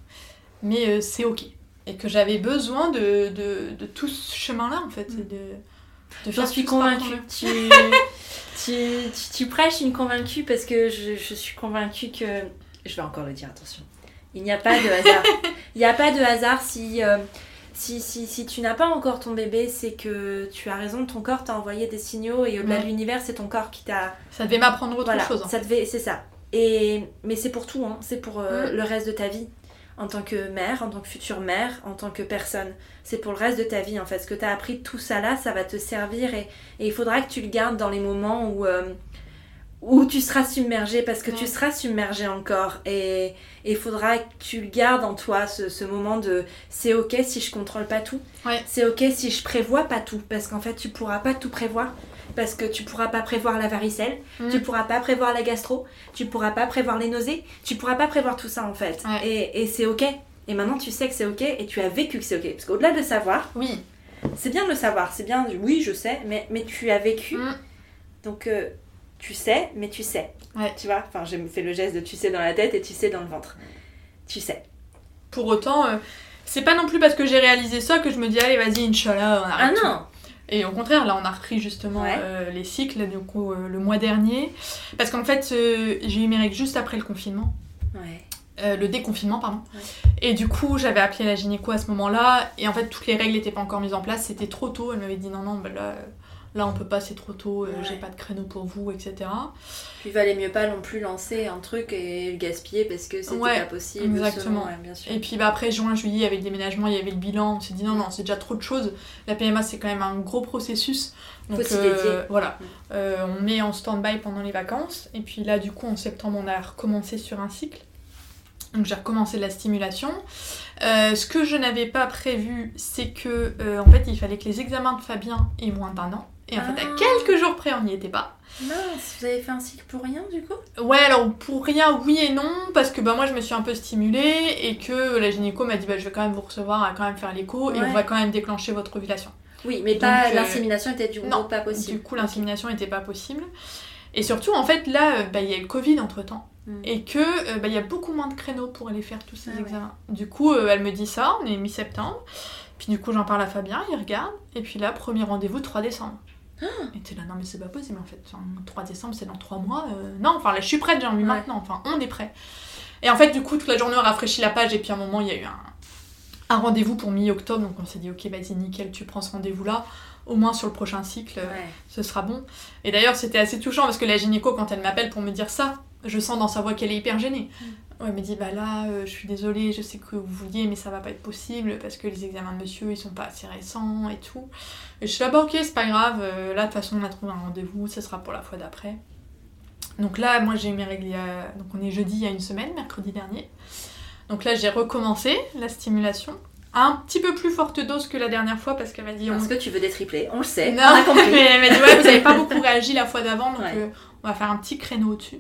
mais c'est ok et que j'avais besoin de, de, de, tout ce chemin-là, en fait, mm. de, De J'en suis convaincue. Tu, tu, tu, tu prêches une convaincue parce que je, je suis convaincue que. Je vais encore le dire, attention. Il n'y a pas de hasard. Il n'y a pas de hasard si. euh, si, si, si tu n'as pas encore ton bébé, c'est que tu as raison, ton corps t'a envoyé des signaux et au-delà Ouais. de l'univers, c'est ton corps qui t'a. Ça devait m'apprendre autre Voilà, chose. ça devait, c'est ça. Et mais c'est pour tout, hein. c'est pour euh, le reste de ta vie, en tant que mère, en tant que future mère, en tant que personne. C'est pour le reste de ta vie en fait. Ce que tu as appris tout ça là, ça va te servir et, et il faudra que tu le gardes dans les moments où euh, où tu seras submergé parce que tu seras submergé encore et et il faudra que tu le gardes en toi ce, ce moment de c'est ok si je contrôle pas tout Ouais. c'est ok si je prévois pas tout parce qu'en fait tu pourras pas tout prévoir parce que tu pourras pas prévoir la varicelle Mm. tu pourras pas prévoir la gastro tu pourras pas prévoir les nausées tu pourras pas prévoir tout ça en fait Ouais. et, et c'est ok et maintenant tu sais que c'est ok et tu as vécu que c'est ok parce qu'au-delà de savoir Oui. c'est bien de le savoir c'est bien oui je sais mais, mais tu as vécu Mm. donc euh, tu sais mais tu sais Ouais. tu vois? Enfin j'ai fait le geste de tu sais dans la tête et tu sais dans le ventre tu sais Pour autant, euh, c'est pas non plus parce que j'ai réalisé ça que je me dis allez vas-y Inch'Allah on ah arrête tout. non Et au contraire, là, on a repris justement Ouais. euh, les cycles du coup, euh, le mois dernier. Parce qu'en fait, euh, j'ai eu mes règles juste après le confinement. ouais le déconfinement, pardon. Ouais. Et du coup, j'avais appelé la gynéco à ce moment-là. Et en fait, toutes les règles n'étaient pas encore mises en place. C'était trop tôt. Elle m'avait dit non, non, bah là, là, on peut pas, c'est trop tôt. euh, Ouais. J'ai pas de créneau pour vous, etc. puis il valait mieux pas non plus lancer un truc et le gaspiller parce que c'était Ouais, pas possible exactement. selon- ouais, bien sûr Et puis bah, après juin, juillet, avec le déménagement, il y avait le bilan. On s'est dit non, non, c'est déjà trop de choses. La PMA, c'est quand même un gros processus. Donc Faut dédier. voilà, Mm. Euh, on met en stand-by pendant les vacances. Et puis là, du coup, en septembre, on a recommencé sur un cycle. Donc j'ai recommencé la stimulation. Euh, ce que je n'avais pas prévu, c'est que euh, en fait, il fallait que les examens de Fabien aient moins d'un an. Et en fait, à Ah. quelques jours près, on n'y était pas. mince vous avez fait un cycle pour rien du coup? Ouais, alors pour rien, oui et non, parce que bah, moi je me suis un peu stimulée et que la gynéco m'a dit bah, je vais quand même vous recevoir à quand même faire l'écho et on va quand même déclencher votre ovulation. oui mais pas euh, l'insémination était du coup non, pas possible Du coup, l'insémination n'était pas possible. Et surtout, en fait, là, euh, bah, il y a eu le Covid entre temps Mm. et que euh, bah, il y a beaucoup moins de créneaux pour aller faire tous ces Ah ouais. examens. Du coup, euh, elle me dit ça, on est mi-septembre. Puis du coup, j'en parle à Fabien, il regarde. Et puis là, premier rendez-vous 3 décembre. Ah. et t'es là, non mais c'est pas possible en fait. Enfin, 3 décembre, c'est dans 3 mois. euh, Non, enfin là, je suis prête, j'ai envie Ouais. maintenant. Enfin, on est prêt. Et en fait, du coup, toute la journée, on rafraîchit la page. Et puis à un moment, il y a eu un, un rendez-vous pour mi-octobre. Donc on s'est dit, ok, vas-y, nickel, tu prends ce rendez-vous-là. Au moins sur le prochain cycle, euh, ouais ce sera bon. Et d'ailleurs, c'était assez touchant parce que la gynéco, quand elle m'appelle pour me dire ça, je sens dans sa voix qu'elle est hyper gênée. Ouais, elle me dit, bah là, euh, je suis désolée, je sais que vous vouliez, mais ça va pas être possible parce que les examens de monsieur, ils sont pas assez récents et tout. Et je suis là, bah ok, c'est pas grave, euh, là, de toute façon, on a trouvé un rendez-vous, ce sera pour la fois d'après. Donc là, moi, j'ai eu mes règles, a- donc on est jeudi il y a une semaine, mercredi dernier. Donc là, j'ai recommencé la stimulation. Un petit peu plus forte dose que la dernière fois parce qu'elle m'a dit, on parce que tu veux des triplés on le sait non, on a compris mais elle m'a dit ouais, vous avez pas beaucoup réagi la fois d'avant, donc Ouais. euh, on va faire un petit créneau au-dessus.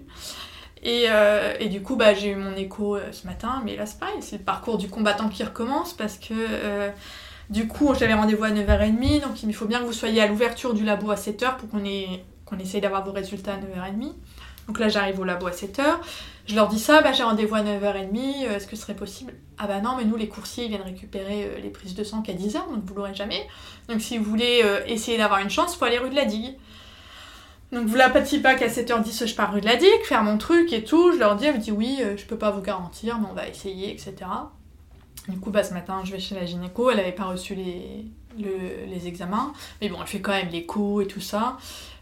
Et, euh, et du coup, bah, j'ai eu mon écho euh, ce matin, mais là c'est pareil, c'est le parcours du combattant qui recommence parce que euh, du coup, j'avais rendez-vous à 9h30, donc il faut bien que vous soyez à l'ouverture du labo à 7h pour qu'on ait, essaye d'avoir vos résultats à 9h30. Donc là, j'arrive au labo à 7h. Je leur dis ça, bah, j'ai rendez-vous à 9h30, euh, est-ce que ce serait possible? Ah bah non, mais nous, les coursiers, ils viennent récupérer les prises de sang qu'à 10h, donc vous l'aurez jamais. Donc si vous voulez essayer d'avoir une chance, faut aller rue de la Digue. Donc vous la petit pas qu'à 7h10 je pars rue de la Digue, faire mon truc et tout, je leur dis, elle me dit oui, euh, je peux pas vous garantir, mais on va essayer, etc. Du coup, bah, ce matin, je vais chez la gynéco, elle avait pas reçu les, le- les examens, mais bon, elle fait quand même l'écho et tout ça.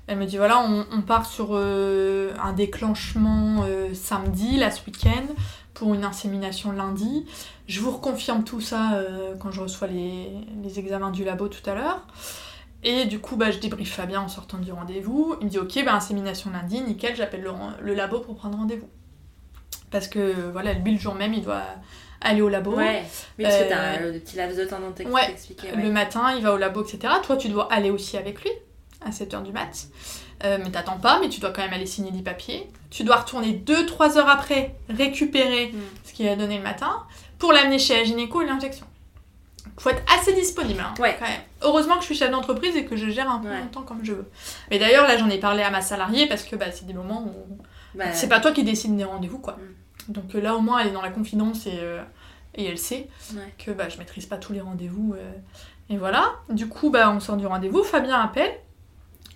Elle me dit, voilà, on, part sur euh, un déclenchement euh, samedi, là, ce week-end, pour une insémination lundi. Je vous reconfirme tout ça quand je reçois les examens du labo tout à l'heure. Et du coup, bah, je débriefe Fabien en sortant du rendez-vous. Il me dit Ok, bah, insémination lundi, nickel, j'appelle le, le labo pour prendre rendez-vous. Parce que voilà, lui, le jour même, il doit aller au labo. ouais mais parce que t'as Euh, un- le petit laps de temps dont t'ex- ouais, t'expliquais Le matin, il va au labo, etc. Toi, tu dois aller aussi avec lui à 7h du mat. Euh, mais t'attends pas, mais tu dois quand même aller signer des papiers. Tu dois retourner 2-3 heures après, récupérer Mm. ce qu'il a donné le matin, pour l'amener chez la gynéco et l'injection. Faut être assez disponible, hein, Ouais. quand même. Heureusement que je suis chef d'entreprise et que je gère un peu Ouais. mon temps comme je veux. Mais d'ailleurs, là, j'en ai parlé à ma salariée parce que bah, c'est des moments où Bah, c'est pas toi qui décides des rendez-vous, quoi. Mm. Donc euh, là, au moins, elle est dans la confidence et, euh, et elle sait Ouais. que bah, je maîtrise pas tous les rendez-vous. euh, Et voilà, du coup, bah, on sort du rendez-vous, Fabien appelle.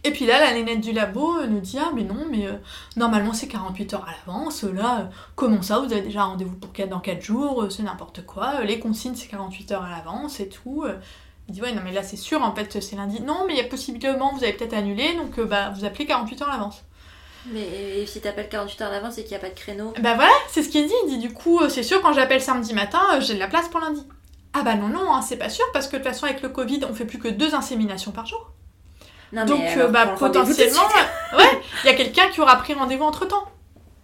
Et puis là, la nénette du labo nous dit Ah, mais non, mais euh, normalement c'est 48 heures à l'avance. Là, euh, comment ça Vous avez déjà un rendez-vous pour dans 4 jours euh, C'est n'importe quoi. Les consignes, c'est 48 heures à l'avance et tout. Il dit Ouais, non, mais là c'est sûr, en fait, c'est lundi. Non, mais il y a possiblement, vous avez peut-être annulé, donc euh, bah, vous appelez 48 heures à l'avance. Mais si t'appelles 48 heures d'avance et qu'il n'y a pas de créneau? Bah voilà, c'est ce qu'il dit. Il dit Du coup, euh, c'est sûr, quand j'appelle samedi matin, euh, j'ai de la place pour lundi. Ah bah non, non, hein, c'est pas sûr, parce que de toute façon, avec le Covid, on fait plus que deux inséminations par jour. Non, Donc, mais alors, bah, potentiellement, ouais, il y a quelqu'un qui aura pris rendez-vous entre temps.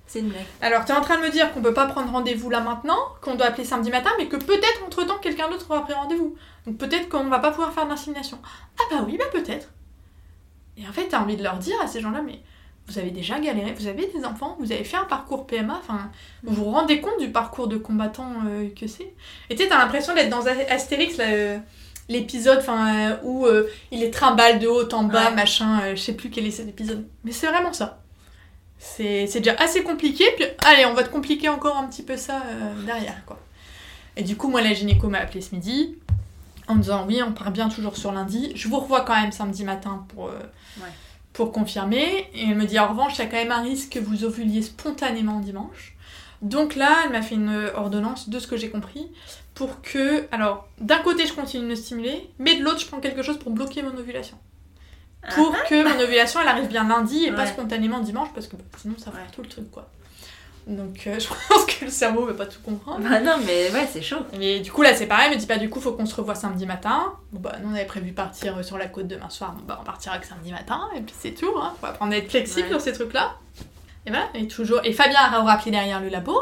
C'est une blague. Alors, t'es en train de me dire qu'on peut pas prendre rendez-vous là maintenant, qu'on doit appeler samedi matin, mais que peut-être entre temps quelqu'un d'autre aura pris rendez-vous. Donc peut-être qu'on va pas pouvoir faire d'insémination. Ah bah oui, bah peut-être. Et en fait, t'as envie de leur dire à ces gens-là, mais vous avez déjà galéré, vous avez des enfants, vous avez fait un parcours PMA, enfin, vous vous rendez compte du parcours de combattant euh, que c'est Et tu sais, t'as l'impression d'être dans Astérix, là, euh, l'épisode enfin, euh, où il est trimballe de haut en bas, Ouais. machin, je sais plus quel est cet épisode. Mais c'est vraiment ça. C'est c'est déjà assez compliqué, puis allez, on va te compliquer encore un petit peu ça euh, derrière, quoi. Et du coup, moi, la gynéco m'a appelé ce midi, en me disant, oui, on part bien toujours sur lundi, je vous revois quand même samedi matin pour... euh, Ouais. pour confirmer. Et elle me dit en revanche, il y a quand même un risque que vous ovuliez spontanément dimanche. Donc là, elle m'a fait une ordonnance, de ce que j'ai compris, pour que. Alors, d'un côté, je continue de me stimuler, mais de l'autre, je prends quelque chose pour bloquer mon ovulation. Pour que mon ovulation, elle arrive bien lundi et pas Ah. Ouais. spontanément dimanche, parce que bah, sinon, ça Ouais. fait tout le truc, quoi. Donc, euh, je pense que le cerveau va pas tout comprendre. Bah non, mais ouais, c'est chaud. Mais du coup, là, c'est pareil, me dit pas du coup, faut qu'on se revoie samedi matin. Bon, bah, nous, on avait prévu partir euh, sur la côte demain soir. Bon, bah, on partira que samedi matin, et puis c'est tout, hein. Faut apprendre à être flexible Ouais. sur ces trucs-là. Et voilà, et toujours. Et Fabien a rappelé derrière le labo.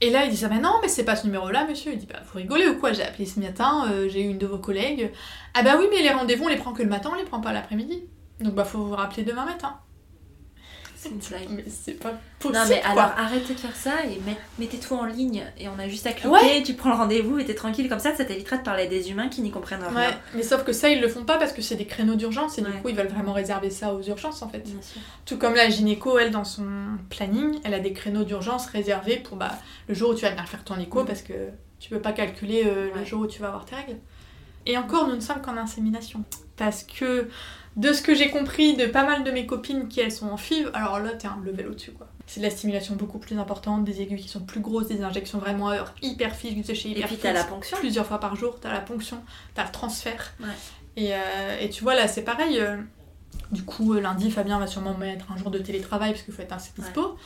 Et là, il dit ça, mais non, mais c'est pas ce numéro-là, monsieur. Il dit, bah, vous rigolez ou quoi? J'ai appelé ce matin, euh, j'ai eu une de vos collègues. Ah, bah oui, mais les rendez-vous, on les prend que le matin, on les prend pas l'après-midi. Donc, bah, faut vous rappeler demain matin. C'est une blague. Mais c'est pas possible. Non mais quoi. alors arrêtez de faire ça et met- mettez tout en ligne et on a juste à cliquer, Ouais. tu prends le rendez-vous et t'es tranquille comme ça, ça t'évitera de parler à des humains qui n'y comprennent rien. Ouais, mais sauf que ça, ils le font pas parce que c'est des créneaux d'urgence et du coup, ils veulent vraiment réserver ça aux urgences en fait. Bien sûr. Tout comme la gynéco, elle, dans son planning, elle a des créneaux d'urgence réservés pour bah, le jour où tu vas venir faire ton écho Mm. parce que tu peux pas calculer euh, le jour où tu vas avoir tes règles. Et encore, nous ne sommes qu'en insémination. Parce que, de ce que j'ai compris de pas mal de mes copines qui elles sont en FIV, alors là, t'es un level au-dessus quoi. C'est de la stimulation beaucoup plus importante, des aiguilles qui sont plus grosses, des injections vraiment à heure hyper fixes chez Et hyper puis t'as la ponction. plusieurs fois par jour, t'as la ponction, t'as le transfert. Ouais. Et, euh, et tu vois, là, c'est pareil. euh, du coup, euh, lundi, Fabien va sûrement mettre un jour de télétravail parce qu'il faut être assez dispo.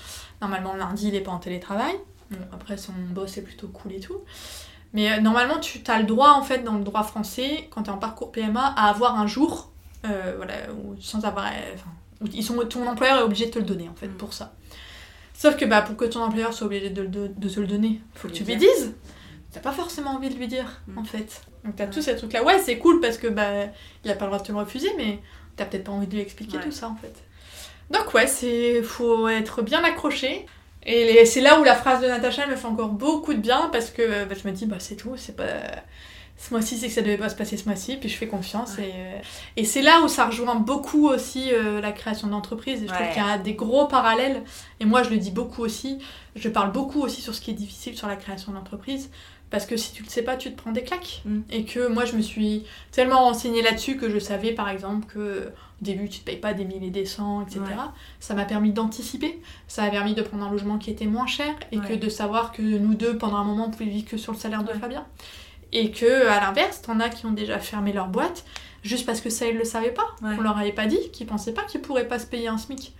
Normalement, lundi, il est pas en télétravail. Bon, après, son boss est plutôt cool et tout. Mais euh, normalement, tu as le droit, en fait, dans le droit français, quand tu es en parcours PMA, à avoir un jour, euh, voilà, où- sans avoir. euh, Enfin, où ils sont, ton employeur est obligé de te le donner, en fait, Mm. pour ça. Sauf que bah, pour que ton employeur soit obligé de, de- de te le donner, faut que tu lui dises. T'as pas forcément envie de lui dire, Mm. en fait. Donc t'as Ouais. tous ces trucs-là. Ouais, c'est cool parce que bah, il a pas le droit de te le refuser, mais t'as peut-être pas envie de lui expliquer Ouais. tout ça, en fait. Donc ouais, c'est faut être bien accroché. Et c'est là où la phrase de Natacha me fait encore beaucoup de bien parce que bah, je me dis, bah c'est tout, c'est pas. Ce mois-ci, c'est que ça devait pas se passer ce mois-ci, puis je fais confiance. Ouais. Et, euh, et c'est là où ça rejoint beaucoup aussi euh, la création d'entreprise. Je trouve qu'il y a des gros parallèles. Et moi, je le dis beaucoup aussi. Je parle beaucoup aussi sur ce qui est difficile sur la création d'entreprise. Parce que si tu le sais pas, tu te prends des claques. Mm. Et que moi, je me suis tellement renseignée là-dessus que je savais, par exemple, que au début, tu te payes pas des mille et des cents, etc. Ouais. Ça m'a permis d'anticiper. Ça m'a permis de prendre un logement qui était moins cher. Et Ouais. que de savoir que nous deux, pendant un moment, on pouvait vivre que sur le salaire de. Fabien. Et que, à l'inverse, t'en as qui ont déjà fermé leur boîte juste parce que ça, ils le savaient pas. On leur avait pas dit, qu'ils pensaient pas qu'ils pourraient pas se payer un SMIC.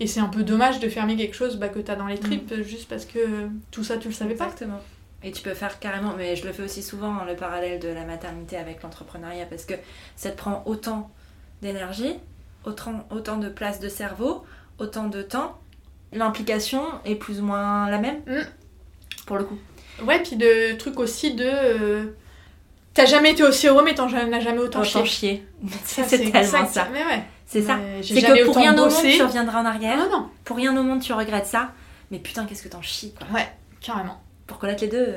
Et c'est un peu dommage de fermer quelque chose bah, que t'as dans les tripes juste parce que tout ça, tu le savais pas. Exactement. Et tu peux faire carrément, mais je le fais aussi souvent, hein, le parallèle de la maternité avec l'entrepreneuriat, parce que ça te prend autant d'énergie, autant, autant de place de cerveau, autant de temps. L'implication est plus ou moins la même, Mm. pour le coup. Ouais, puis de trucs aussi de. euh, T'as jamais été aussi heureux, mais t'en n'as jamais autant Autant chié. chier. Ça, C'est tellement ça. Mais ouais. C'est ça. C'est que pour rien au monde, tu reviendras en arrière. Ah non, Pour rien au monde, tu regrettes ça. Mais putain, qu'est-ce que t'en chies, quoi. ouais, carrément. Pour connaître les deux,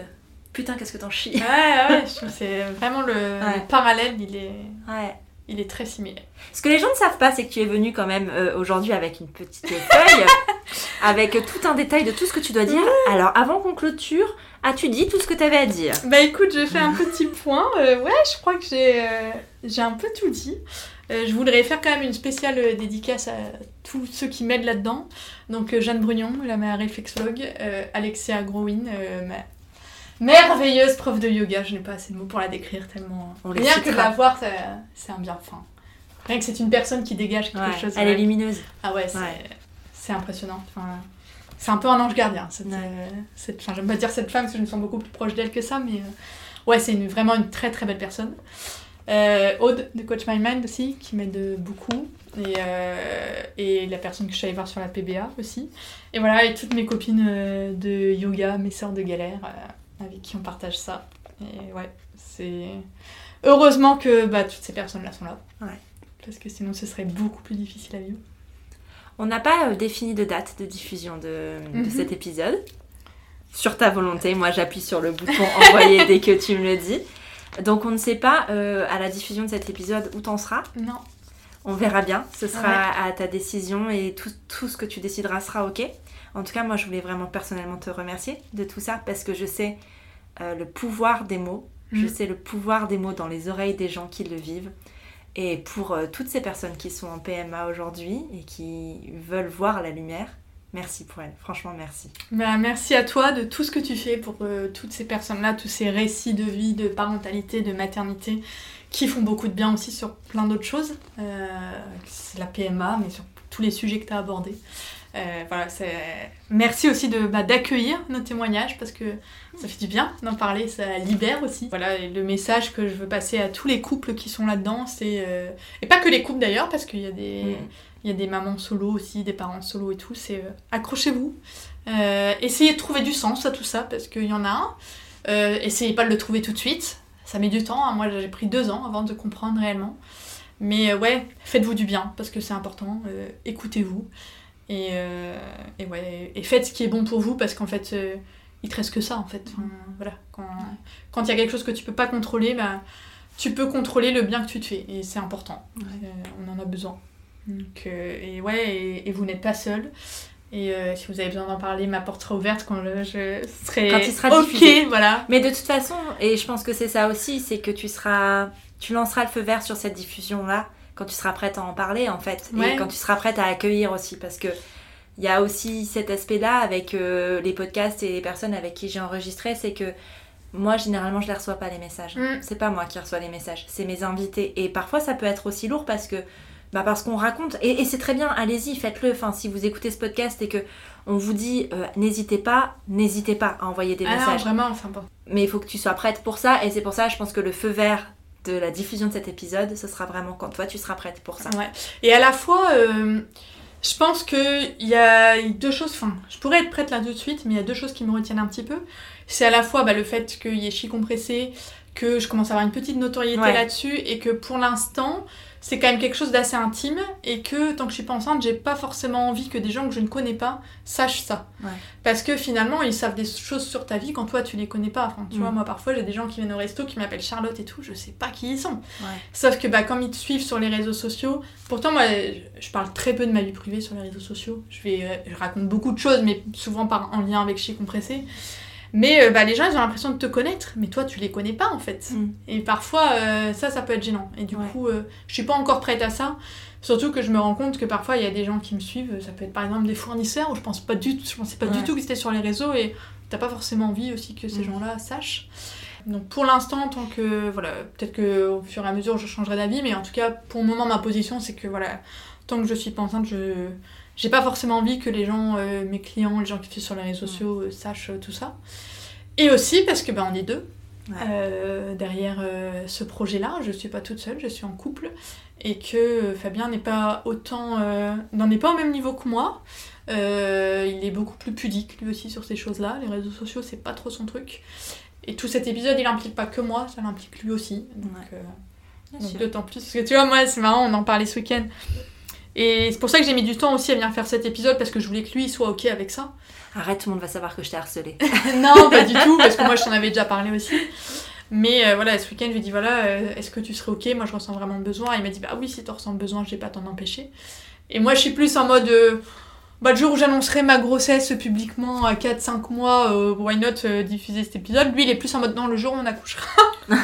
putain, qu'est-ce que t'en chies. Ouais, ouais, c'est vraiment le, Ouais. le parallèle, il est, Ouais. Il est très similaire. Ce que les gens ne savent pas, c'est que tu es venu quand même euh, aujourd'hui avec une petite feuille avec tout un détail de tout ce que tu dois dire. Alors, avant qu'on clôture, as-tu dit tout ce que tu avais à dire? Bah écoute, je fais un petit point. Euh, ouais, je crois que j'ai euh, j'ai un peu tout dit. Je voudrais faire quand même une spéciale dédicace à tous ceux qui m'aident là-dedans. Donc Jeanne Brugnon, la ma réflexologue, Alexia Growin, ma merveilleuse prof de yoga. Je n'ai pas assez de mots pour la décrire tellement. On Rien que de la voir, c'est un bien. Enfin, rien que c'est une personne qui dégage quelque Ouais, chose. Elle est lumineuse. Ah ouais, c'est Ouais. impressionnant. Enfin, c'est un peu un ange gardien. Cette, euh, cette, enfin, j'aime pas dire cette femme parce que je me sens beaucoup plus proche d'elle que ça, mais euh, ouais, c'est une- vraiment une très très belle personne. Euh, Aude de Coach My Mind aussi, qui m'aide beaucoup. Et, euh, et la personne que je suis allée voir sur la PBA aussi. Et voilà, et toutes mes copines de yoga, mes sœurs de galère, avec qui on partage ça. Et ouais, c'est. Heureusement que bah, toutes ces personnes-là sont là. Ouais. Parce que sinon, ce serait beaucoup plus difficile à vivre. On n'a pas euh, défini de date de diffusion de, de Mhm. cet épisode. Sur ta volonté, moi j'appuie sur le bouton envoyer dès que tu me le dis. Donc on ne sait pas euh, à la diffusion de cet épisode où t'en seras. Non. On verra bien, ce sera Ouais. à ta décision et tout, tout ce que tu décideras sera ok. En tout cas, moi je voulais vraiment personnellement te remercier de tout ça parce que je sais euh, le pouvoir des mots, je Mm. sais le pouvoir des mots dans les oreilles des gens qui le vivent. Et pour euh, toutes ces personnes qui sont en PMA aujourd'hui et qui veulent voir la lumière, merci pour elles. Franchement, merci. Bah, merci à toi de tout ce que tu fais pour euh, toutes ces personnes-là, tous ces récits de vie, de parentalité, de maternité, qui font beaucoup de bien aussi sur plein d'autres choses. Euh, c'est la PMA, mais sur tous les sujets que tu as abordés. Euh, voilà, c'est... Merci aussi de, bah, d'accueillir nos témoignages parce que ça fait du bien d'en parler, ça libère aussi. Voilà, et le message que je veux passer à tous les couples qui sont là-dedans, c'est... euh, Et pas que les couples d'ailleurs, parce qu'il y a des... Mm. Il y a des mamans solo aussi, des parents solo et tout. C'est euh, accrochez-vous. Euh, essayez de trouver du sens à tout ça parce qu'il y en a un. Essayez pas de le trouver tout de suite. Ça met du temps. hein. Moi, j'ai pris deux ans avant de comprendre réellement. Mais ouais, faites-vous du bien parce que c'est important. Écoutez-vous. Et, euh, et ouais, et faites ce qui est bon pour vous parce qu'en fait, euh, il te reste que ça en fait. Enfin, voilà. Quand quand il y a quelque chose que tu peux pas contrôler, bah, tu peux contrôler le bien que tu te fais. Et c'est important. Ouais. Euh, on en a besoin. Donc, euh, et ouais, et, et vous n'êtes pas seul. Et euh, si vous avez besoin d'en parler, ma porte sera ouverte quand le- je serai Quand il sera ok, diffusé. voilà. Mais de toute façon, et je pense que c'est ça aussi, c'est que tu seras, tu lanceras le feu vert sur cette diffusion-là quand tu seras prête à en parler en fait, Ouais. et quand tu seras prête à accueillir aussi, parce que il y a aussi cet aspect-là avec euh, les podcasts et les personnes avec qui j'ai enregistré, c'est que moi généralement je les reçois pas les messages. Mm. C'est pas moi qui reçois les messages, c'est mes invités. Et parfois ça peut être aussi lourd parce que bah parce qu'on raconte et, et c'est très bien, allez-y, faites-le. Enfin, si vous écoutez ce podcast et que on vous dit euh, n'hésitez pas, n'hésitez pas à envoyer des Ah non, messages vraiment, important. mais il faut que tu sois prête pour ça et c'est pour ça je pense que le feu vert de la diffusion de cet épisode ce sera vraiment quand toi tu seras prête pour ça Ouais. Et à la fois, euh, je pense qu'il y a deux choses. Enfin, je pourrais être prête là tout de suite, mais il y a deux choses qui me retiennent un petit peu. C'est à la fois bah, le fait qu'il y ait chi compressé, que je commence à avoir une petite notoriété Ouais. là-dessus, et que pour l'instant, c'est quand même quelque chose d'assez intime, et que tant que je suis pas enceinte, j'ai pas forcément envie que des gens que je ne connais pas sachent ça. Ouais. Parce que finalement, ils savent des choses sur ta vie quand toi tu les connais pas. Enfin, tu Mm. vois, moi parfois j'ai des gens qui viennent au resto qui m'appellent Charlotte et tout, je sais pas qui ils sont. Ouais. Sauf que bah, comme ils te suivent sur les réseaux sociaux, pourtant moi je je parle très peu de ma vie privée sur les réseaux sociaux. Je, vais, euh, je raconte beaucoup de choses, mais souvent par, en lien avec Chez Compressé. Mais euh, bah, les gens ils ont l'impression de te connaître, mais toi tu les connais pas en fait. Mm. Et parfois euh, ça, ça peut être gênant. Et du Ouais. coup, euh, je suis pas encore prête à ça. Surtout que je me rends compte que parfois il y a des gens qui me suivent, ça peut être par exemple des fournisseurs où je pense pas du tout, je pensais pas Ouais. du tout qu'ils étaient sur les réseaux et t'as pas forcément envie aussi que ces Mm. gens-là sachent. Donc pour l'instant, tant que voilà, peut-être que au fur et à mesure je changerai d'avis, mais en tout cas pour le moment ma position c'est que voilà, tant que je suis pas enceinte, je j'ai pas forcément envie que les gens, euh, mes clients, les gens qui suivent sur les réseaux sociaux euh, sachent euh, tout ça. Et aussi parce que ben on est deux Ouais. derrière ce projet-là. Je suis pas toute seule, je suis en couple et que Fabien n'est pas autant, n'en est pas au même niveau que moi. Il est beaucoup plus pudique lui aussi sur ces choses-là. Les réseaux sociaux, c'est pas trop son truc. Et tout cet épisode, il implique pas que moi, ça l'implique lui aussi. Donc, Ouais. donc d'autant plus. Parce que tu vois, moi, c'est marrant, on en parlait ce week-end. Et c'est pour ça que j'ai mis du temps aussi à venir faire cet épisode parce que je voulais que lui soit ok avec ça. arrête tout le monde va savoir que je t'ai harcelé non, pas du tout, parce que moi je t'en avais déjà parlé aussi. Mais euh, voilà, ce week-end, je lui ai dit voilà, euh, est-ce que tu serais ok? Moi je ressens vraiment le besoin. Il m'a dit bah oui, si tu ressens le besoin, je vais pas t'en empêcher. Et moi je suis plus en mode euh, bah, le jour où j'annoncerai ma grossesse publiquement à 4-5 mois, why not diffuser cet épisode? Lui, il est plus en mode non, le jour où on accouchera.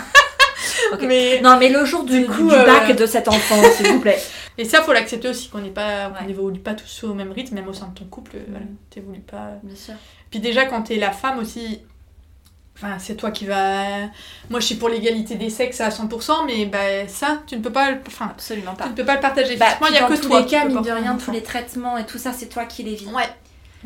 Mais... Non, mais le jour du, Du coup, du bac de cet enfant, s'il vous plaît. Et ça, faut l'accepter aussi, qu'on n'est pas, on pas tous au même rythme, même au sein de ton couple, voilà, t'évolues pas. Bien sûr. Puis déjà, quand t'es la femme aussi, enfin, c'est toi qui va. Moi, je suis pour l'égalité des sexes à 100%, mais bah, ça, tu ne peux pas, le- enfin, Absolument tu pas. ne peux pas le partager. Bah, il y a dans que tous toi les cas, mine de rien, tous les traitements et tout ça, c'est toi qui les vis. Ouais,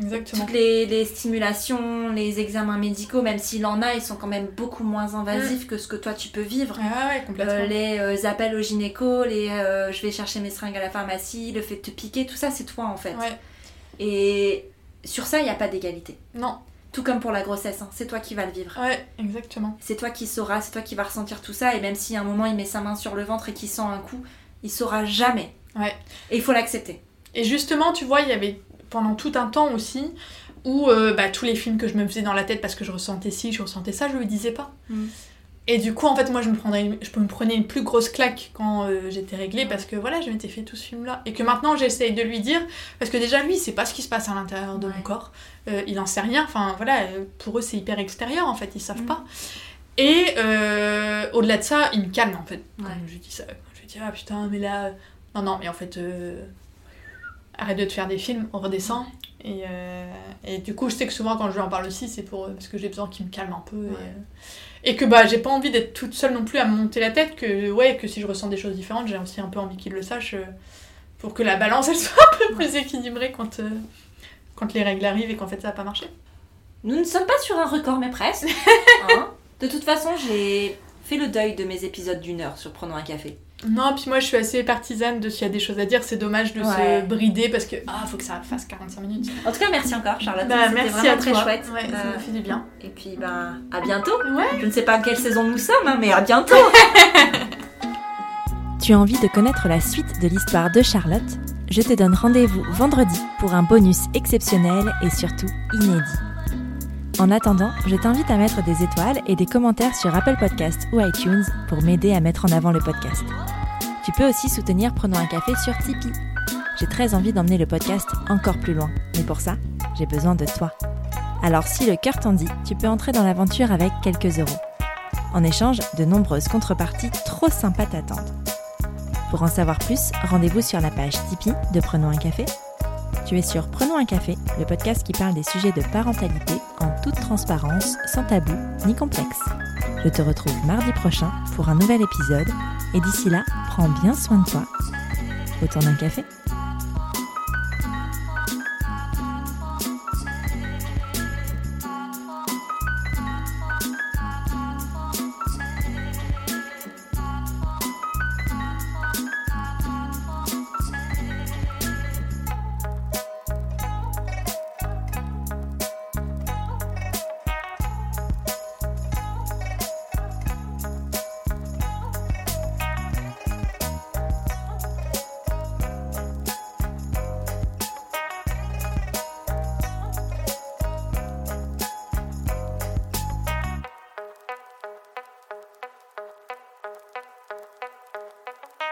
exactement. Toutes les, les stimulations, les examens médicaux, même s'il en a, ils sont quand même beaucoup moins invasifs que ce que toi tu peux vivre. Ah ouais, complètement. Euh, les euh, appels au gynéco, les euh, je vais chercher mes seringues à la pharmacie, le fait de te piquer, tout ça c'est toi en fait. Ouais, Et sur ça, il n'y a pas d'égalité. non, Tout comme pour la grossesse, hein, c'est toi qui vas le vivre. ouais, exactement. C'est toi qui sauras, c'est toi qui vas ressentir tout ça. Et même si à un moment il met sa main sur le ventre et qu'il sent un coup, il saura jamais. Ouais. Et il faut l'accepter. Et justement, tu vois, il y avait pendant tout un temps aussi où euh, bah, tous les films que je me faisais dans la tête parce que je ressentais ci, je ressentais ça, je le disais pas. Mm. Et du coup, en fait, moi, je me, prendrais une- je me prenais une plus grosse claque quand euh, j'étais réglée parce que voilà, je m'étais fait tout ce film-là. Et que maintenant, j'essaye de lui dire, parce que déjà, lui, c'est pas ce qui se passe à l'intérieur de Ouais. mon corps. Euh, il en sait rien. Enfin, voilà, pour eux, c'est hyper extérieur, en fait, ils savent Mm. pas. Et euh, au-delà de ça, il me calme, en fait. Quand Ouais. je lui dis ça, je lui dis, ah putain, mais là. Non, non, mais en fait. Euh, arrête de te faire des films, on redescend. Et, euh, et du coup, je sais que souvent quand je lui en parle aussi, c'est pour parce que j'ai besoin qu'il me calme un peu. Ouais. Et, euh, et que bah j'ai pas envie d'être toute seule non plus à me monter la tête, que ouais, que si je ressens des choses différentes, j'ai aussi un peu envie qu'il le sache euh, pour que la balance elle soit un peu plus équilibrée quand, euh, quand les règles arrivent et qu'en fait ça va pas marcher. Nous ne sommes pas sur un record, mais presque. Hein de toute façon, j'ai fait le deuil de mes épisodes d'une heure sur Prenons un café. Non, puis moi je suis assez partisane de s'il y a des choses à dire, c'est dommage de Ouais. se brider parce que ah, faut que ça fasse 45 minutes. En tout cas, merci encore, Charlotte. Bah, C'était merci vraiment à très toi. chouette. Ouais, ça Euh, me fait du bien. Et puis, bah, à bientôt. Ouais. Je ne sais pas quelle saison nous sommes, hein, mais à bientôt. Tu as envie de connaître la suite de l'histoire de Charlotte? Je te donne rendez-vous vendredi pour un bonus exceptionnel et surtout inédit. En attendant, je t'invite à mettre des étoiles et des commentaires sur Apple Podcast ou iTunes pour m'aider à mettre en avant le podcast. Tu peux aussi soutenir Prenons un café sur Tipeee. J'ai très envie d'emmener le podcast encore plus loin, mais pour ça, j'ai besoin de toi. Alors si le cœur t'en dit, tu peux entrer dans l'aventure avec quelques euros. En échange, de nombreuses contreparties trop sympas t'attendent. Pour en savoir plus, rendez-vous sur la page Tipeee de Prenons un café. Tu es sur Prenons un café, le podcast qui parle des sujets de parentalité en toute transparence, sans tabou ni complexe. Je te retrouve mardi prochain pour un nouvel épisode et d'ici là, prends bien soin de toi. Autour d'un café